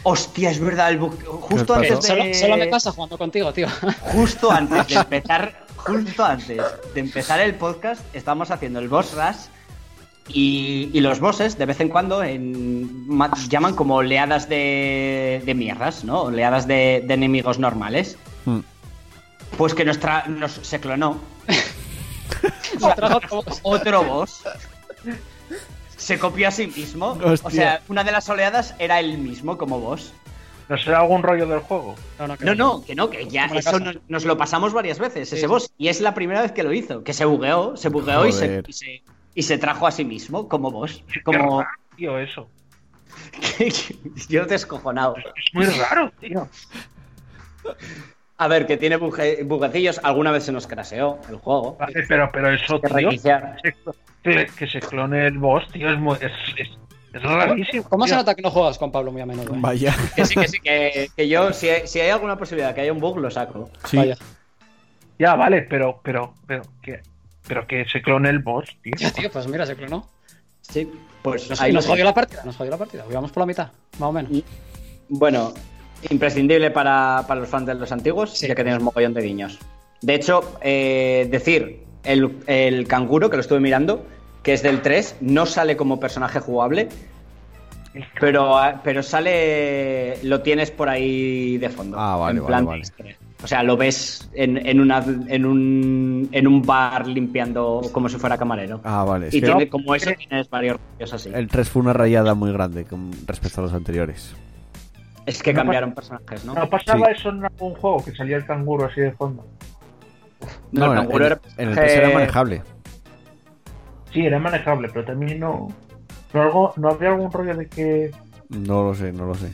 Hostia, es verdad, el. Justo antes de. Solo, solo me pasa jugando contigo, tío. Justo antes de empezar, justo antes de empezar el podcast, estamos haciendo el boss rush y, y los bosses de vez en cuando en- ma- llaman como oleadas de, de mierdas, ¿no? Oleadas de, de enemigos normales. Mm. Pues que nuestra nos, se clonó Otro otro boss. Se copió a sí mismo. O sea, una de las oleadas era él mismo como boss. ¿No será algún rollo del juego? No, no, que No, no, que no, que ya eso nos, nos lo pasamos varias veces, Sí, ese sí. boss. Y es la primera vez que lo hizo, que se bugueó, se bugueó y se, y, se, y se trajo a sí mismo como boss. Qué Como... raro, tío, eso. Yo descojonado. Es muy raro, tío. A ver, que tiene buge- buguecillos, alguna vez se nos craseó el juego. Vale, pero, pero eso, Que tío, reiniciar. que se, que se clone el boss, tío, es, muy- es, es, es rarísimo. ¿Cómo se tío. nota que no juegas con Pablo muy a menudo? eh? Vaya. Que sí, que sí, que, que yo, si hay, si hay alguna posibilidad que haya un bug, lo saco. Sí. Vaya. Ya, vale, pero, pero, pero, que, pero que se clone el boss, tío. Ya, tío, pues mira, se clonó. Sí, pues Nos, ahí nos jodió la partida, nos jodió la partida. Íbamos por la mitad, más o menos. Bueno, imprescindible para, para los fans de los antiguos, Sí. ya que tienes mogollón de guiños. De hecho, eh, decir, el, el canguro, que lo estuve mirando, que es del 3, no sale como personaje jugable, pero, pero sale. Lo tienes por ahí de fondo. Ah, vale, en vale, plan vale. extra. O sea, lo ves en, en, una, en, un, en un bar limpiando como si fuera camarero. Ah, vale. Y tiene, como eso tienes varios rollos así. el 3 fue una rayada muy grande con respecto a los anteriores. Es que No cambiaron personajes, ¿no? ¿No pasaba Sí. eso en algún juego que salía el canguro así de fondo? No, No, el canguro en- era en el 3 era manejable. Sí, era manejable, pero también no. No, algo, no había algún rollo de que. No lo sé, no lo sé.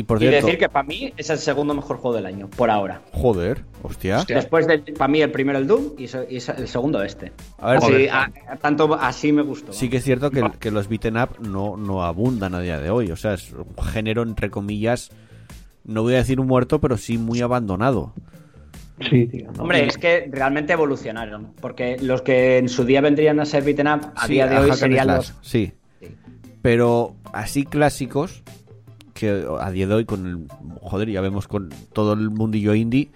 Y por Y cierto, decir que para mí es el segundo mejor juego del año, por ahora. joder, hostia. Hostia. Después de, para mí, el primero el Doom y, so- y so- el segundo este. A ver, Así, porque a- a- tanto así me gustó. sí que es cierto que, que los beaten up no, no abundan a día de hoy. O sea, es un género, entre comillas, no voy a decir un muerto, pero sí muy abandonado. Sí, tío. no. Hombre, es que realmente evolucionaron. Porque los que en su día vendrían a ser beaten up, a Sí, día de a hoy serían los. Sí. Sí. Pero así clásicos, que a día de hoy con el... Joder, ya vemos con todo el mundillo indie,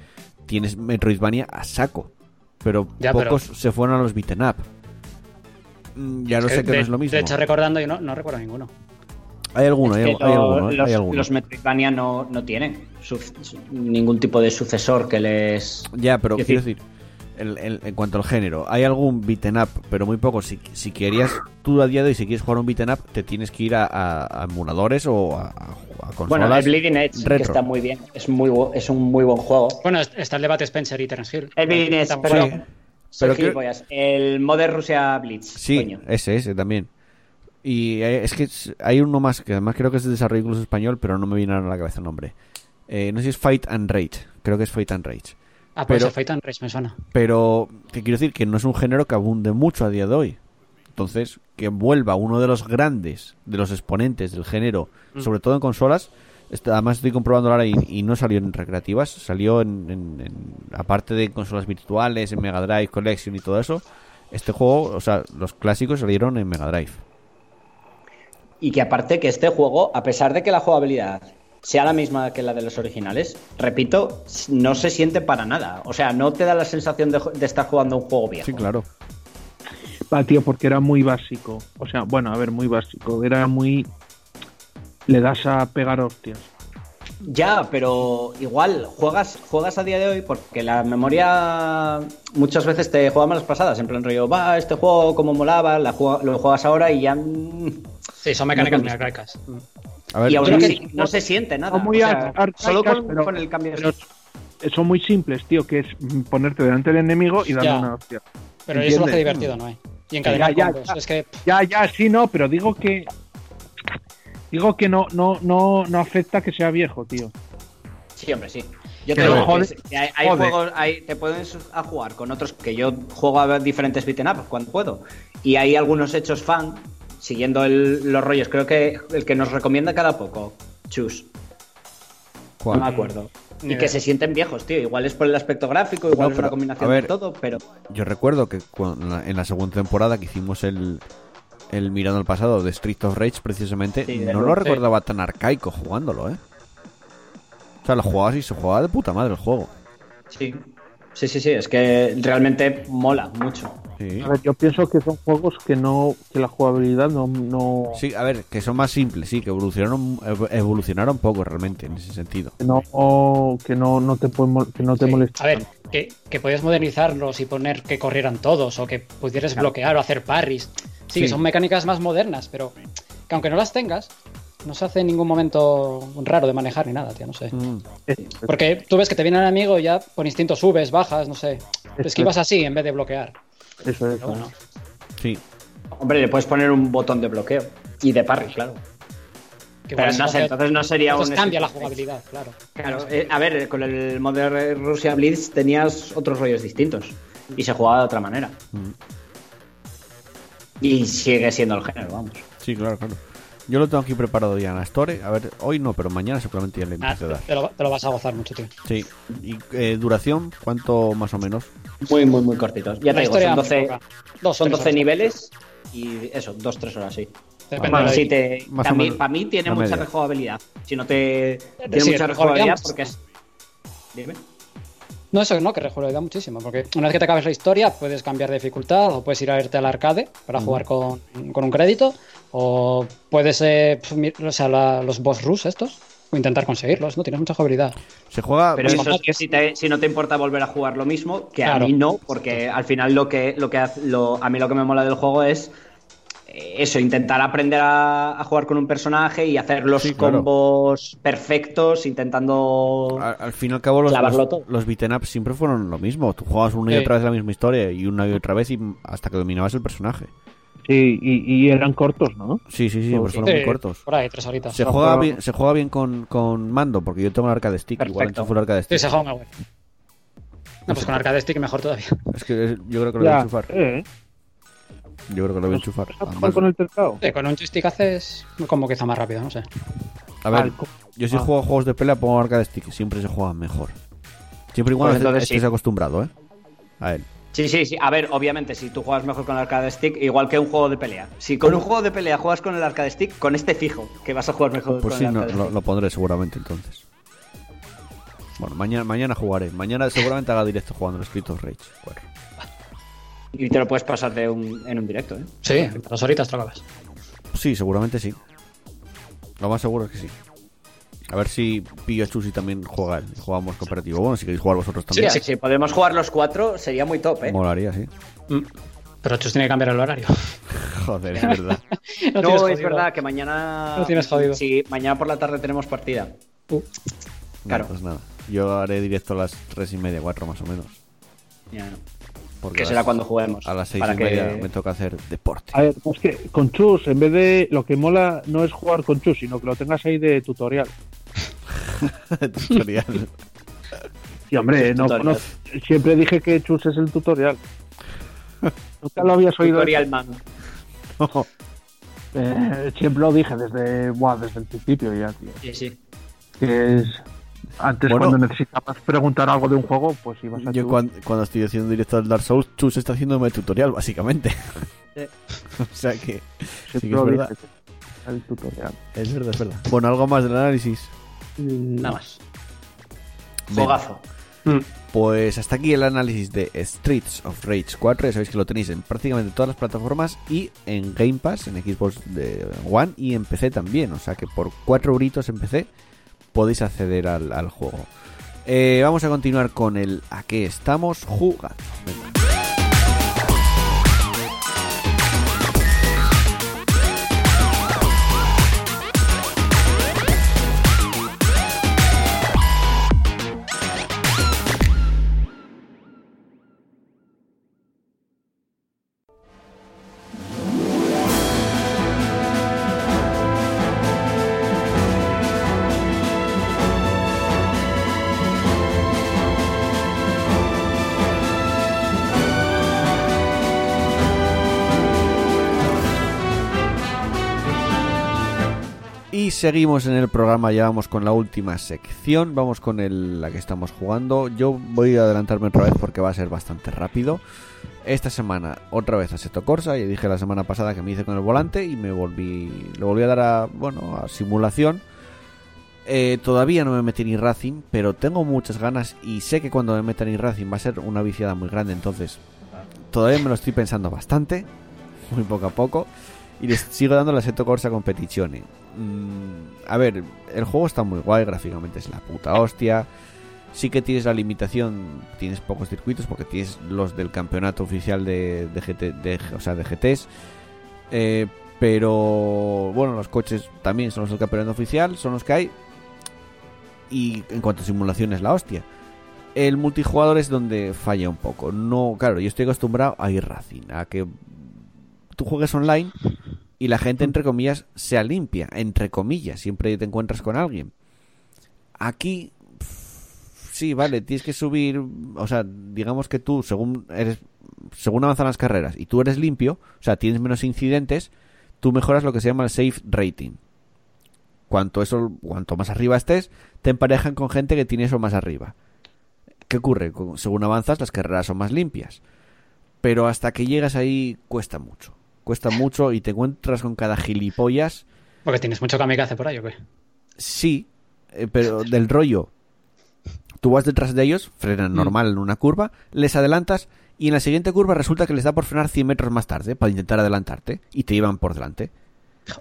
tienes Metroidvania a saco. Pero Ya, pero- pocos se fueron a los beaten up. Mm, Ya lo sé que de, no es lo mismo. De hecho, recordando, yo no, no recuerdo ninguno. Hay alguno, Es hay, que hay lo- alguno, ¿eh? los, hay alguno. los Metroidvania no, no tienen su- su- ningún tipo de sucesor que les. Ya, pero Quiero quiero decir, en cuanto al género, hay algún beaten up, pero muy poco. Si, si querías, tú a día de hoy, si quieres jugar un beaten up, te tienes que ir a, a- a emuladores o a, a- a consolas. Bueno, el Bleeding Edge, que está muy bien. Es, muy, es un muy buen juego. Bueno, es- está el debate Spencer y Terence Hill. El Bleeding Edge, pero. Sí. Pero que-. El Modern Russia Blitz. Sí, coño. ese, ese también. Y eh, es que hay uno más que además creo que es de desarrollo incluso español, pero no me viene a la cabeza el nombre. Eh, no sé si es Fight and Rage, creo que es Fight and Rage. Ah, pues pero- el Fight and me suena. Pero, que quiero decir? Que no es un género que abunde mucho a día de hoy. Entonces, que vuelva uno de los grandes, de los exponentes del género, sobre todo en consolas. este- Además, estoy comprobando ahora y, y no salió en recreativas, salió en, en- en- aparte de consolas virtuales, en Mega Drive Collection y todo eso. Este juego, o sea, los clásicos salieron en Mega Drive. Y que aparte que este juego, a pesar de que la jugabilidad sea la misma que la de los originales, repito, no se siente para nada. O sea, no te da la sensación de, de estar jugando un juego viejo. Sí, claro. Va, tío, porque era muy básico. O sea, bueno, a ver, muy básico. Era muy. Le das a pegar hostias. Ya, pero igual juegas, juegas a día de hoy porque la memoria muchas veces te juega malas pasadas. En plan rollo, va, este juego como molaba, la lo juegas ahora y ya. mm, Sí, son mecánicas No muy son- arcaicas. A ver, y aún así que- no se siente nada. Son muy O sea, ar- arcaicas, solo con, pero- con el cambio de pero son muy simples, tío, que es ponerte delante del enemigo y darle Ya. una hostia. Pero eso lo hace ¿Entiendes? divertido, ¿no? eh? Y encadenar Ya, ya, combos. ya. Es que Ya, ya, sí, no, pero digo que. Digo que no, no, no, no afecta que sea viejo, tío. Sí, hombre, sí. Yo te digo que joder, es- que hay, hay joder. juegos, hay- te puedes a jugar con otros que yo juego a diferentes beaten up cuando puedo. Y hay algunos hechos fan, siguiendo el- los rollos. Creo que el que nos recomienda cada poco, Chus, ¿cuál? no me acuerdo. Y que se sienten viejos, tío. Igual es por el aspecto gráfico, igual No, es pero, una combinación ver, de todo, pero Yo recuerdo que cuando- en la- segunda temporada que hicimos el, el Mirando al Pasado de Street of Rage, precisamente, Sí, no lo sí. recordaba tan arcaico jugándolo, ¿eh? O sea, lo jugabas y se jugaba de puta madre el juego. sí. Sí, sí, sí, es que realmente mola mucho. Sí. A ver, yo pienso que son juegos que no. que la jugabilidad no. no Sí, a ver, que son más simples, sí, que evolucionaron, ev- evolucionaron poco realmente en ese sentido. que no, que no, no te, puede que no te sí. molesta. A ver, que, que podías modernizarlos y poner que corrieran todos o que pudieras bloquear o hacer parries. Sí, que Sí. son mecánicas más modernas, pero que aunque no las tengas, no se hace en ningún momento raro de manejar ni nada, tío, no sé. Mm. Porque tú ves que te viene un enemigo y ya por instinto subes, bajas, no sé. Eso Esquivas así en vez de bloquear. Eso es. Bueno, Sí, Hombre, le puedes poner un botón de bloqueo y de parry, claro. que Pero no sé, entonces no sería un. entonces cambia la jugabilidad, claro. Claro, eh, a ver, con el Modern Russia Blitz tenías otros rollos distintos y se jugaba de otra manera. Mm. Y sigue siendo el género, vamos. sí, claro, claro. Yo lo tengo aquí preparado ya en la Store. A ver, hoy no, pero mañana seguramente ya le Ah, empiezo a dar. te, lo, te lo vas a gozar mucho, tío. Sí. ¿Y eh, duración? ¿Cuánto más o menos? Muy, muy, muy cortitos. Ya La te digo, historia son 12, muy poca. Dos, son tres 12 horas. niveles y eso, 2-3 horas, sí. La- Sí, te, también, menos para mí tiene mucha media. rejugabilidad. Si no te. Tiene Sí, mucha rejugabilidad porque es. Dime. No, eso no, que rejugabilidad muchísimo, porque una vez que te acabes la historia puedes cambiar de dificultad o puedes ir a irte al arcade para jugar con, con un crédito o puedes, eh, mi- o sea, la- los boss rush estos o intentar conseguirlos, ¿no? Tienes mucha jugabilidad. Se juega. Pero eso es que si, te- si no te importa volver a jugar lo mismo, que Claro. a mí no, porque al final lo que, lo que hace- lo- a mí lo que me mola del juego es eh, eso, intentar aprender a, a jugar con un personaje y hacer los Sí, claro. combos perfectos, intentando... Al, al fin y al cabo, los, los, los beaten ups siempre fueron lo mismo. Tú jugabas una y Sí. otra vez la misma historia y una y otra vez y hasta que dominabas el personaje. Sí, y, y eran cortos, ¿no? Sí, sí, sí, Sí. pues fueron muy Sí, cortos. Por ahí, tres horitas. Se No, juega, bien, se juega bien con, con mando, porque yo tengo el arcade stick. Igual Perfecto. enchufo el arcade Sí, stick. se juega muy. No, pues con arcade stick mejor todavía. Es que es- yo creo que lo voy a enchufar. eh. Yo creo que lo voy a enchufar. ¿Vas a jugar Además, con el teclado? Sí, con un joystick haces como quizá más rápido, no sé. A ver, yo si Ah. juego juegos de pelea pongo arcade stick, siempre se juega mejor. Siempre y Pues entonces estés sí. acostumbrado, ¿eh? A él. Sí, sí, sí. A ver, obviamente, si tú juegas mejor con el arcade stick, igual que un juego de pelea. Si con un juego de pelea juegas con el arcade stick, con este fijo, que vas a jugar mejor Pues con sí, el no, arcade lo, stick. lo pondré seguramente entonces. Bueno, mañana, mañana jugaré. Mañana seguramente haga directo jugando el Street of Rage 4. Y te lo puedes pasar de un- en un directo, ¿eh? Sí, en dos horitas te lo acabas. Sí, seguramente sí. Lo más seguro es que sí. A ver si pillo a Chus y también juega Jugamos cooperativo. Bueno, si queréis jugar vosotros también. sí, sí. Podemos jugar los cuatro, sería muy top, ¿eh? Molaría, sí. Mm. Pero Chus tiene que cambiar el horario. Joder, es verdad. No, es verdad que mañana. Lo tienes jodido. Sí, mañana por la tarde tenemos partida. Uh, Claro. No, pues nada. Yo haré directo a las tres y media, cuatro más o menos. Ya, no. Porque Que será las- cuando juguemos. A las seis para y que- media me toca hacer deporte. A ver, es que con Chus, en vez de lo que mola no es jugar con Chus, sino que lo tengas ahí de tutorial. Tutorial. Y hombre, no conozco- siempre dije que Chus es el tutorial. Nunca lo habías oído. Tutorial Man. No. Eh, siempre lo dije desde, buah, desde el principio ya, tío. Sí, sí. Que es antes Bueno. cuando necesitabas preguntar algo de un juego, pues ibas a Yo cuando, cuando estoy haciendo directo al Dark Souls, Chus está haciéndome tutorial, básicamente. Sí. o sea que sí que es verdad. el tutorial. es verdad, es verdad. Bueno, algo más del análisis. Nada más. Venga. Juegazo. Pues hasta aquí el análisis de Streets of Rage 4. Ya sabéis que lo tenéis en prácticamente todas las plataformas y en Game Pass, en Xbox de One y en PC también. O sea que por 4 euritos en PC podéis acceder al, al juego. Eh, vamos a continuar con el a qué estamos jugando. Venga. Seguimos en el programa, ya vamos con la última sección, vamos con la que estamos jugando. Yo voy a adelantarme otra vez porque va a ser bastante rápido. Esta semana otra vez a Seto Corsa, y dije la semana pasada que me hice con el volante y me volví, le volví a dar a, bueno, a simulación. Eh, todavía no me metí en Racing, pero tengo muchas ganas y sé que cuando me meta en Racing va a ser una viciada muy grande, entonces todavía me lo estoy pensando bastante, muy poco a poco. Y les sigo dando la Seto Corsa Competizione. Mm, a ver, el juego está muy guay, gráficamente es la puta hostia. Sí que tienes la limitación, tienes pocos circuitos porque tienes los del campeonato oficial de, GT, de- o sea, de GTs. Eh, pero bueno, los coches también son los del campeonato oficial, son los que hay. Y en cuanto a simulación es la hostia. El multijugador es donde falla un poco. No, claro, yo estoy acostumbrado a ir Racing, a que tú juegues online y la gente, entre comillas, sea limpia. Entre comillas, siempre te encuentras con alguien. Aquí, sí, vale, tienes que subir. O sea, digamos que tú, según eres según avanzan las carreras y tú eres limpio, o sea, tienes menos incidentes, tú mejoras lo que se llama el safe rating. Cuanto eso, cuanto más arriba estés, te emparejan con gente que tiene eso más arriba. ¿Qué ocurre? Según avanzas, las carreras son más limpias. Pero hasta que llegas ahí cuesta mucho. Cuesta mucho y te encuentras con cada gilipollas. Porque tienes mucho kamikaze por ahí, ¿o qué? Sí, eh, pero del rollo. Tú vas detrás de ellos, frenan Mm. normal en una curva, les adelantas y en la siguiente curva resulta que les da por frenar 100 metros más tarde para intentar adelantarte y te llevan por delante.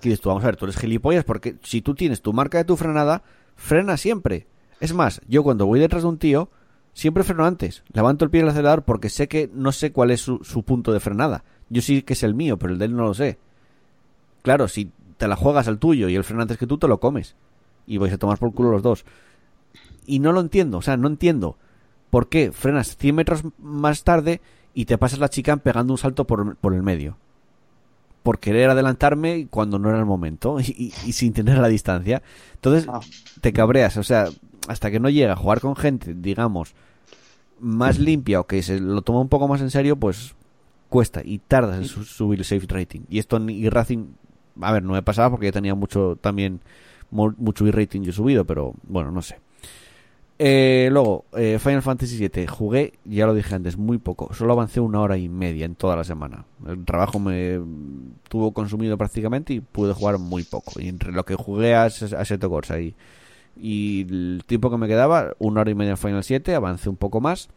Y dices tú, vamos a ver, tú eres gilipollas porque si tú tienes tu marca de tu frenada, frena siempre. Es más, yo cuando voy detrás de un tío, siempre freno antes. Levanto el pie del acelerador porque sé que no sé cuál es su, su punto de frenada. Yo sí que es el mío, pero el de él no lo sé. Claro, si te la juegas al tuyo y él frena antes que tú, te lo comes. Y vais a tomar por culo los dos. Y no lo entiendo, o sea, no entiendo por qué frenas 100 metros más tarde y te pasas la chica pegando un salto por, por el medio. Por querer adelantarme cuando no era el momento y, y- y sin tener la distancia. Entonces Ah. te cabreas, o sea, hasta que no llega a jugar con gente, digamos, más limpia o que se lo toma un poco más en serio, pues cuesta y tardas en su- subir el safe rating. Y esto en racing a ver, no me pasaba porque yo tenía mucho también mu- mucho rating yo he subido, pero bueno, no sé. Eh, luego, eh, Final Fantasy VII. Jugué, ya lo dije antes, muy poco. Solo avancé una hora y media en toda la semana. El trabajo me tuvo consumido prácticamente y pude jugar muy poco. Y entre lo que jugué a, a Seto Corsa y, y el tiempo que me quedaba, una hora y media en Final 7, avancé un poco más.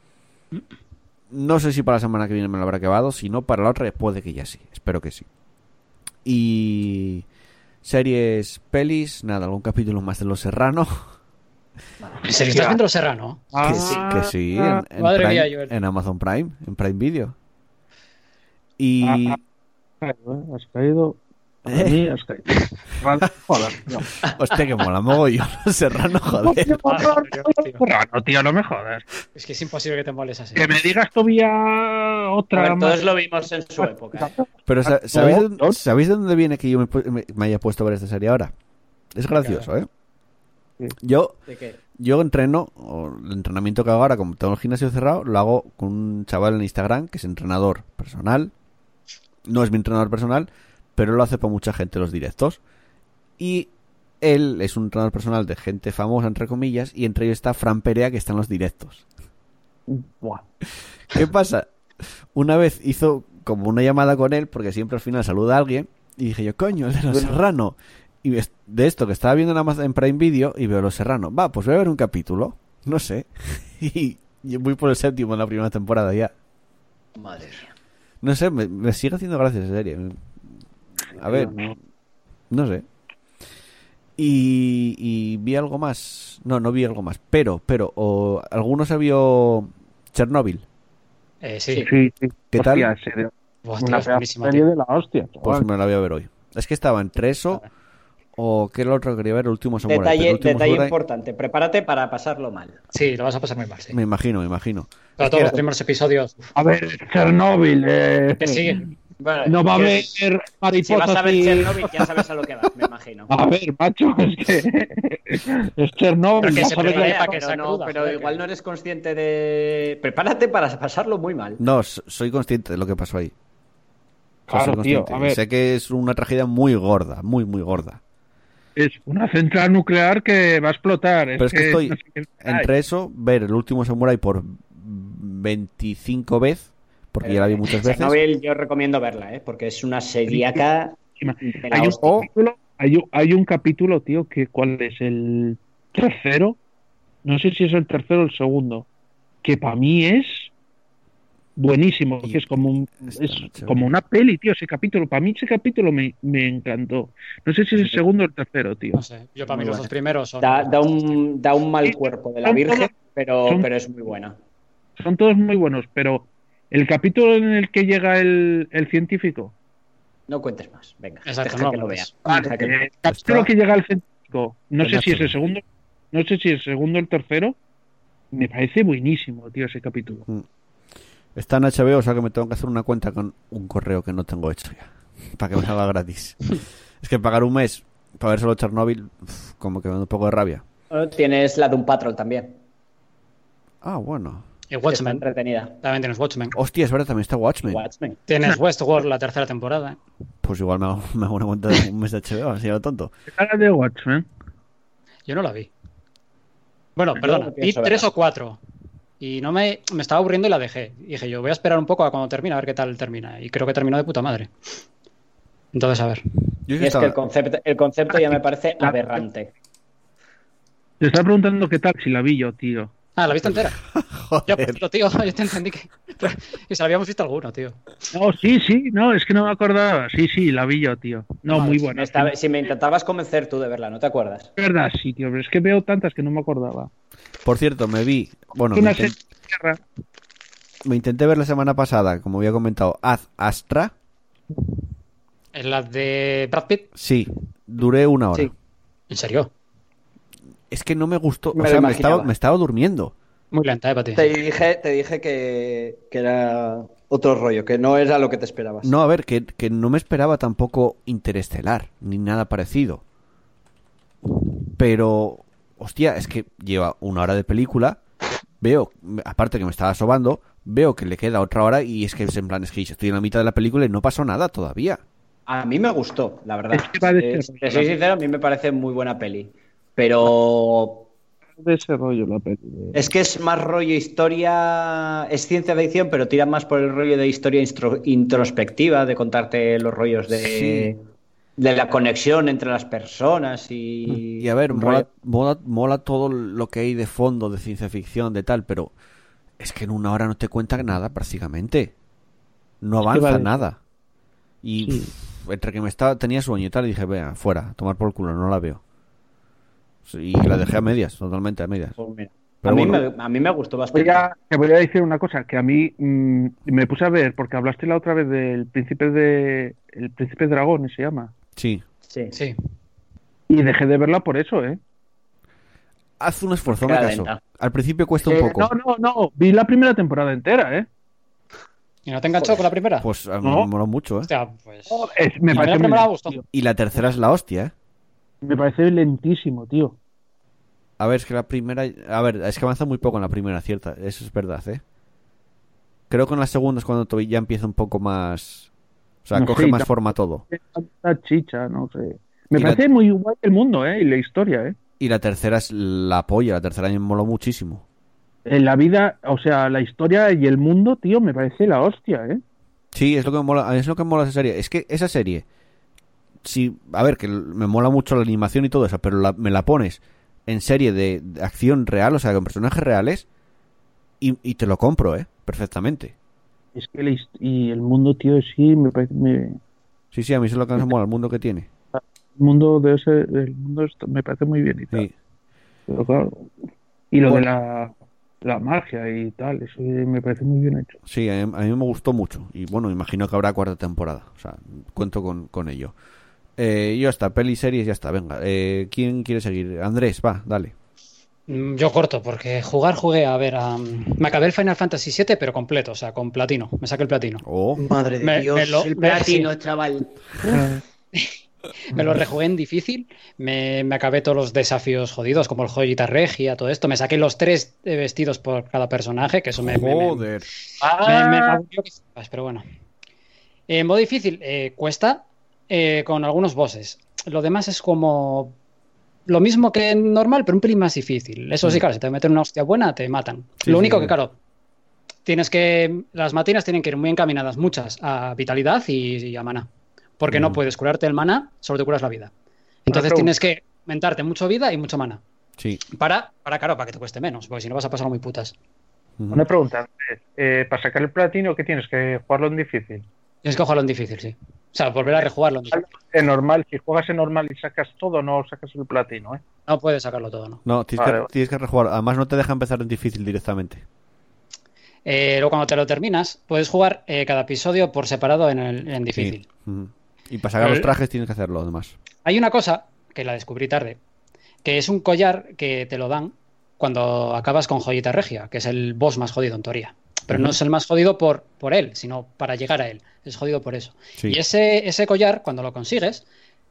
No sé si para la semana que viene me lo habrá acabado. Si no, para la otra puede que ya sí. Espero que sí. Y series, pelis, nada, algún capítulo más de Los Serrano. ¿En serio estás viendo Los Serrano? Que sí, que sí, Ah, en, en Madre Prime- mía, Joel. en Amazon Prime, en Prime Video. Y Ah, ah. Has caído. A mí has caído. Vale, Joder, tío. hostia, que mola mogollón Serrano, joder. Raro, tío, no me jodas. Es que es imposible que te moles así. Que me digas todavía A otra ver, todos lo vimos en su época. ¿eh? Pero sa- ¿sabéis. ¿sabéis de dónde viene que yo me, me- me haya puesto a ver esta serie ahora? Es gracioso, ¿eh? Yo ¿De qué? Yo entreno, o el entrenamiento que hago ahora, como tengo el gimnasio cerrado, lo hago con un chaval en Instagram que es entrenador personal. No es mi entrenador personal, pero lo hace para mucha gente los directos. Y él es un entrenador personal de gente famosa, entre comillas, y entre ellos está Fran Perea, que está en los directos. Buah. ¿Qué pasa? Una vez hizo como una llamada con él, porque siempre al final saluda a alguien, y dije yo, coño, el de los Serrano. Y de esto que estaba viendo en Amazon en Prime Video, y veo los Serrano. Va, pues voy a ver un capítulo. No sé. Y yo voy por el séptimo en la primera temporada ya. Madre mía. No sé, me, me sigue haciendo gracia esa serie. A ver, No. no sé. Y, y vi algo más. No, no vi algo más. Pero, pero, o, ¿alguno se vio Chernobyl? Eh, sí. Sí, sí. ¿Qué tal? Hostia, Una es serie de la hostia. Pues me la voy a ver hoy. Es que estaba entre eso o ¿qué era lo otro que quería ver? El último Samurai. Pero el Detalle, último detalle Samurai, importante. Prepárate para pasarlo mal. Sí, lo vas a pasar muy mal, sí. Me imagino, me imagino. Pero Es todos que los primeros episodios. A ver, Chernobyl. Eh, Que sí. Bueno, No va a haber Si mariposas vas a ver y- Chernobyl, ya sabes a lo que vas, me imagino. A ver, macho, es que es Chernobyl. Pero que se a ver prepare la- para que pero no, cruda, pero igual no eres consciente de. Prepárate para pasarlo muy mal. No, soy consciente de lo que pasó ahí. Claro, soy tío, consciente. a ver. Sé que es una tragedia muy gorda, muy, muy gorda. Es una central nuclear que va a explotar. Pero es que estoy Entre eso, ver el último Samurai por 25 veces, porque ya la vi muchas veces. Chernobyl yo recomiendo verla, ¿eh? porque es una seriaca. Hay un. O- capítulo, hay, un, hay un capítulo, tío, que ¿cuál es? ¿El tercero? No sé si es el tercero o el segundo. Que para mí es buenísimo, Y- que es como un- es noche, como una peli, tío, ese capítulo. Para mí ese capítulo me, me encantó. No sé si es el segundo o el tercero, tío. No sé. Yo para mí Muy los dos primeros son. Da, da un, da un mal cuerpo de la Virgen, pero, son- pero es muy buena. Son todos muy buenos, pero el capítulo en el que llega el, el científico. No cuentes más. Venga, Exacto, deja no que lo hables. vea. Deja que- El capítulo que llega el científico, no El sé si es el segundo, no sé si es el segundo o el tercero. Me parece buenísimo, tío, ese capítulo. Está en HBO, o sea que me tengo que hacer una cuenta con un correo que no tengo hecho ya. Para que me salga gratis. es que pagar un mes para ver solo Chernobyl, uf, como que me da un poco de rabia. Bueno, Tienes la de un Patrol también. Ah, bueno. Y Está Watchmen. entretenida. También tienes Watchmen. Hostia, es verdad, también está Watchmen. Watchmen. Tienes Westworld la tercera temporada. Pues igual me hago, me hago una cuenta de un mes de HBO, así lo tonto. ¿Qué tal de Watchmen? Yo no la vi. Bueno, perdona, no vi tres o cuatro. Y no me, me estaba aburriendo y la dejé. Y dije yo, voy a esperar un poco a cuando termine, a ver qué tal termina. Y creo que terminó de puta madre. Entonces, a ver. Yo Y es que el concepto, el concepto ya me parece aberrante. Te estaba preguntando qué tal si la vi yo, tío. Ah, ¿la viste entera? Ya, Joder. pues, tío, yo te entendí que... que se la habíamos visto alguno, tío. No, sí, sí, no, es que no me acordaba. Sí, sí, la vi yo, tío. No, Vale, muy Me buena. estaba- si me intentabas convencer tú de verla, ¿no te acuerdas? Es verdad, sí, tío, pero es que veo tantas que no me acordaba. Por cierto, me vi. Bueno, me, Una inten- serie de guerra. me intenté ver la semana pasada, como había comentado, Ad Astra. ¿Es la de Brad Pitt? Sí, duré una hora. Sí. ¿En serio? Es que no me gustó. Me o sea, me estaba, me estaba durmiendo. Muy lenta, ¿eh, Pati? Te dije, te dije que, que era otro rollo, que no era lo que te esperabas. No, a ver, que, que no me esperaba tampoco Interestelar, ni nada parecido. Pero, hostia, es que lleva una hora de película. Veo, aparte que me estaba sobando, veo que le queda otra hora y es que es en plan, es que estoy en la mitad de la película y no pasó nada todavía. A mí me gustó, la verdad. Es que Eh, soy sincero, a mí me parece muy buena peli. Pero De ese rollo la peli. es que es más rollo historia, es ciencia ficción, pero tira más por el rollo de historia instro- introspectiva, de contarte los rollos de, Sí. de la conexión entre las personas y... Y a ver, mola, mola, mola todo lo que hay de fondo, de ciencia ficción, de tal, pero es que en una hora no te cuenta nada prácticamente. No avanza vale. nada. Y Sí. pff, entre que me estaba, tenía sueño y tal, y dije, vea, fuera, tomar por culo, no la veo. Y la dejé a medias, totalmente a medias. Pues mira, Pero a, mí bueno. me, a mí me gustó bastante. Voy a- te voy a decir una cosa, que a mí mm, me puse a ver, porque hablaste la otra vez del príncipe de... El príncipe dragón, se llama. Sí. Sí. Sí. Y dejé de verla por eso, ¿eh? Haz un esfuerzo, me caso. lenta. Al principio cuesta un Eh, poco. No, no, no. Vi la primera temporada entera, ¿eh? ¿Y no te enganchó con la primera? Pues a mí No. me moló mucho, ¿eh? Hostia, pues. Es- me la primera me gustó. Y la tercera es la hostia, ¿eh? Me parece lentísimo, tío. A ver, es que la primera. A ver, es que avanza muy poco en la primera, cierta. Eso es verdad, ¿eh? Creo que en la segunda es cuando ya empieza un poco más. O sea, No coge más forma todo. Chicha, no sé. Me Y la- parece muy guay el mundo, ¿eh? Y la historia, ¿eh? Y la tercera es la polla. La tercera me moló muchísimo. En la vida, o sea, la historia y el mundo, tío, me parece la hostia, ¿eh? Sí, es lo que me mola. Es lo que me mola esa serie. Es que esa serie. Sí, a ver, que me mola mucho la animación y todo eso, pero la- me la pones en serie de, de acción real, o sea, con personajes reales, y, y te lo compro, ¿eh? Perfectamente. Es que his- y el mundo, tío, sí, me parece... me- Sí, sí, a mí es lo que me mola, el mundo que tiene. el mundo de ese... El mundo me parece muy bien y tal. Sí. Pero claro. Y lo Bueno. de la, la magia y tal, eso me parece muy bien hecho. Sí, a mí, a mí me gustó mucho. Y bueno, imagino que habrá cuarta temporada. O sea, cuento con, con ello. Eh, ya está, peli, series, ya está. Venga, eh, ¿quién quiere seguir? Andrés, va, dale. Mm, Yo corto, porque jugar jugué, a ver, a- me acabé el Final Fantasy VII, pero completo, o sea, con platino. Me saqué el platino. Oh, Madre de Me- Dios, me lo- el me- platino, chaval. Me lo rejugué en difícil, me, me acabé todos los desafíos jodidos, como el Joyita Regia, todo esto. Me saqué los tres eh, vestidos por cada personaje, que eso me, me- me- joder. me, me flipas, pero bueno. En modo difícil, eh, cuesta eh, con algunos bosses. Lo demás es como lo mismo que en normal, pero un pelín más difícil. Eso sí, Mm. claro, si te meten una hostia buena, te matan. Sí, lo único sí. que, claro, tienes que. Las matinas tienen que ir muy encaminadas, muchas, a vitalidad y, y a maná. Porque no Mm. puedes curarte el maná, solo te curas la vida. Entonces tienes que aumentarte mucho vida y mucho maná. Sí. Para, para, claro, para que te cueste menos, porque si no vas a pasar muy putas. Una pregunta. Eh, para sacar el platino, ¿qué tienes? ¿Que jugarlo en difícil? Tienes que jugarlo en difícil, sí. O sea, volver a rejugarlo en normal, si juegas en normal y sacas todo, no sacas el platino, ¿eh? No puedes sacarlo todo, ¿no? No, tienes, Vale, que, vale. tienes que rejugar. Además, no te deja empezar en difícil directamente. Eh, luego cuando te lo terminas, puedes jugar eh, cada episodio por separado en, el, en difícil. Sí. Y para sacar El- los trajes tienes que hacerlo, además. Hay una cosa que la descubrí tarde, que es un collar que te lo dan cuando acabas con Joyita Regia, que es el boss más jodido en teoría. Pero no es el más jodido por, por él, sino para llegar a él. Es jodido por eso. Sí. Y ese, ese collar, cuando lo consigues,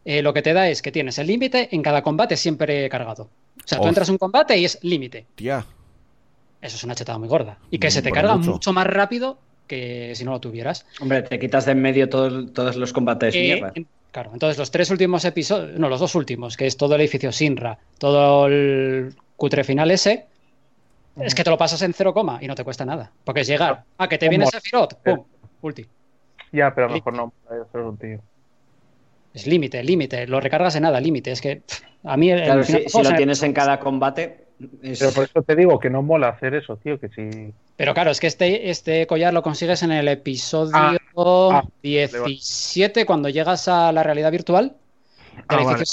eh, lo que te da es que tienes el límite en cada combate siempre cargado. O sea, tú entras a un combate y es límite. Tía. Eso es una chetada muy gorda. Y que Mm, se te carga mucho. mucho. más rápido que si no lo tuvieras. Hombre, te quitas de en medio todos, todos los combates Eh, mierda. en- claro, entonces los tres últimos episodios, no, los dos últimos, que es todo el edificio Sinra, todo el cutre final ese, es que te lo pasas en cero coma y no te cuesta nada. Porque es llegar, ah, que te viene. Sephiroth, pum, ulti. Ya, pero mejor no. voy a hacer un tío. Es límite, límite, lo recargas en nada, límite. Es que pff, a mí el Claro, final si, lo tienes en cada combate. es- Pero por eso te digo que no mola hacer eso, tío, que si... Pero claro, es que este, este collar lo consigues en el episodio Ah, ah, 17, cuando llegas a la realidad virtual. Ah, vale.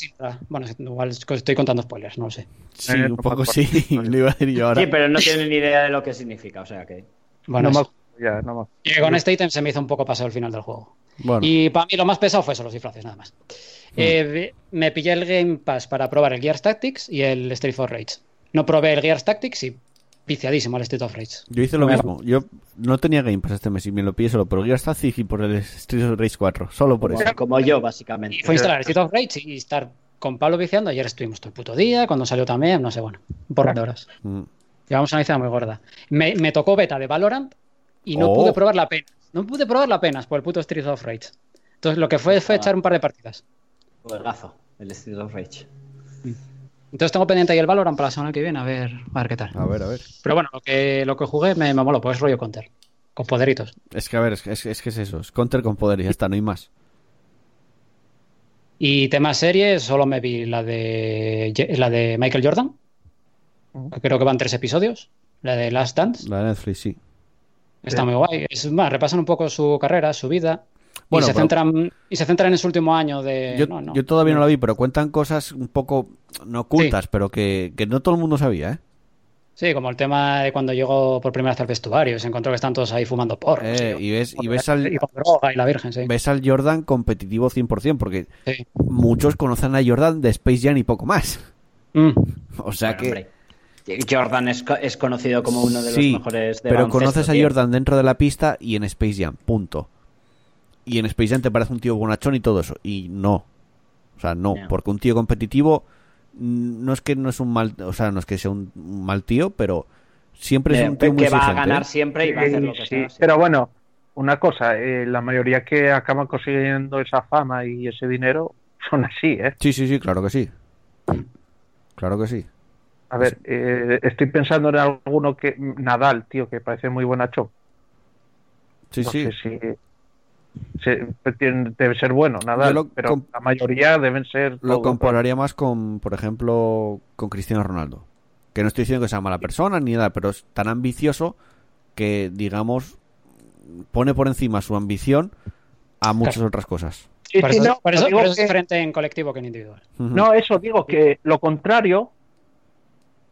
Bueno, igual estoy contando spoilers, no lo sé. Sí, Eh, un poco favor. sí. Lo iba a decir yo ahora. Sí, pero no tienen ni idea de lo que significa, o sea que. Bueno, no ya, no Y con este ítem se me hizo un poco pasado el final del juego. Bueno, Y para mí lo más pesado fue eso, los disfraces, nada más. Eh, me pillé el Game Pass para probar el Gears Tactics y el Street of Rage. No probé el Gears Tactics y viciadísimo al Street of Rage. yo hice lo Bueno. mismo. Yo no tenía Game Pass este mes y me lo pillé solo por el Gears Tactics y por el Street of Rage 4. Solo por eso. Como, yo, básicamente. Y fue instalar el Street of Rage y estar con Pablo viciando. Ayer estuvimos todo el puto día, cuando salió también, no sé, bueno, un porrón de horas. Mm. Llevamos una lista muy gorda. Me, me tocó beta de Valorant y no Oh. pude probarla apenas. No pude probarla apenas por el puto Street of Rage. Entonces lo que fue fue echar un par de partidas. Juegazo, el Street of Rage. Entonces tengo pendiente ahí el Valorant para la semana que viene, a ver, a ver qué tal. A ver, a ver. Pero bueno, lo que, lo que jugué me, me moló, pues rollo counter. Con poderitos. Es que, a ver, es, que- es, que- es que es eso. Es counter con poder y ya está, no hay más. Y tema series, solo me vi la de la de Michael Jordan. que creo que van tres episodios. La de Last Dance. La de Netflix, sí. Está muy guay. Es más, repasan un poco su carrera, su vida. Bueno, y, se pero- centran, y se centran en su último año de. Yo, no, no. yo todavía no la vi, pero cuentan cosas un poco no ocultas, pero que, que no todo el mundo sabía, ¿eh? Sí, como el tema de cuando llegó por primera vez al vestuario y se encontró que están todos ahí fumando porros. Eh, y, y ves, y ves al, y con droga y la virgen, sí. ves al Jordan competitivo 100%, porque Sí. muchos conocen a Jordan de Space Jam y poco más. Mm. O sea Bueno, que... hombre, Jordan es, es conocido como uno de los Sí, mejores de pero conoces a tío. Jordan dentro de la pista y en Space Jam, punto. Y en Space Jam te parece un tío bonachón y todo eso. Y no. O sea, no. No. Porque un tío competitivo mm, no es que no es un mal... O sea, no es que sea un, mal tío, pero siempre es Eh, un tío muy que va a exigente, ganar ¿eh? siempre y va a hacer lo que Sí, sea. sí. Pero bueno, una cosa, eh, la mayoría que acaban consiguiendo esa fama y ese dinero son así, ¿eh? Sí, sí, sí, claro que sí. Claro que sí. A ver, eh, estoy pensando en alguno que Nadal, tío, que parece muy buenacho. Sí, no sí. sé si se- tiene- debe ser bueno, lo pero la mayoría deben ser. Lo compararía más con, por ejemplo, con Cristiano Ronaldo. Que no estoy diciendo que sea mala persona ni nada, pero es tan ambicioso que, digamos, pone por encima su ambición a muchas otras cosas. Sí, Por sí, eso, no, por eso- digo por eso es diferente en colectivo que en individual. No, eso digo que lo contrario,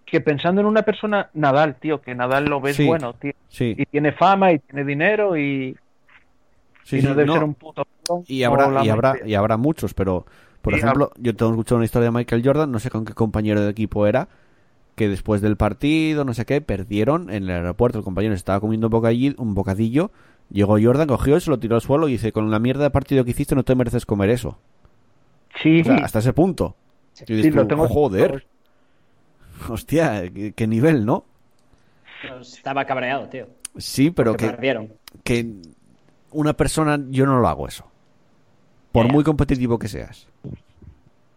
que pensando en una persona, Nadal, tío, que Nadal lo ves Sí. bueno, tío, Sí, y tiene fama y tiene dinero y, sí, y sí, no debe no. ser un puto. cabrón Y como habrá, y habrá, mayoría. y habrá muchos, pero, por Y ejemplo, yo tengo escuchado una historia de Michael Jordan, no sé con qué compañero de equipo era, que después del partido, no sé qué, perdieron en el aeropuerto, el compañero estaba comiendo un bocadillo, un bocadillo llegó Jordan, cogió y se lo tiró al suelo y dice, con la mierda de partido que hiciste no te mereces comer eso. Sí, O sea, hasta ese punto. Y sí, dices lo tú, tengo. joder, hostia, qué, qué nivel, ¿no? Estaba cabreado, tío. Sí, pero que que, perdieron. que una persona, yo no lo hago eso. Por muy competitivo que seas.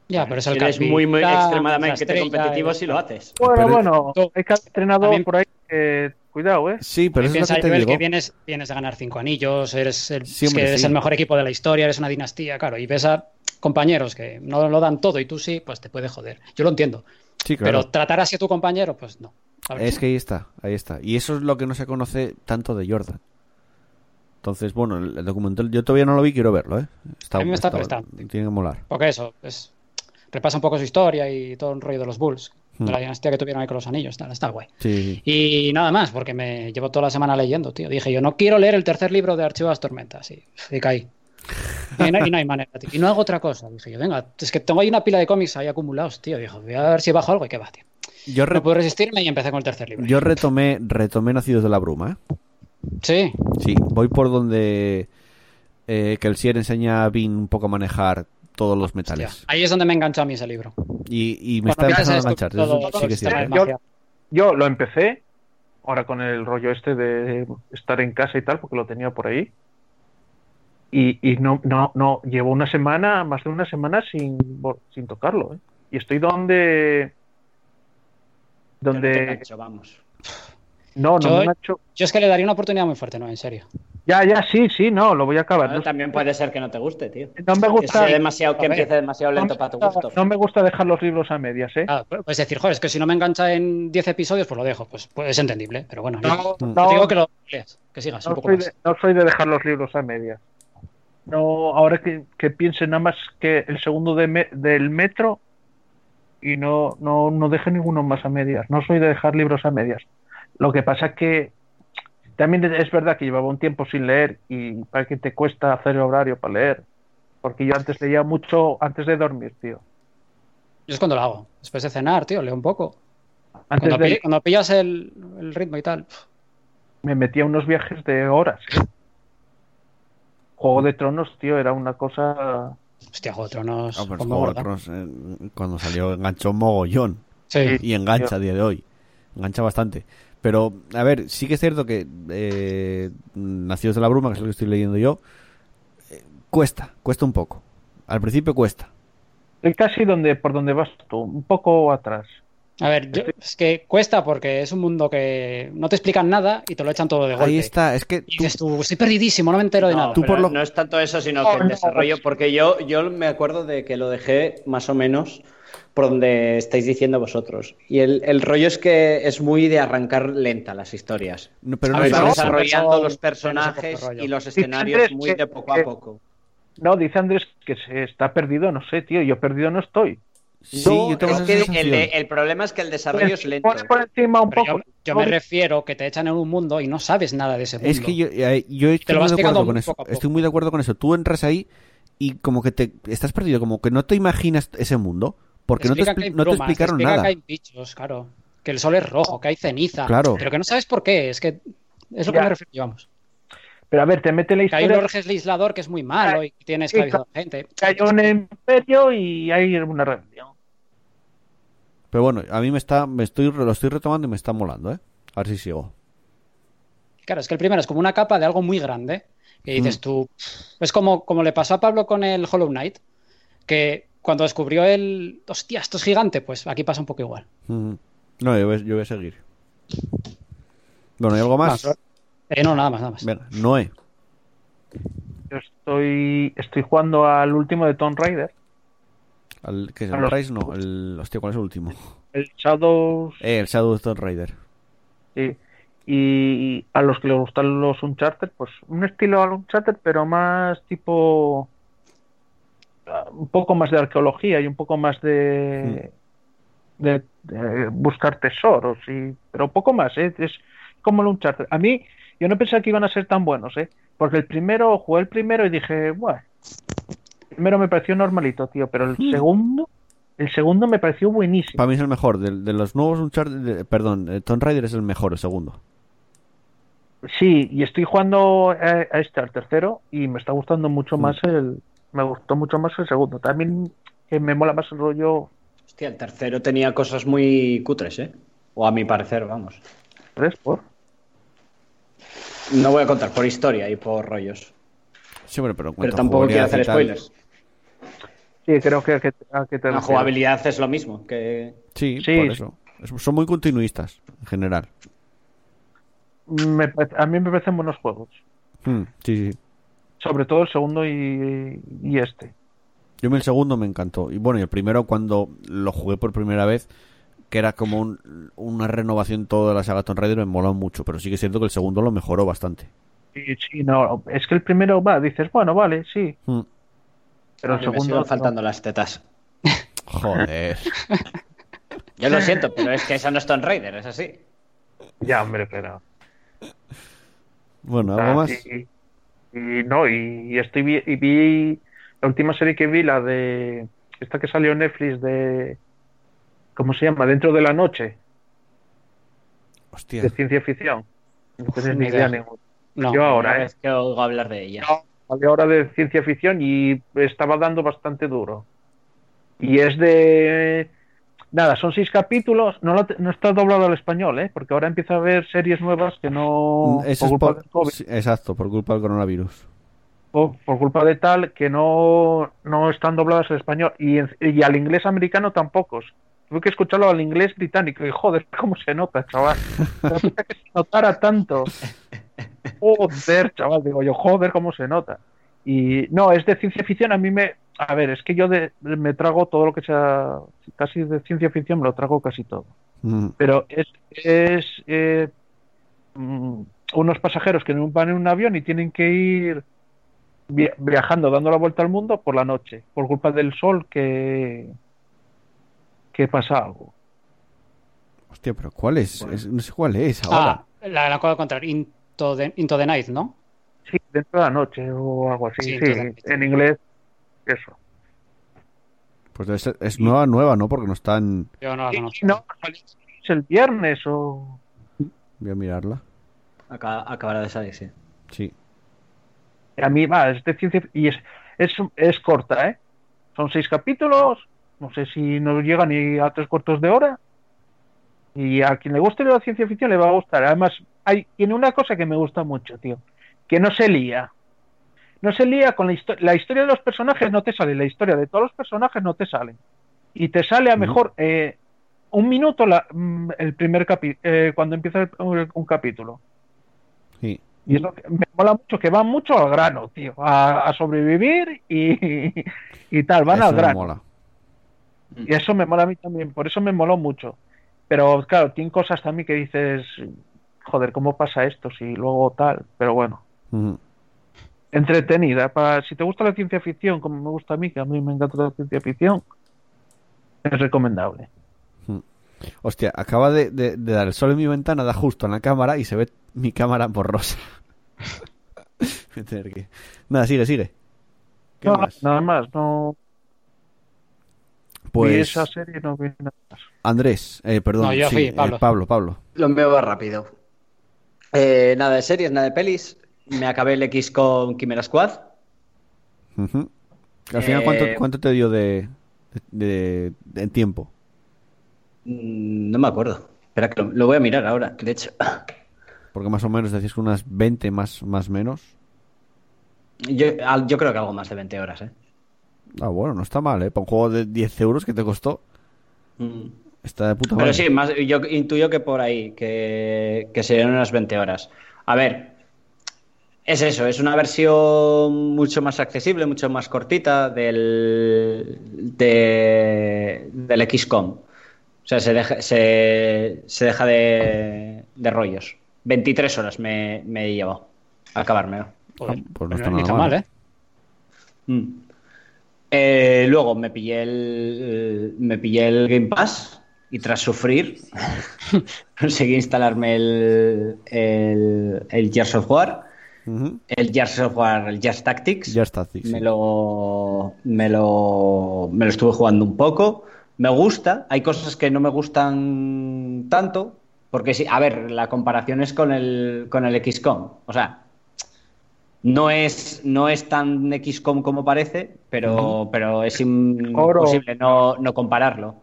Ya, pero es el eres muy, muy extremadamente estrella, competitivo si lo haces. Bueno, Pero- bueno, hay entrenador También- por ahí que. Cuidado, ¿eh? Sí, pero eso es lo que te digo. que vienes, vienes de ganar cinco anillos, eres el, Sí, es hombre, que eres sí. el mejor equipo de la historia, eres una dinastía, claro, y ves a compañeros que no lo dan todo y tú sí, pues te puede joder. Yo lo entiendo. Sí, claro. Pero tratar así a tu compañero, pues no. Es que ahí está, ahí está. Y eso es lo que no se conoce tanto de Jordan. Entonces, bueno, el, documental yo todavía no lo vi, quiero verlo, ¿eh? Está, A mí me está prestando. Tiene que molar. Porque eso, es, repasa un poco su historia y todo el rollo de los Bulls, Hmm. de la dinastía que tuvieron ahí con los anillos, tal, está guay. Sí. Y nada más, porque me llevo toda la semana leyendo, tío. Dije, yo no quiero leer el tercer libro de Archivas Tormentas. Y, y caí. Y no, y no hay manera, tío. Y no hago otra cosa. Dije yo, venga, es que tengo ahí una pila de cómics ahí acumulados, tío. Dijo, voy a ver si bajo algo y qué va, tío. Yo, No pude resistirme y empecé con el tercer libro. yo retomé, retomé Nacidos de la Bruma, ¿eh? Sí, Sí, voy por donde eh, que el Sier enseña a Vin un poco a manejar todos los hostia, metales. ahí es donde me enganchó a mí ese libro. Y, y me Cuando está empezando a enganchar. descubrir Eso todo- sí que ¿eh? de magia. Yo lo empecé, ahora con el rollo este de estar en casa y tal, porque lo tenía por ahí. Y, y no, no, no, llevo una semana, más de una semana sin, sin tocarlo, ¿eh? Y estoy donde. Te Donde. engancho, vamos. No, no Yo- me han hecho. Yo es que le daría una oportunidad muy fuerte, no, en serio. Ya, ya, sí, sí, no, lo voy a acabar. No, también puede ser que no te guste, tío. no me Que, gusta. sea demasiado, que empiece demasiado no lento para tu gusto. no me gusta dejar los libros a medias, ¿eh? Ah, puedes decir, joder, es que si no me engancha en 10 episodios, pues lo dejo. Pues, pues es entendible, pero bueno. No, yo no, te digo que lo leas, que sigas un no poco soy, más. de, no soy de dejar los libros a medias. No, ahora que, que piense nada más que el segundo de me- del metro y no, no, no deje ninguno más a medias. No soy de dejar libros a medias. Lo que pasa es que también es verdad que llevaba un tiempo sin leer y para que te cuesta hacer horario para leer. Porque yo antes leía mucho antes de dormir, tío. Yo es cuando lo hago. Después de cenar, tío, leo un poco. Antes Cuando, de, pi- cuando pillas el, el ritmo y tal. me metía unos viajes de horas. ¿eh? Juego de Tronos, tío, era una cosa Hostia, Juego de Tronos. Ah, pues como Juego de. Tronos, eh, cuando salió enganchó mogollón. Sí. Y engancha a día de hoy. Engancha bastante. Pero, a ver, sí que es cierto que eh, Nacidos de la Bruma, que es lo que estoy leyendo yo, eh, cuesta, cuesta un poco. Al principio cuesta. Casi donde, por donde vas tú, un poco atrás. A ver, yo- es que cuesta porque es un mundo que no te explican nada y te lo echan todo de golpe. Ahí está, es que Y tú- dices tú, estoy perdidísimo, no me entero de No, nada. Tú pero por lo- no es tanto eso, sino No, que el no, desarrollo, porque yo, yo me acuerdo de que lo dejé más o menos por donde estáis diciendo vosotros. Y el, el rollo es que es muy de arrancar lenta las historias. no, pero no ver, es Vas no, eso. desarrollando los personajes y los escenarios Andrés, muy que- de poco a que- poco. No, dice Andrés que se está perdido, no sé, tío, yo perdido no estoy. Sí, No, yo tengo es que el, problema es que el desarrollo es lento. Por encima un poco. yo, yo me refiero que te echan en un mundo y no sabes nada de ese mundo. Es que yo, eh, yo estoy muy de acuerdo con eso. Estoy muy de acuerdo con eso. Tú entras ahí y como que te estás perdido, como que no te imaginas ese mundo, porque no te, no te explicaron nada. que hay bichos, claro. Que el sol es rojo, que hay ceniza. Claro. Pero que no sabes por qué. Es que es lo que me refiero, vamos. Pero a ver, te mete la Que hay historia. un Orges legislador que es muy malo y que tiene esclavizado gente. que hay un imperio y hay una rebelión. Pero bueno, a mí me está, me estoy, lo estoy retomando y me está molando, ¿eh? A ver si sigo. Claro, es que el primero es como una capa de algo muy grande. Que dices Mm. tú. Es como, como le pasó a Pablo con el Hollow Knight. Que cuando descubrió el. Hostia, esto es gigante. Pues aquí pasa un poco igual. Mm. No, yo voy, yo voy a seguir. Bueno, ¿hay algo más? Más, Eh, no, nada más, nada más. Venga, Noé. Yo estoy, estoy jugando al último de Tomb Raider, Al, ¿Qué es el Rise? No, el... Hostia, ¿cuál es el último? el Shadows. Eh, el Shadow of Tomb Raider. sí. Y a los que les gustan los Uncharted, pues un estilo al Uncharted, pero más tipo. Un poco más de arqueología y un poco más de. de, de buscar tesoros, y, pero poco más, ¿eh? es como el Uncharted. A mí, yo no pensaba que iban a ser tan buenos, ¿eh? porque el primero, jugué el primero y dije, bueno, el primero me pareció normalito, tío, pero el segundo, el segundo me pareció buenísimo. Para mí es el mejor. De, de los nuevos Uncharted... de- perdón, eh, Tomb Raider es el mejor, el segundo. Sí, y estoy jugando a, a este, al tercero, y me está gustando mucho Mm. más el, me gustó mucho más el segundo. También que me mola más el rollo Hostia, el tercero tenía cosas muy cutres, ¿eh? O a mi parecer, vamos. tres por. No voy a contar por historia y por rollos. Sí, pero, Pero a tampoco quiero hacer spoilers. Sí, creo que que, a que te La jugabilidad es lo mismo. Que... Sí, Sí. por eso. Es- son muy continuistas, en general. Me a mí me parecen buenos juegos. Mm, sí, sí. Sobre todo el segundo y, y este. Yo me el segundo me encantó. Y bueno, y el primero cuando lo jugué por primera vez, que era como un- una renovación toda de la saga Tomb Raider, me moló mucho. Pero sí que es cierto que el segundo lo mejoró bastante. Sí, sí, no, es que el primero va, dices, bueno, vale, sí, Mm, pero el me segundo no. faltando las tetas. Joder. Yo lo siento, pero es que esa no es Tomb Raider, es así. Ya, hombre, pero. Bueno, ¿algo Ah, más? Y, y no, y, y estoy vi, y vi la última serie que vi, la de esta que salió en Netflix de ¿cómo se llama? Dentro de la noche, Hostia. de ciencia ficción. No tienes Ni ni idea ninguna. No. Yo ahora, ¿eh? vez que oigo hablar de ella. Salió ahora de ciencia ficción y estaba dando bastante duro. Y es de nada, son seis capítulos, no, lo no está doblado al español, ¿eh? Porque ahora empieza a haber series nuevas que no Mm, Eso por es culpa por... del COVID, sí, exacto, por culpa del coronavirus. por, por culpa de tal que no, no están dobladas al español y, en- y al inglés americano tampoco. Tuve que escucharlo al inglés británico y joder, cómo se nota, chaval. No que se notara tanto. Joder, chaval, digo yo, joder, cómo se nota. Y no, es de ciencia ficción, a mí me... A ver, es que yo de- me trago todo lo que sea casi de ciencia ficción, me lo trago casi todo Mm, pero es, es eh, mm, unos pasajeros que van en un avión y tienen que ir via- viajando, dando la vuelta al mundo por la noche, por culpa del sol que, que pasa algo. Hostia, pero ¿cuál es? Es- No sé cuál es ahora. Ah, la, la acabo de encontrar. Into the, Into the Night, ¿no? Sí, dentro de la noche o algo así, Sí, sí, en inglés, eso. Pues debe ser- es nueva, nueva, ¿no? Porque no está en... Yo no la Sí, conozco. no, es el viernes o... Voy a mirarla. Acá- acabará de salir, sí. Sí. A mí va, es de ciencia y es, es, es corta, ¿eh? Son seis capítulos, no sé si no llega ni a tres cuartos de hora. Y a quien le guste la ciencia ficción le va a gustar. Además, hay, tiene una cosa que me gusta mucho, tío, que no se lía. No se lía con la historia. La historia de los personajes no te sale, la historia de todos los personajes no te sale. Y te sale a mejor eh, un minuto la, mm, el primer capítulo, eh, cuando empieza el- un, un capítulo. Sí. Y es lo que me mola mucho, que van mucho al grano, tío, a, a sobrevivir y, y tal, van Eso al me grano. mola. Y eso me mola a mí también, por eso me moló mucho. Pero claro, tiene cosas también que dices, joder, ¿cómo pasa esto? Si luego tal, pero bueno. Entretenida. Para, si te gusta la ciencia ficción, como me gusta a mí, que a mí me encanta la ciencia ficción, es recomendable. Hostia, acaba de, de- de dar el sol en mi ventana, da justo en la cámara y se ve mi cámara borrosa. Voy a tener que- Nada, sigue, sigue. ¿Qué No, más? Nada más, no vi Pues esa serie, no vi nada más. Andrés, eh, perdón, No, yo sí, fui, eh, Pablo. Pablo, Pablo. Lo envío más rápido. Eh, nada de series, nada de pelis. Me acabé el X con Chimera Squad. Al final, ¿cuánto, Eh, cuánto te dio de, de, de- en tiempo? Mm, No me acuerdo. Espera, que lo, lo voy a mirar ahora, de hecho. Porque más o menos decís que unas 20 más, más menos. Yo, creo que algo más de 20 horas, ¿eh? Ah, bueno, no está mal, ¿eh? Para un juego de 10 euros que te costó, Mm. está de puta Pero madre. sí, más, yo intuyo que por ahí, que, que serían unas 20 horas. A ver, es eso, es una versión mucho más accesible, mucho más cortita del, de- del XCOM. O sea, se deja, se, se deja de, de rollos. 23 horas me, me he llevado a acabármelo. Pues no está nada mal, mal, ¿eh? Mm. Eh, luego me pillé el me pillé el Game Pass y tras sufrir conseguí instalarme el, el, el Gears of War, El Gears of War, el Gears Tactics. Sí. Me lo, me lo, me lo estuve jugando un poco. Me gusta. Hay cosas que no me gustan tanto. Porque sí, a ver, la comparación es con el, con el XCOM. O sea, no es, no es tan XCOM como parece, pero, pero es imposible no, no compararlo.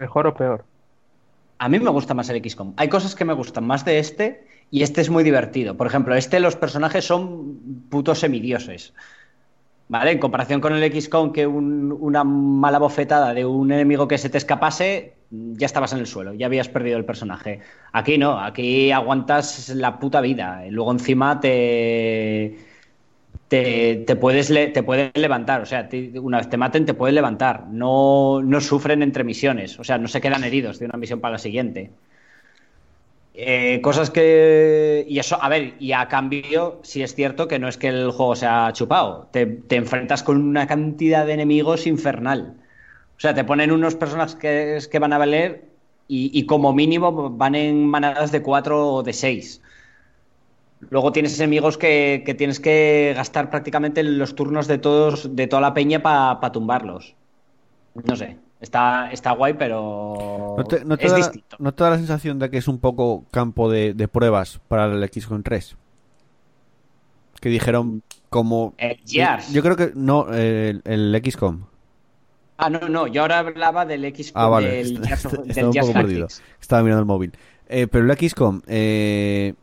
Mejor o peor. A mí me gusta más el XCOM. Hay cosas que me gustan más de este y este es muy divertido. Por ejemplo, este los personajes son putos semidioses. ¿Vale? En comparación con el XCOM, que un- una mala bofetada de un enemigo que se te escapase, ya estabas en el suelo, ya habías perdido el personaje. Aquí no, aquí aguantas la puta vida. Luego encima te, te, puedes te pueden levantar. O sea, una vez te maten, te pueden levantar. No, no sufren entre misiones. O sea, no se quedan heridos de una misión para la siguiente. Eh, cosas que. Y eso, a ver, y a cambio, sí es cierto que no es que el juego sea chupado. Te, te enfrentas con una cantidad de enemigos infernal. O sea, te ponen unos personajes que, que van a valer y, y como mínimo van en manadas de cuatro o de seis. Luego tienes enemigos que, que tienes que gastar prácticamente los turnos de todos, de toda la peña para tumbarlos. No sé, está, está guay, pero ¿No te, no te es da, distinto. ¿No te da la sensación de que es un poco campo de, de pruebas para el XCOM 3? Que dijeron como... El Gears. Yo creo que no, el, el XCOM. Ah, no, no, yo ahora hablaba del X Ah, vale. del Está- Gears of- está- del estaba un poco perdido. Tactics. Estaba mirando el móvil. Eh, pero el XCOM, eh,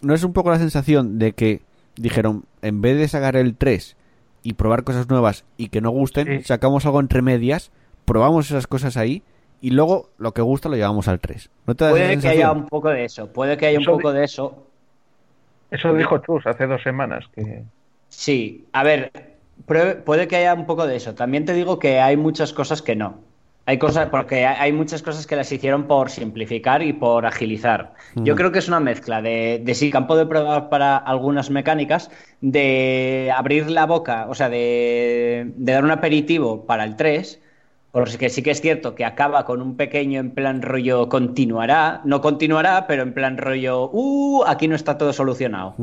¿no es un poco la sensación de que dijeron, en vez de sacar el 3 y probar cosas nuevas y que no gusten, Sí. sacamos algo entre medias, probamos esas cosas ahí y luego lo que gusta lo llevamos al 3? ¿No te Puede que haya un poco de eso, puede que haya un Eso poco de- eso. Eso dijo Chus hace dos semanas. que Sí, a ver, puede que haya un poco de eso. También te digo que hay muchas cosas que no. Hay cosas, porque hay muchas cosas que las hicieron por simplificar y por agilizar. Yo creo que es una mezcla de, de sí, campo de prueba para algunas mecánicas, de abrir la boca, o sea, de, de dar un aperitivo para el 3, porque sí que es cierto que acaba con un pequeño en plan rollo continuará, no continuará, pero en plan rollo, uh, aquí no está todo solucionado.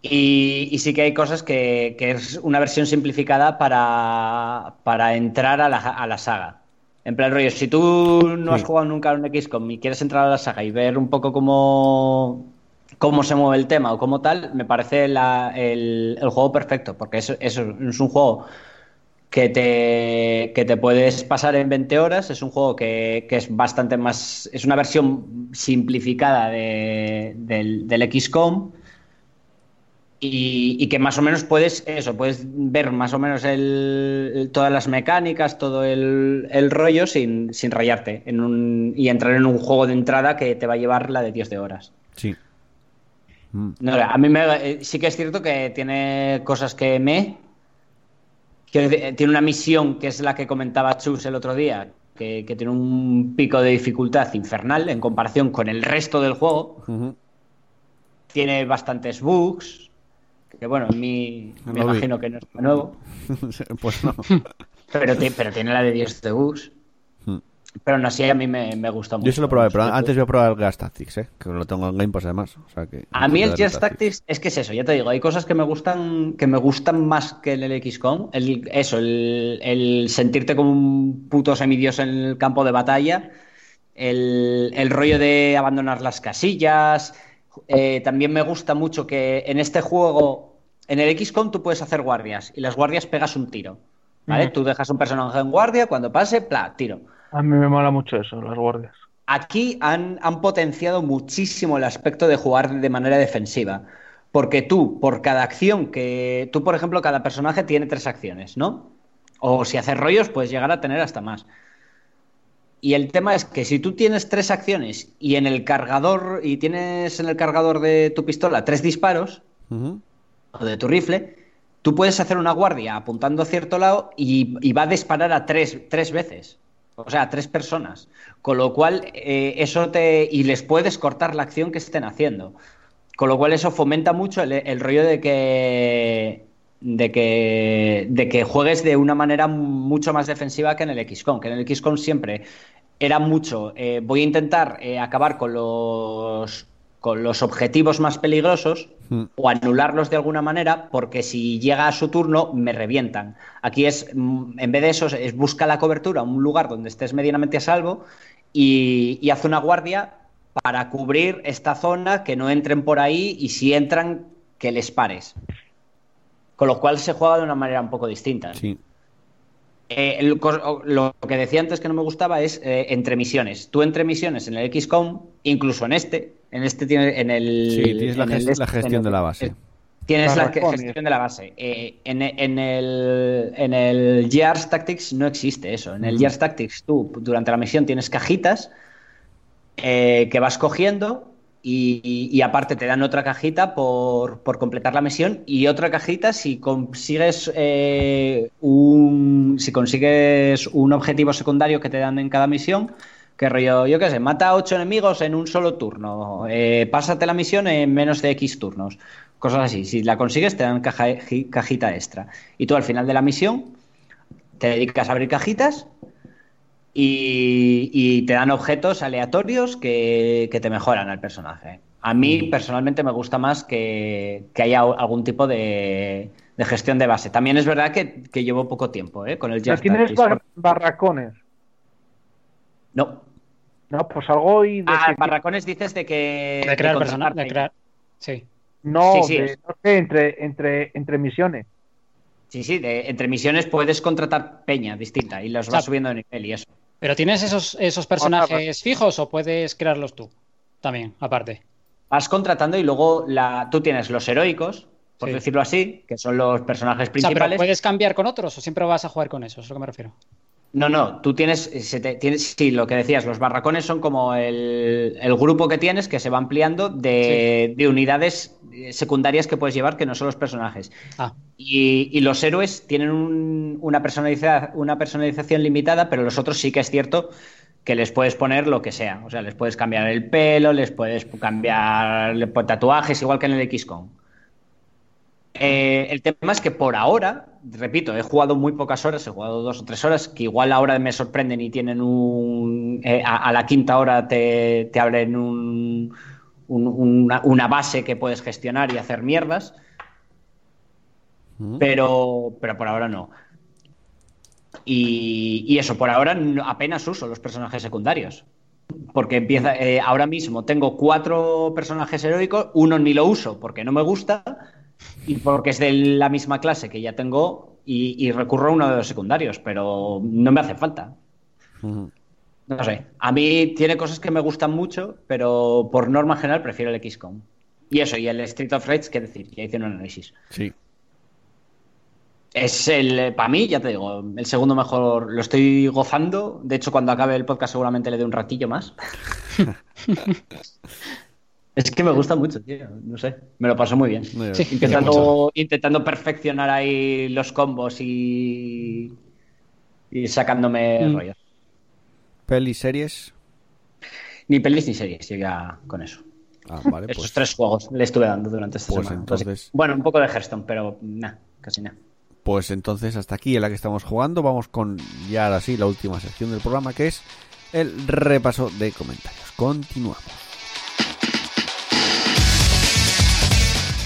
Y, y sí que hay cosas que, que es una versión simplificada para, para entrar a la, a la saga. En plan rollo, si tú no has jugado nunca a un XCOM y quieres entrar a la saga y ver un poco cómo, cómo se mueve el tema o cómo tal, me parece la- el, el juego perfecto, porque es, es, es un juego que te, que te puedes pasar en 20 horas, es un juego que, que es bastante más, es una versión simplificada de- del, del XCOM Y, que más o menos puedes, eso, puedes ver más o menos el, todas las mecánicas, todo el, rollo sin, sin rayarte en un, y entrar en un juego de entrada que te va a llevar la de 10 de horas. Sí. Mm. a mí me, eh, sí que es cierto que tiene cosas que me... Que tiene una misión que es la que comentaba Chus el otro día, que, tiene un pico de dificultad infernal en comparación con el resto del juego. Tiene bastantes bugs, que bueno, en mí me imagino que no es nuevo. pues no. pero, pero tiene la de 10 de bugs. Pero aún así a mí me, me gusta mucho. Yo se lo probé, pero antes voy a probar el Gas Tactics, ¿eh? que lo tengo en Game Pass además. O sea que a mí el Gas Tactics es que es eso, ya te digo, hay cosas que me gustan que me gustan más que el XCOM. El, eso, el, el sentirte como un puto semidios en el campo de batalla, el, el rollo de abandonar las casillas. Eh, también me gusta mucho que en este juego, en el XCOM tú puedes hacer guardias y las guardias pegas un tiro. ¿Vale? Tú dejas un personaje en guardia, cuando pase, pla, tiro. A mí me mola mucho eso, las guardias. Aquí han, potenciado muchísimo el aspecto de jugar de manera defensiva. Porque tú, por cada acción que. Tú, por ejemplo, cada personaje tiene tres acciones, ¿no? O si haces rollos, puedes llegar a tener hasta más. Y el tema es que si tú tienes tres acciones y en el cargador. y tienes en el cargador de tu pistola tres disparos, o de tu rifle, tú puedes hacer una guardia apuntando a cierto lado y, va a disparar a tres, tres veces. O sea, tres personas. Con lo cual, eh, eso te. Y les puedes cortar la acción que estén haciendo. Con lo cual, eso fomenta mucho el, rollo de que. De que, de que juegues de una manera mucho más defensiva que en el XCOM. Que en el XCOM siempre era mucho. Eh, voy a intentar eh, acabar con los con los objetivos más peligrosos hmm. o anularlos de alguna manera porque si llega a su turno me revientan. Aquí es, mm, en vez de eso, es busca la cobertura, un lugar donde estés medianamente a salvo y, y hace una guardia para cubrir esta zona, que no entren por ahí y si entran, que les pares. Con lo cual se juega de una manera un poco distinta. Sí. Eh, lo que decía antes que no me gustaba es eh, entre misiones. Tú entre misiones en el XCOM, incluso en este, en este tiene en el. Sí, tienes la, este, gestión de la base. Tienes la gestión de la base. Eh, en, el, en el Gears Tactics no existe eso. En el Gears Tactics tú durante la misión tienes cajitas que vas cogiendo y, aparte te dan otra cajita por, completar la misión y otra cajita si consigues eh, un si consigues un objetivo secundario que te dan en cada misión que rollo, yo qué sé, mata a ocho enemigos en un solo turno, eh, pásate la misión en menos de X turnos, cosas así. Si la consigues te dan cajita extra. Y tú al final de la misión te dedicas a abrir cajitas y, te dan objetos aleatorios que, te mejoran al personaje. A mí mm. personalmente me gusta más que, haya algún tipo de, gestión de base. También es verdad que, llevo poco tiempo ¿eh? con el Just ¿Tienes barracones? No. No, pues algo y de Ah, barracones dices de que... De crear personaje, de crear... Sí. No, no sé, entre, entre, entre misiones. Sí, sí, de, entre misiones puedes contratar peña distinta y los vas subiendo de nivel y eso. ¿Pero tienes esos, esos personajes fijos o puedes crearlos tú? También, aparte. Vas contratando y luego la, tú tienes los heroicos, por decirlo así, que son los personajes principales. ¿Puedes cambiar con otros o siempre vas a jugar con esos? Es lo que me refiero. No, no, tú tienes, tienes, sí, lo que decías, los barracones son como el, grupo que tienes que se va ampliando de, unidades secundarias que puedes llevar que no son los personajes. Ah. Y, los héroes tienen una, una personalización limitada, pero los otros sí que es cierto que les puedes poner lo que sea. O sea, les puedes cambiar el pelo, les puedes cambiar tatuajes, igual que en el XCOM. Eh, el tema es que por ahora, repito, he jugado muy pocas horas, he jugado dos o tres horas, que igual ahora me sorprenden y tienen un. Eh, a, la quinta hora te, abren una, base que puedes gestionar y hacer mierdas. Pero, pero por ahora no. Y, eso, por ahora apenas uso los personajes secundarios. Porque empieza. Eh, ahora mismo tengo cuatro personajes heroicos, uno ni lo uso porque no me gusta y porque es de la misma clase que ya tengo y, recurro a uno de los secundarios, pero no me hace falta. No sé. A mí tiene cosas que me gustan mucho, pero por norma general prefiero el XCOM. Y eso, y el Street of Rage, ¿qué decir? Ya hice un análisis. Sí. Es el, para mí, ya te digo, el segundo mejor. Lo estoy gozando. De hecho, cuando acabe el podcast, seguramente le dé un ratillo más. es que me gusta mucho, tío. No sé. Me lo paso muy bien. Muy bien. Sí. Intentando, intentando perfeccionar ahí los combos y. y sacándome Mm. rollos. Pelis, series. Ni pelis ni series, yo ya con eso. Ah, vale, Esos pues. tres juegos le estuve dando durante esta Pues semana. entonces- Bueno, un poco de Hearthstone, pero nada, casi nada. Pues entonces hasta aquí en la que estamos jugando. Vamos con ya ahora sí la última sección del programa que es el repaso de comentarios. Continuamos.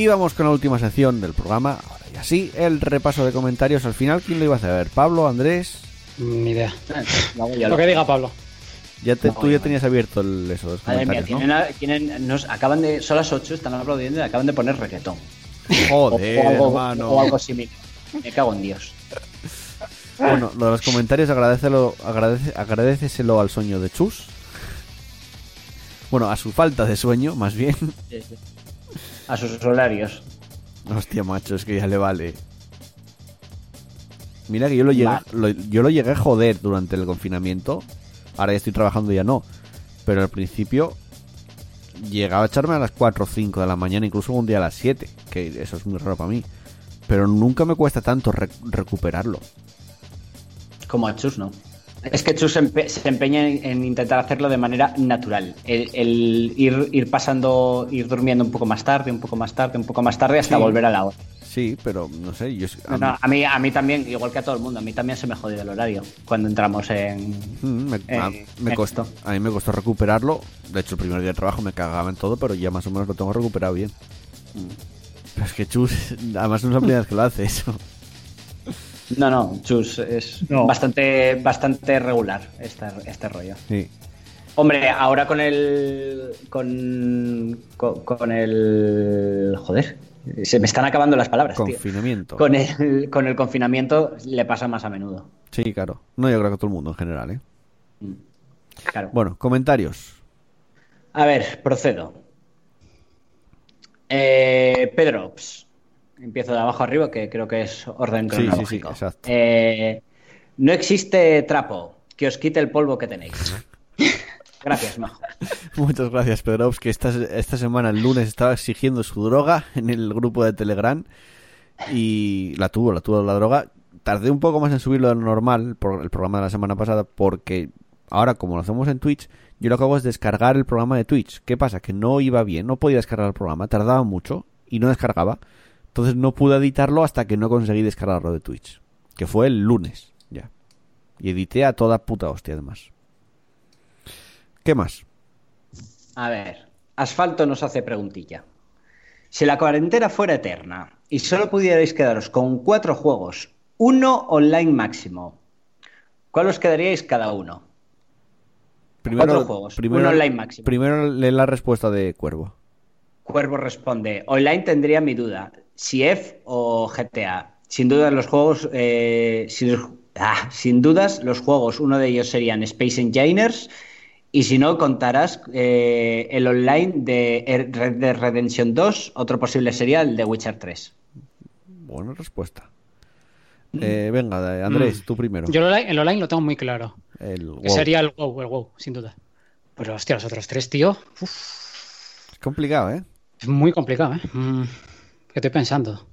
Y vamos con la última sección del programa. Ahora y así, el repaso de comentarios. Al final, ¿quién lo iba a hacer? ¿Pablo, Andrés? Ni idea. Lo que diga Pablo. Ya te, No, tú ya tenías abierto el, eso, los Madre mía, comentarios, ¿no? tienen, tienen- nos acaban de. Son las 8, están aplaudiendo y acaban de poner reggaetón. Joder, o, algo, hermano. o algo similar. Me cago en Dios. Bueno, lo de los comentarios, agradecelo, agradece, agradeceselo al sueño de Chus. Bueno, a su falta de sueño, más bien. A sus horarios. Hostia, macho, es que ya le vale. Mira que yo lo llegué, Vale. lo- yo lo llegué a joder durante el confinamiento. Ahora ya estoy trabajando, ya no. Pero al principio llegaba a echarme a las 4 o 5 de la mañana, incluso un día a las 7. Que eso es muy raro para mí. Pero nunca me cuesta tanto re- recuperarlo. Como a Chus, ¿no? Es que Chus se, empe- se empeña en, en intentar hacerlo de manera natural. El, el ir, ir pasando, ir durmiendo un poco más tarde, un poco más tarde, un poco más tarde, hasta Sí. volver a la hora. Sí, pero no sé, yo... a No, mí- a, mí, a mí también, igual que a todo el mundo, a mí también se me jodió el horario cuando entramos en. Mm, me, a, me en costó, a mí me costó recuperarlo. De hecho, el primer día de trabajo me cagaba en todo, pero ya más o menos lo tengo recuperado bien. Pero es que Chus, además no es la primera vez que lo hace eso. No, no, Chus es No. bastante, bastante regular este, este rollo. Sí. Hombre, ahora con el. Con, con, con el. Joder, se me están acabando las palabras, tío. Confinamiento. Con el, con el confinamiento le pasa más a menudo. Sí, claro. No, yo creo que a todo el mundo en general, ¿eh? Claro. Bueno, comentarios. A ver, procedo. Eh, Pedro, ps, empiezo de abajo arriba, que creo que es orden Sí, sí, sí, cronológico. exacto. Eh, no existe trapo que os quite el polvo que tenéis. Gracias, Majo. Muchas gracias, Pedro. Que esta, esta semana, el lunes, estaba exigiendo su droga en el grupo de Telegram. Y la tuvo, la tuvo la droga. Tardé un poco más en subirlo de lo normal, por el programa de la semana pasada, porque ahora, como lo hacemos en Twitch, yo lo que hago es descargar el programa de Twitch. ¿Qué pasa? Que no iba bien, no podía descargar el programa, tardaba mucho y no descargaba. Entonces no pude editarlo hasta que no conseguí descargarlo de Twitch. Que fue el lunes, ya. Y edité a toda puta hostia, además. ¿Qué más? A ver, Asfalto nos hace preguntilla. Si la cuarentena fuera eterna y solo pudierais quedaros con cuatro juegos, uno online máximo, ¿cuál os quedaríais cada uno? Cuatro juegos, primero, un online máximo. Primero lee la respuesta de Cuervo. Cuervo responde, online tendría mi duda, si F o GTA. Sin duda los juegos, eh, sin, ah, sin dudas los juegos, uno de ellos serían Space Engineers y si no contarás eh, el online de Red Dead Redemption 2, otro posible sería el de Witcher 3. Buena respuesta. Eh, venga, Andrés, tú primero. Yo el online, el online lo tengo muy claro. El Que WoW. sería el WoW, el WoW, sin duda. Pero hostia, los otros tres, tío. uf, Es complicado, ¿eh? es muy complicado, ¿eh? Mm, ¿Qué estoy pensando?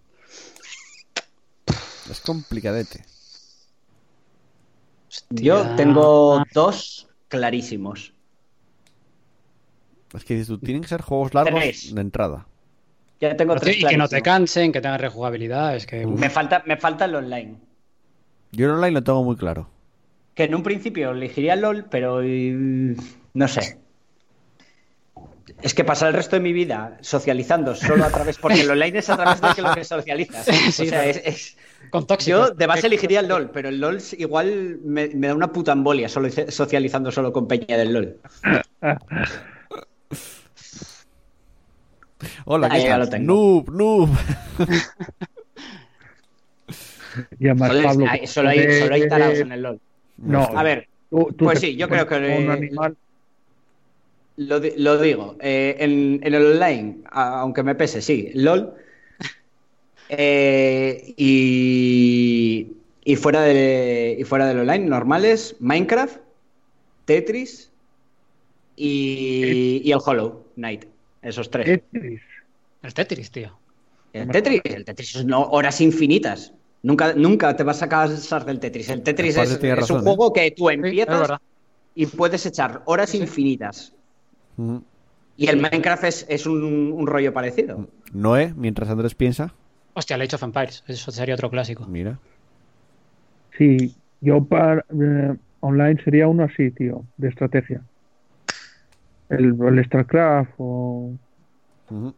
Es complicadete. Yo tengo dos clarísimos. Es que dices tú, tienen que ser juegos largos de entrada. Ya tengo Pero, tres y que no te cansen, que tengan rejugabilidad, es que... Me falta, me falta el online. Yo el online lo tengo muy claro. Que en un principio elegiría LOL, pero eh, no sé. Es que pasar el resto de mi vida socializando solo a través, porque el online es a través de lo que socializas. Sí, o sea, es, es- Con tóxicos. Yo de base elegiría el LOL, pero el LOL igual me, me da una puta embolia solo socializando solo con peña del LOL. Hola, Ah, ¿qué tal? lo tengo. Noob, noob. Y además, Solo, Pablo, hay, solo hay, solo hay tarados en el LOL. No, A ver, tú- tú pues sí, yo creo que un animal. Lo, di- lo digo, eh, en, en el online, aunque me pese, sí, LOL. Eh, y, y fuera de, y fuera del online, normales, Minecraft, Tetris y, y el Hollow Knight. Esos tres. Tetris. El Tetris, tío. El Tetris, el Tetris son horas infinitas. Nunca, nunca te vas a cansar del Tetris. El Tetris es, un ¿eh? juego que tú empiezas y puedes echar horas infinitas. Y el Minecraft es, es un, un rollo parecido. Noé, mientras Andrés piensa, Hostia, el Age of Empires. Eso sería otro clásico. mira. Sí, yo para eh, online sería uno así, tío, de estrategia. El, el StarCraft o Ujú.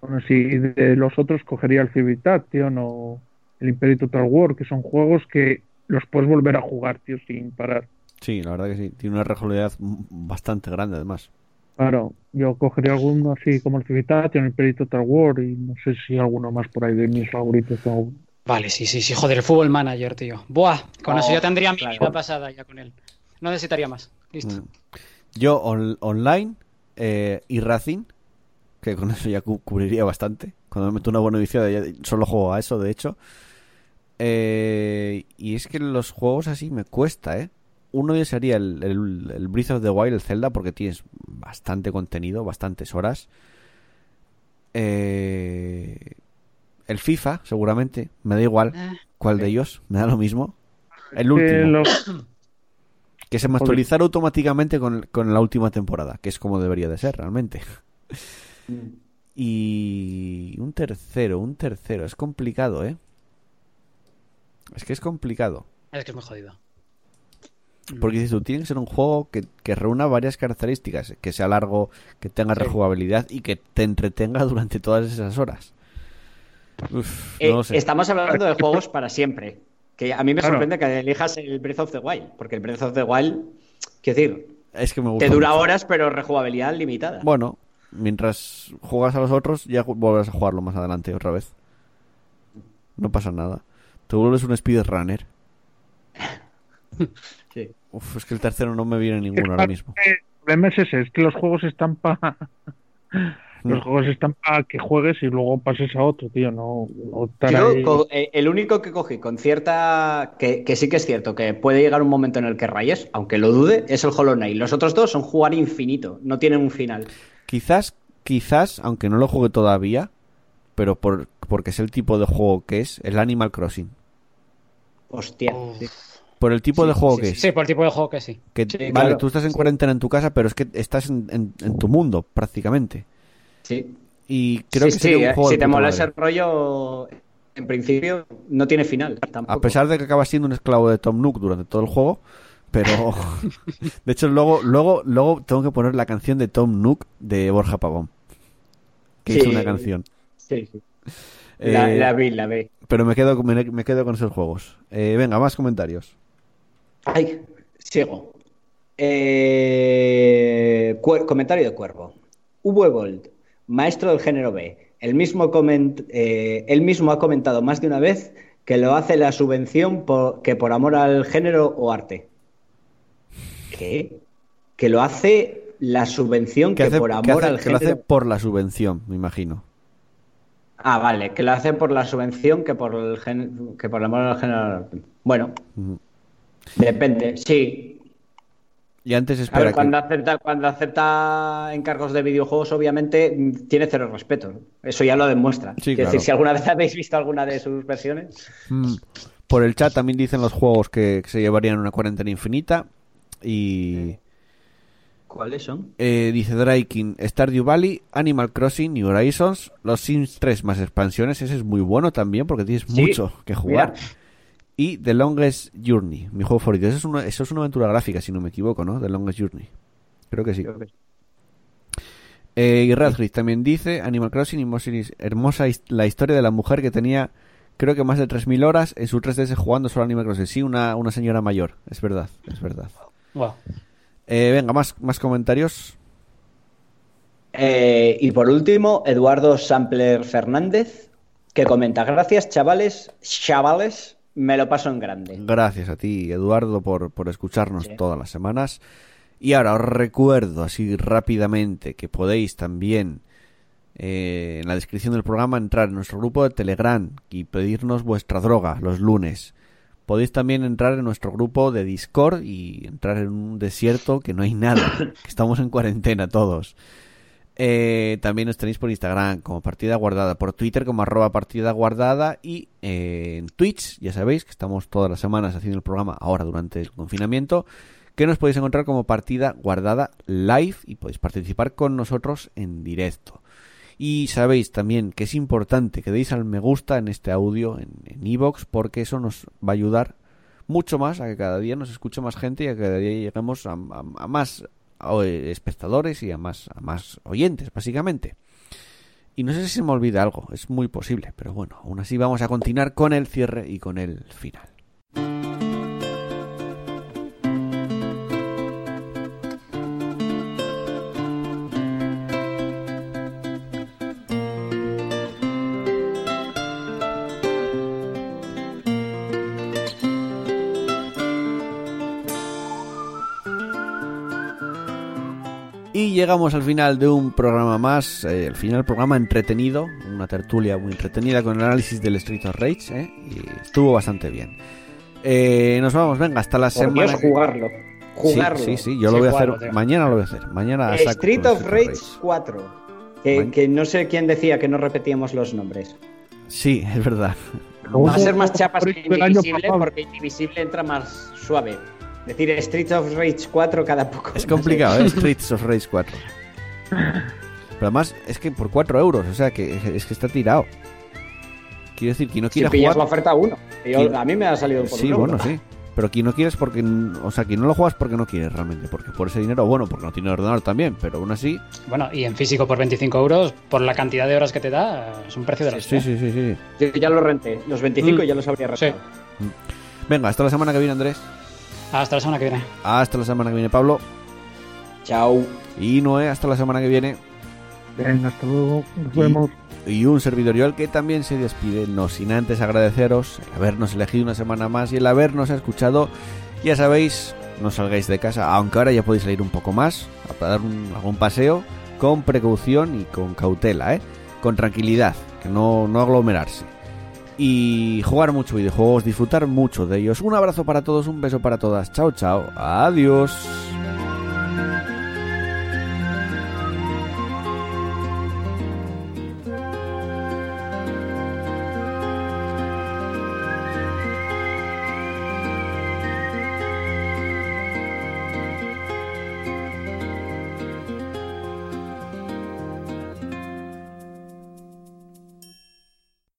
bueno, sí, y de los otros cogería el Civitat, tío, no el Imperial Total War, que son juegos que los puedes volver a jugar, tío, sin parar. Sí, la verdad que sí. Tiene una rejugabilidad bastante grande, además. Claro, yo cogería alguno así como el Civitat el Imperial Total War y no sé si alguno más por ahí de mis favoritos. o- Vale, sí, sí, sí. Joder, el Fútbol Manager, tío. Buah, con Oh, eso ya tendría mi claro. vida pasada ya con él. No necesitaría más. Listo. Mm. Yo on- online eh, y Racing, que con eso ya cu- cubriría bastante. Cuando me meto una buena viciada ya solo juego a eso, de hecho. Eh, y es que los juegos así me cuesta, ¿eh? Uno de ellos sería el, el, el Breath of the Wild, el Zelda, porque tienes bastante contenido, bastantes horas. Eh, el FIFA, seguramente, me da igual Eh, cuál de ellos, me da lo mismo. El que último. Que se actualizara automáticamente con, con la última temporada, que es como debería de ser realmente. Y un tercero, un tercero, es complicado, ¿eh? Es que es complicado. es que es muy jodido. Porque dices tú, tiene que ser un juego que, que reúna varias características, que sea largo, que tenga Sí. rejugabilidad y que te entretenga durante todas esas horas. Uf, Eh, no lo sé. Estamos hablando de juegos para siempre. Que a mí me Claro. sorprende que elijas el Breath of the Wild, porque el Breath of the Wild, quiero decir, Es que me gusta te dura mucho. horas, pero rejugabilidad limitada. Bueno, mientras juegas a los otros, ya volverás a jugarlo más adelante otra vez. No pasa nada. Te vuelves un speedrunner. Sí. Uf, es que el tercero no me viene ninguno ahora mismo. El problema es ese, es que los juegos están para los juegos están para que juegues y luego pases a otro, tío, no, Yo, ahí- eh, el único que cogí con cierta. Que, que sí que es cierto, que puede llegar un momento en el que rayes, aunque lo dude, es el Hollow Knight. Los otros dos son jugar infinito, no tienen un final. Quizás, quizás, aunque no lo juegue todavía, pero por, porque es el tipo de juego que es, el Animal Crossing. Hostia. Sí. Por el tipo Sí, de juego sí, que sí, es. Sí, por el tipo de juego que sí. Que, Sí, vale, claro. tú estás en cuarentena en tu casa, pero es que estás en, en- en tu mundo, prácticamente. Sí. Y creo Sí, que sería un eh, juego si te mola madre. ese rollo, en principio no tiene final. Tampoco. A pesar de que acabas siendo un esclavo de Tom Nook durante todo el juego, pero de hecho luego luego luego tengo que poner la canción de Tom Nook de Borja Pavón, que Sí. hizo una canción. Sí, sí. La, Eh, la vi, la vi. pero me quedo me, me quedo con esos juegos. Eh, venga, más comentarios. Ay, sigo. Eh, comentario de Cuervo. Uwe Bolt, maestro del género B. El mismo, coment- eh, él mismo ha comentado más de una vez que lo hace la subvención por- que por amor al género o arte. ¿Qué? Que lo hace la subvención que, hace, por amor hace- al que lo género. hace por la subvención, me imagino. Ah, vale, que lo hace por la subvención que por el gen- que por el amor al género. Bueno. Depende. Sí, Y antes espera ver, que- cuando acepta, cuando acepta encargos de videojuegos, obviamente tiene cero respeto. Eso ya lo demuestra. Sí, claro. decir, si alguna vez habéis visto alguna de sus versiones, Mm. Por el chat también dicen los juegos que, que se llevarían una cuarentena infinita. Y ¿cuáles son? eh, dice Draikin, Stardew Valley, Animal Crossing, New Horizons, los Sims 3 más expansiones. Ese es muy bueno también porque tienes Sí, mucho que jugar. mira. Y The Longest Journey, mi juego favorito. Eso es, una, eso es una aventura gráfica, si no me equivoco, ¿no? The Longest Journey. Creo que sí. Creo que sí. Eh, y Radcliffe también dice, Animal Crossing, hermosa la historia de la mujer que tenía creo que más de 3.000 horas en su 3DS jugando solo Animal Crossing. Sí, una, una señora mayor, es verdad, es verdad. Eh, venga, más, más comentarios. Eh, y por último, Eduardo Sampler Fernández, que comenta, gracias chavales, chavales, me lo paso en grande. Gracias a ti, Eduardo, por, por escucharnos todas las semanas. Y ahora os recuerdo así rápidamente que podéis también eh, en la descripción del programa entrar en nuestro grupo de Telegram y pedirnos vuestra droga los lunes. Podéis también entrar en nuestro grupo de Discord y entrar en un desierto que no hay nada, que estamos en cuarentena todos. Eh, también nos tenéis por Instagram como partida guardada, por Twitter como arroba partida guardada y eh, en Twitch, ya sabéis que estamos todas las semanas haciendo el programa ahora durante el confinamiento, que nos podéis encontrar como partida guardada live y podéis participar con nosotros en directo. Y sabéis también que es importante que deis al me gusta en este audio en Evox porque eso nos va a ayudar mucho más a que cada día nos escuche más gente y a que cada día lleguemos a, más espectadores y a más, a más oyentes, básicamente. Y no sé si se me olvida algo, es muy posible, pero bueno, aún así vamos a continuar con el cierre y con el final. Llegamos al final de un programa más, eh, el final programa entretenido, una tertulia muy entretenida con el análisis del Street of Rage, eh, y estuvo bastante bien. Eh, nos vamos, venga, hasta la semana. jugarlo. Jugarlo. Sí, sí, yo lo voy a hacer. Mañana lo voy a hacer. Mañana Street of Rage, 4. Que, no sé quién decía que no repetíamos los nombres. Sí, es verdad. Va a ser más chapas que Indivisible porque Indivisible entra más suave decir Streets of Rage 4 cada poco. Es complicado, ¿eh? Streets of Rage 4. Pero además es que por 4 euros, o sea que es que está tirado. Quiero decir, quien no quiere si pillas la oferta 1. A mí me ha salido por Sí, bueno, sí. Pero quien no quieres porque. O sea, quien no lo juegas porque no quieres realmente. Porque por ese dinero, bueno, porque no tiene ordenador también. Pero aún así. Bueno, y en físico por 25 euros, por la cantidad de horas que te da, es un precio de la Sí, sí, sí, sí. Yo ya lo renté. Los 25 mm. ya los habría rentado. Sí. Venga, hasta la semana que viene, Andrés. Hasta la semana que viene. Hasta la semana que viene, Pablo. Chao. Y Noé, hasta la semana que viene. Venga, hasta luego. Nos vemos. Y un servidor yo que también se despide, no sin antes agradeceros el habernos elegido una semana más y el habernos escuchado. Ya sabéis, no salgáis de casa, aunque ahora ya podéis salir un poco más, a dar algún paseo, con precaución y con cautela, ¿eh? con tranquilidad, que no, no aglomerarse y jugar mucho videojuegos, disfrutar mucho de ellos. Un abrazo para todos, un beso para todas. Chao, chao. Adiós.